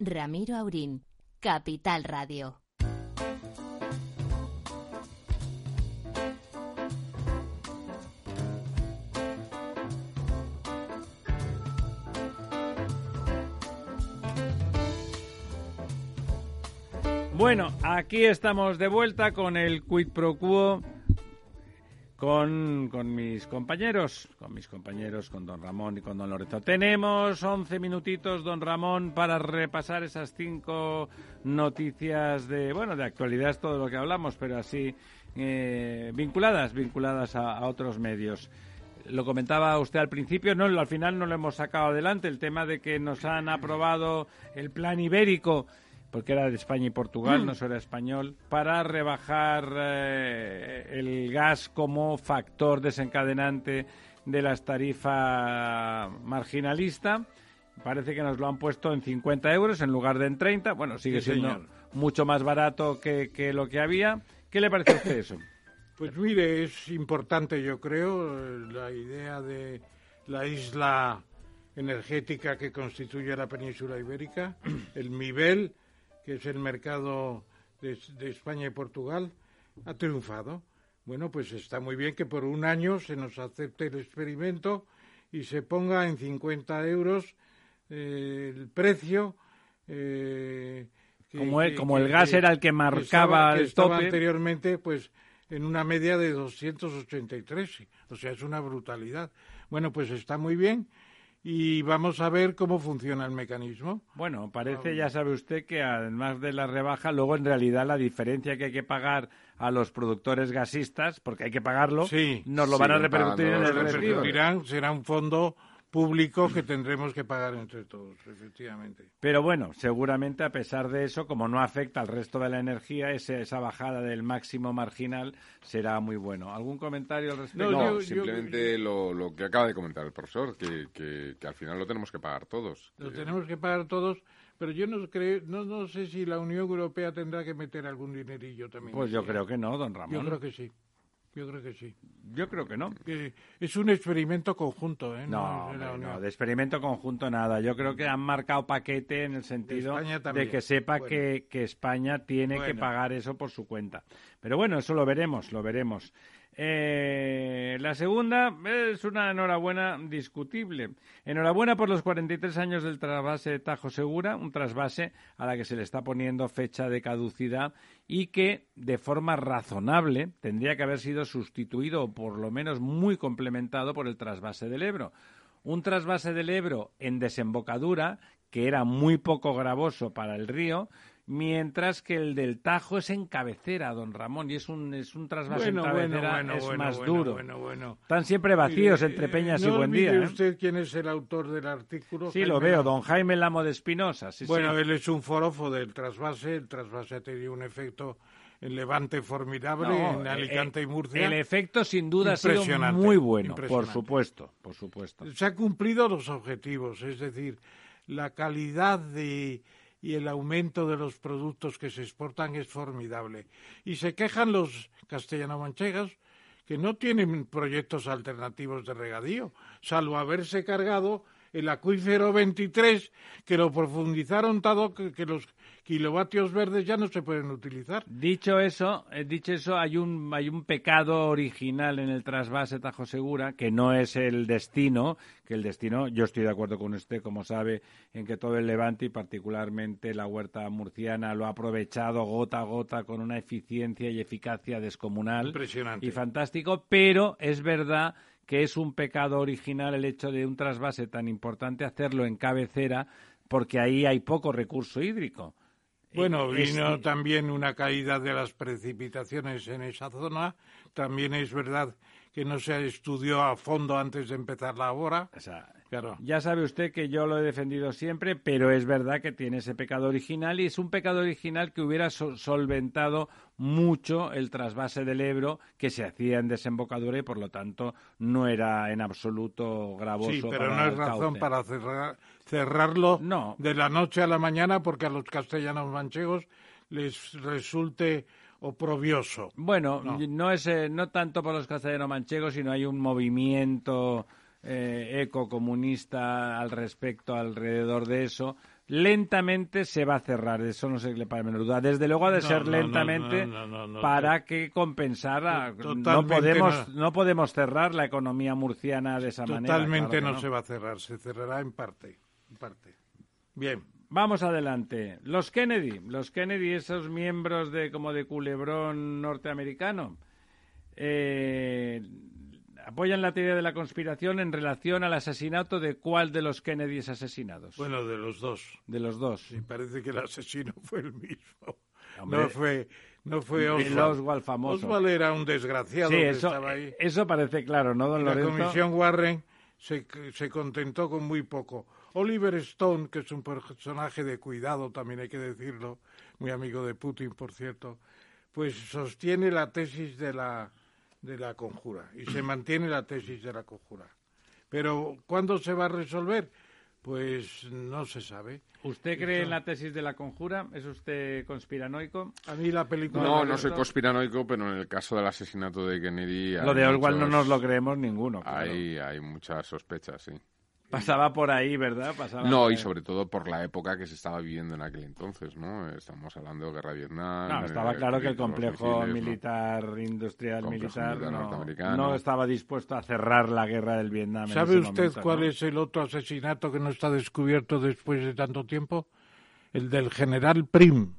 Ramiro Aurín. Capital Radio. Bueno, aquí estamos de vuelta con el quid pro quo con, con mis compañeros, con mis compañeros, con don Ramón y con don Lorenzo. Tenemos 11 minutitos, don Ramón, para repasar esas cinco noticias de, bueno, de actualidad es todo lo que hablamos, pero así eh, vinculadas, vinculadas a, a otros medios. Lo comentaba usted al principio, no, al final no lo hemos sacado adelante, el tema de que nos han aprobado el plan ibérico porque era de España y Portugal, no solo era español, para rebajar eh, el gas como factor desencadenante de las tarifas marginalista parece que nos lo han puesto en 50 euros en lugar de en 30. Bueno, sigue Sí, siendo señor. mucho más barato que, que lo que había. ¿Qué le parece a usted eso? Pues mire, es importante, yo creo, eh, la idea de la isla energética que constituye la península ibérica, el MIBEL, que es el mercado de, de España y Portugal, ha triunfado. Bueno, pues está muy bien que por un año se nos acepte el experimento y se ponga en 50 euros eh, el precio. eh, que- Como el- que- como que- el gas que- era el que marcaba el estaba tope. anteriormente, pues en una media de 283. O sea, es una brutalidad. Bueno, pues está muy bien y vamos a ver cómo funciona el mecanismo. Bueno, parece, ya sabe usted, que además de la rebaja, luego en realidad la diferencia que hay que pagar a los productores gasistas, porque hay que pagarlo, Sí. nos lo Sí, van a repercutir en pagando el. Repercutirán, será un fondo público que tendremos que pagar entre todos, efectivamente. Pero bueno, seguramente a pesar de eso, como no afecta al resto de la energía, ese- esa bajada del máximo marginal será muy bueno. ¿Algún comentario al respecto? No, yo- simplemente Lo, lo que acaba de comentar el profesor, que, que, que al final lo tenemos que pagar todos. Lo Que- tenemos que pagar todos, pero yo no, creo, no, no sé si la Unión Europea tendrá que meter algún dinerillo también. Pues yo creo que no, don Ramón. Yo creo que sí. Yo creo que sí. Yo creo que no. Que es un experimento conjunto, ¿eh? No, hombre, no, Unión. de experimento conjunto nada. Yo creo que han marcado paquete en el sentido de, que sepa Bueno. que, que España tiene que pagar eso por su cuenta. Pero bueno, eso lo veremos, lo veremos. Eh, la segunda es una enhorabuena discutible. Enhorabuena por los 43 años del trasvase de Tajo Segura, un trasvase a la que se le está poniendo fecha de caducidad y que de forma razonable tendría que haber sido sustituido o por lo menos muy complementado por el trasvase del Ebro. Un trasvase del Ebro en desembocadura que era muy poco gravoso para el río, mientras que el del Tajo es en cabecera, don Ramón, y es un, es un trasvase Bueno, en bueno, cabecera, bueno, es bueno, más bueno, duro. bueno, bueno. Están siempre vacíos Mire, entre eh, Peñas y no Buen olvide Día. ¿eh? usted quién es el autor del artículo? Sí, lo Jaime veo, Lamo. don Jaime Lamo de Espinosa. sí, bueno, sí. él es un forofo del trasvase. El trasvase ha tenido un efecto en Levante formidable, No, en eh, Alicante eh, y Murcia. El efecto, sin duda, ha sido muy bueno, por supuesto, por supuesto. Se han cumplido los objetivos, es decir, la calidad de, y el aumento de los productos que se exportan es formidable. Y se quejan los castellano-manchegas que no tienen proyectos alternativos de regadío, salvo haberse cargado el acuífero 23, que lo profundizaron todo, que, que los kilovatios verdes ya no se pueden utilizar. Dicho eso, eh, dicho eso, hay un hay un pecado original en el trasvase Tajo Segura que no es el destino, que el destino, yo estoy de acuerdo con usted, como sabe, en que todo el Levante y particularmente la huerta murciana lo ha aprovechado gota a gota con una eficiencia y eficacia descomunal Impresionante. y fantástico, pero es verdad que es un pecado original el hecho de un trasvase tan importante hacerlo en cabecera porque ahí hay poco recurso hídrico. Bueno, Es- vino también una caída de las precipitaciones en esa zona. También es verdad que no se estudió a fondo antes de empezar la obra. O sea, Claro. Ya sabe usted que yo lo he defendido siempre, pero es verdad que tiene ese pecado original y es un pecado original que hubiera so- solventado mucho el trasvase del Ebro que se hacía en desembocadura y por lo tanto no era en absoluto gravoso. Sí, pero para no es razón cauce. para cerrar- cerrarlo No. de la noche a la mañana porque a los castellanos manchegos les resulte oprobioso. Bueno, No. no, es eh, no tanto por los castellanos manchegos, sino hay un movimiento eh, ecocomunista al respecto, alrededor de eso. Lentamente se va a cerrar, eso no sé qué le parece menor duda. Desde luego ha de No, ser no, lentamente para que compensara. No podemos, no. podemos cerrar la economía murciana de esa manera. Totalmente claro no, se va a cerrar, se cerrará en parte. En parte. Bien. Vamos adelante. Los Kennedy, los Kennedy, esos miembros de como de culebrón norteamericano, eh, apoyan la teoría de la conspiración en relación al asesinato de cuál de los Kennedys asesinados. Bueno, de los dos. de los dos. Sí, parece que el asesino fue el mismo. Hombre, no fue, no fue el Oswald. Oswald famoso. Oswald era un desgraciado Sí, que eso, estaba ahí. eso parece claro, ¿no, don la Lorenzo? comisión Warren se, se contentó con muy poco. Oliver Stone, que es un personaje de cuidado, también hay que decirlo, muy amigo de Putin, por cierto, pues sostiene la tesis de la, de la conjura y se mantiene la tesis de la conjura. Pero ¿cuándo se va a resolver? pues no se sabe. ¿Usted cree en la tesis de la conjura? ¿Es usted conspiranoico? A mí la película... No, no soy conspiranoico, pero en el caso del asesinato de Kennedy... Lo de igual no nos lo creemos ninguno. Hay, hay muchas sospechas, sí. Pasaba por ahí, ¿verdad? Pasaba no, y sobre todo por la época que se estaba viviendo en aquel entonces, ¿no? Estamos hablando de guerra de Vietnam. No, estaba claro que el complejo militar, industrial, militar, no, estaba dispuesto a cerrar la guerra del Vietnam. ¿Sabe usted cuál es el otro asesinato que no está descubierto después de tanto tiempo? El del general Prim.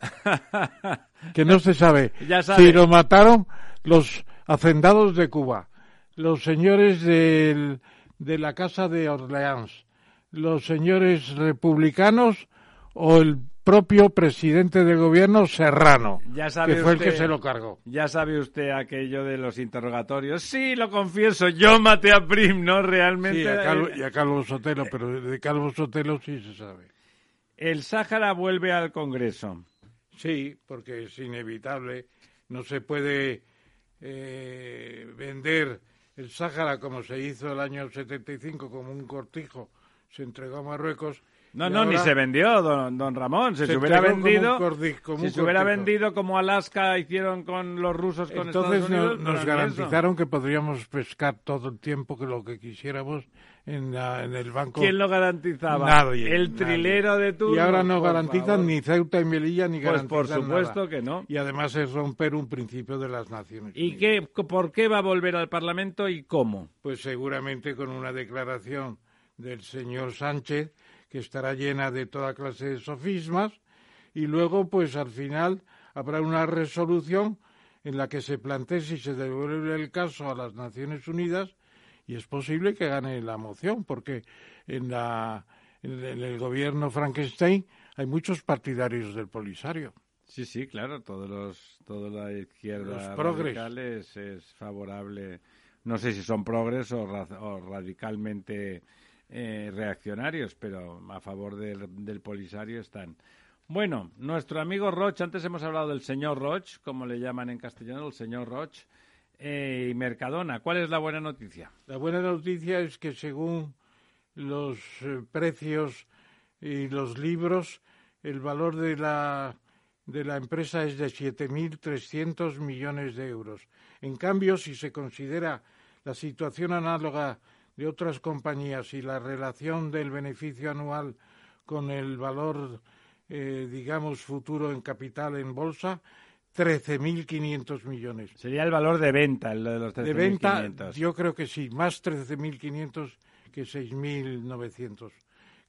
que no se sabe si lo mataron los hacendados de Cuba, los señores del de la Casa de Orleans, los señores republicanos o el propio presidente del gobierno Serrano, que fue el que se lo cargó. Ya sabe usted aquello de los interrogatorios. Sí, lo confieso, yo maté a Prim, ¿no? Realmente. Sí, a Calvo, y a Calvo Sotelo, pero de Calvo Sotelo sí se sabe. El Sáhara vuelve al Congreso. Sí, porque es inevitable. No se puede eh, vender el Sáhara, como se hizo el año 75 como un cortijo, se entregó a Marruecos. No, no, ni se vendió, don, don Ramón. Si se, hubiera vendido, como si se hubiera vendido como Alaska hicieron con los rusos con Entonces Estados Unidos, nos garantizaron que podríamos pescar todo el tiempo que lo que quisiéramos en, en el banco. ¿Quién lo garantizaba? Nadie. El trilero de turno. Y ahora no garantizan ni Ceuta y Melilla ni pues garantizan por supuesto que no. Y además es romper un principio de las Naciones ¿Y qué, por qué va a volver al Parlamento y cómo? Pues seguramente con una declaración del señor Sánchez que estará llena de toda clase de sofismas y luego pues al final habrá una resolución en la que se plantee si se devuelve el caso a las Naciones Unidas y es posible que gane la moción, porque en, la, en el gobierno Frankenstein hay muchos partidarios del Polisario. Sí, sí, claro, todos los, toda la izquierda radical es, favorable, no sé si son progres o, radicalmente eh, reaccionarios, pero a favor del, Polisario están. Bueno, nuestro amigo Roch, antes hemos hablado del señor Roch, como le llaman en castellano, el señor Roch, eh, y Mercadona. ¿Cuál es la buena noticia? La buena noticia es que según los eh, precios y los libros, el valor de la, de la empresa es de 7.300 millones de euros. En cambio, si se considera la situación análoga de otras compañías y la relación del beneficio anual con el valor, eh, digamos, futuro en capital en bolsa, 13.500 millones. Sería el valor de venta, el de los 13.500. De venta, yo creo que sí, más 13.500 que 6.900.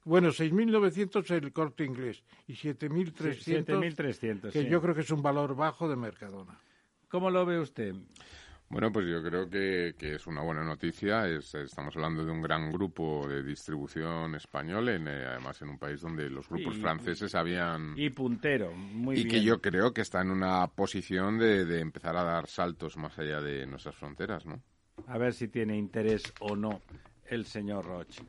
Bueno, 6.900 es el corte inglés y 7.300 que yo creo que es un valor bajo de Mercadona. ¿Cómo lo ve usted? Bueno, pues yo creo que, es una buena noticia. estamos hablando de un gran grupo de distribución español, en, eh, además en un país donde los grupos franceses habían... Y puntero, muy y que yo creo que está en una posición de, empezar a dar saltos más allá de nuestras fronteras, ¿no? A ver si tiene interés o no el señor Roche.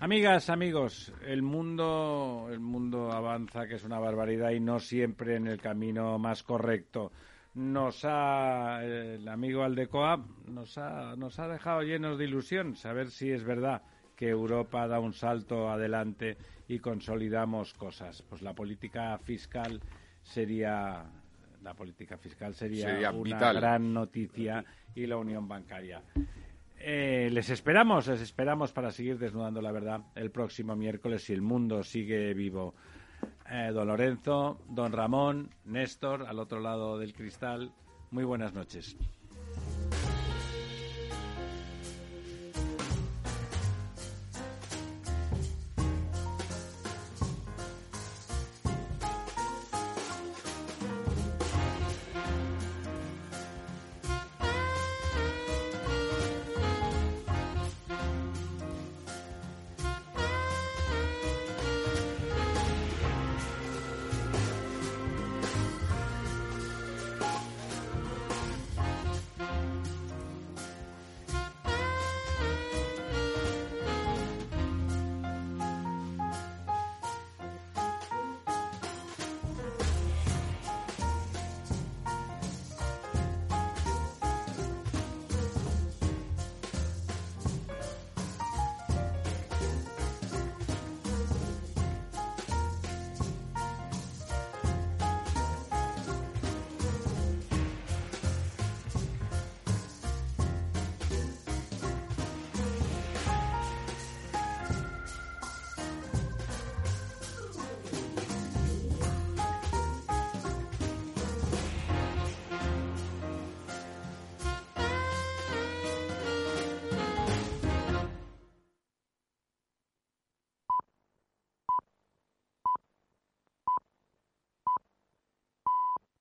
Amigas, amigos, el mundo, el mundo avanza, que es una barbaridad y no siempre en el camino más correcto nos ha, el amigo Aldecoa nos ha, nos ha dejado llenos de ilusión saber si es verdad que Europa da un salto adelante y consolidamos cosas. Pues la política fiscal sería la política fiscal sería, una gran noticia y la unión bancaria. Eh, les esperamos, les esperamos para seguir desnudando la verdad el próximo miércoles si el mundo sigue vivo. Eh, don Lorenzo, don Ramón, Néstor, al otro lado del cristal. Muy buenas noches.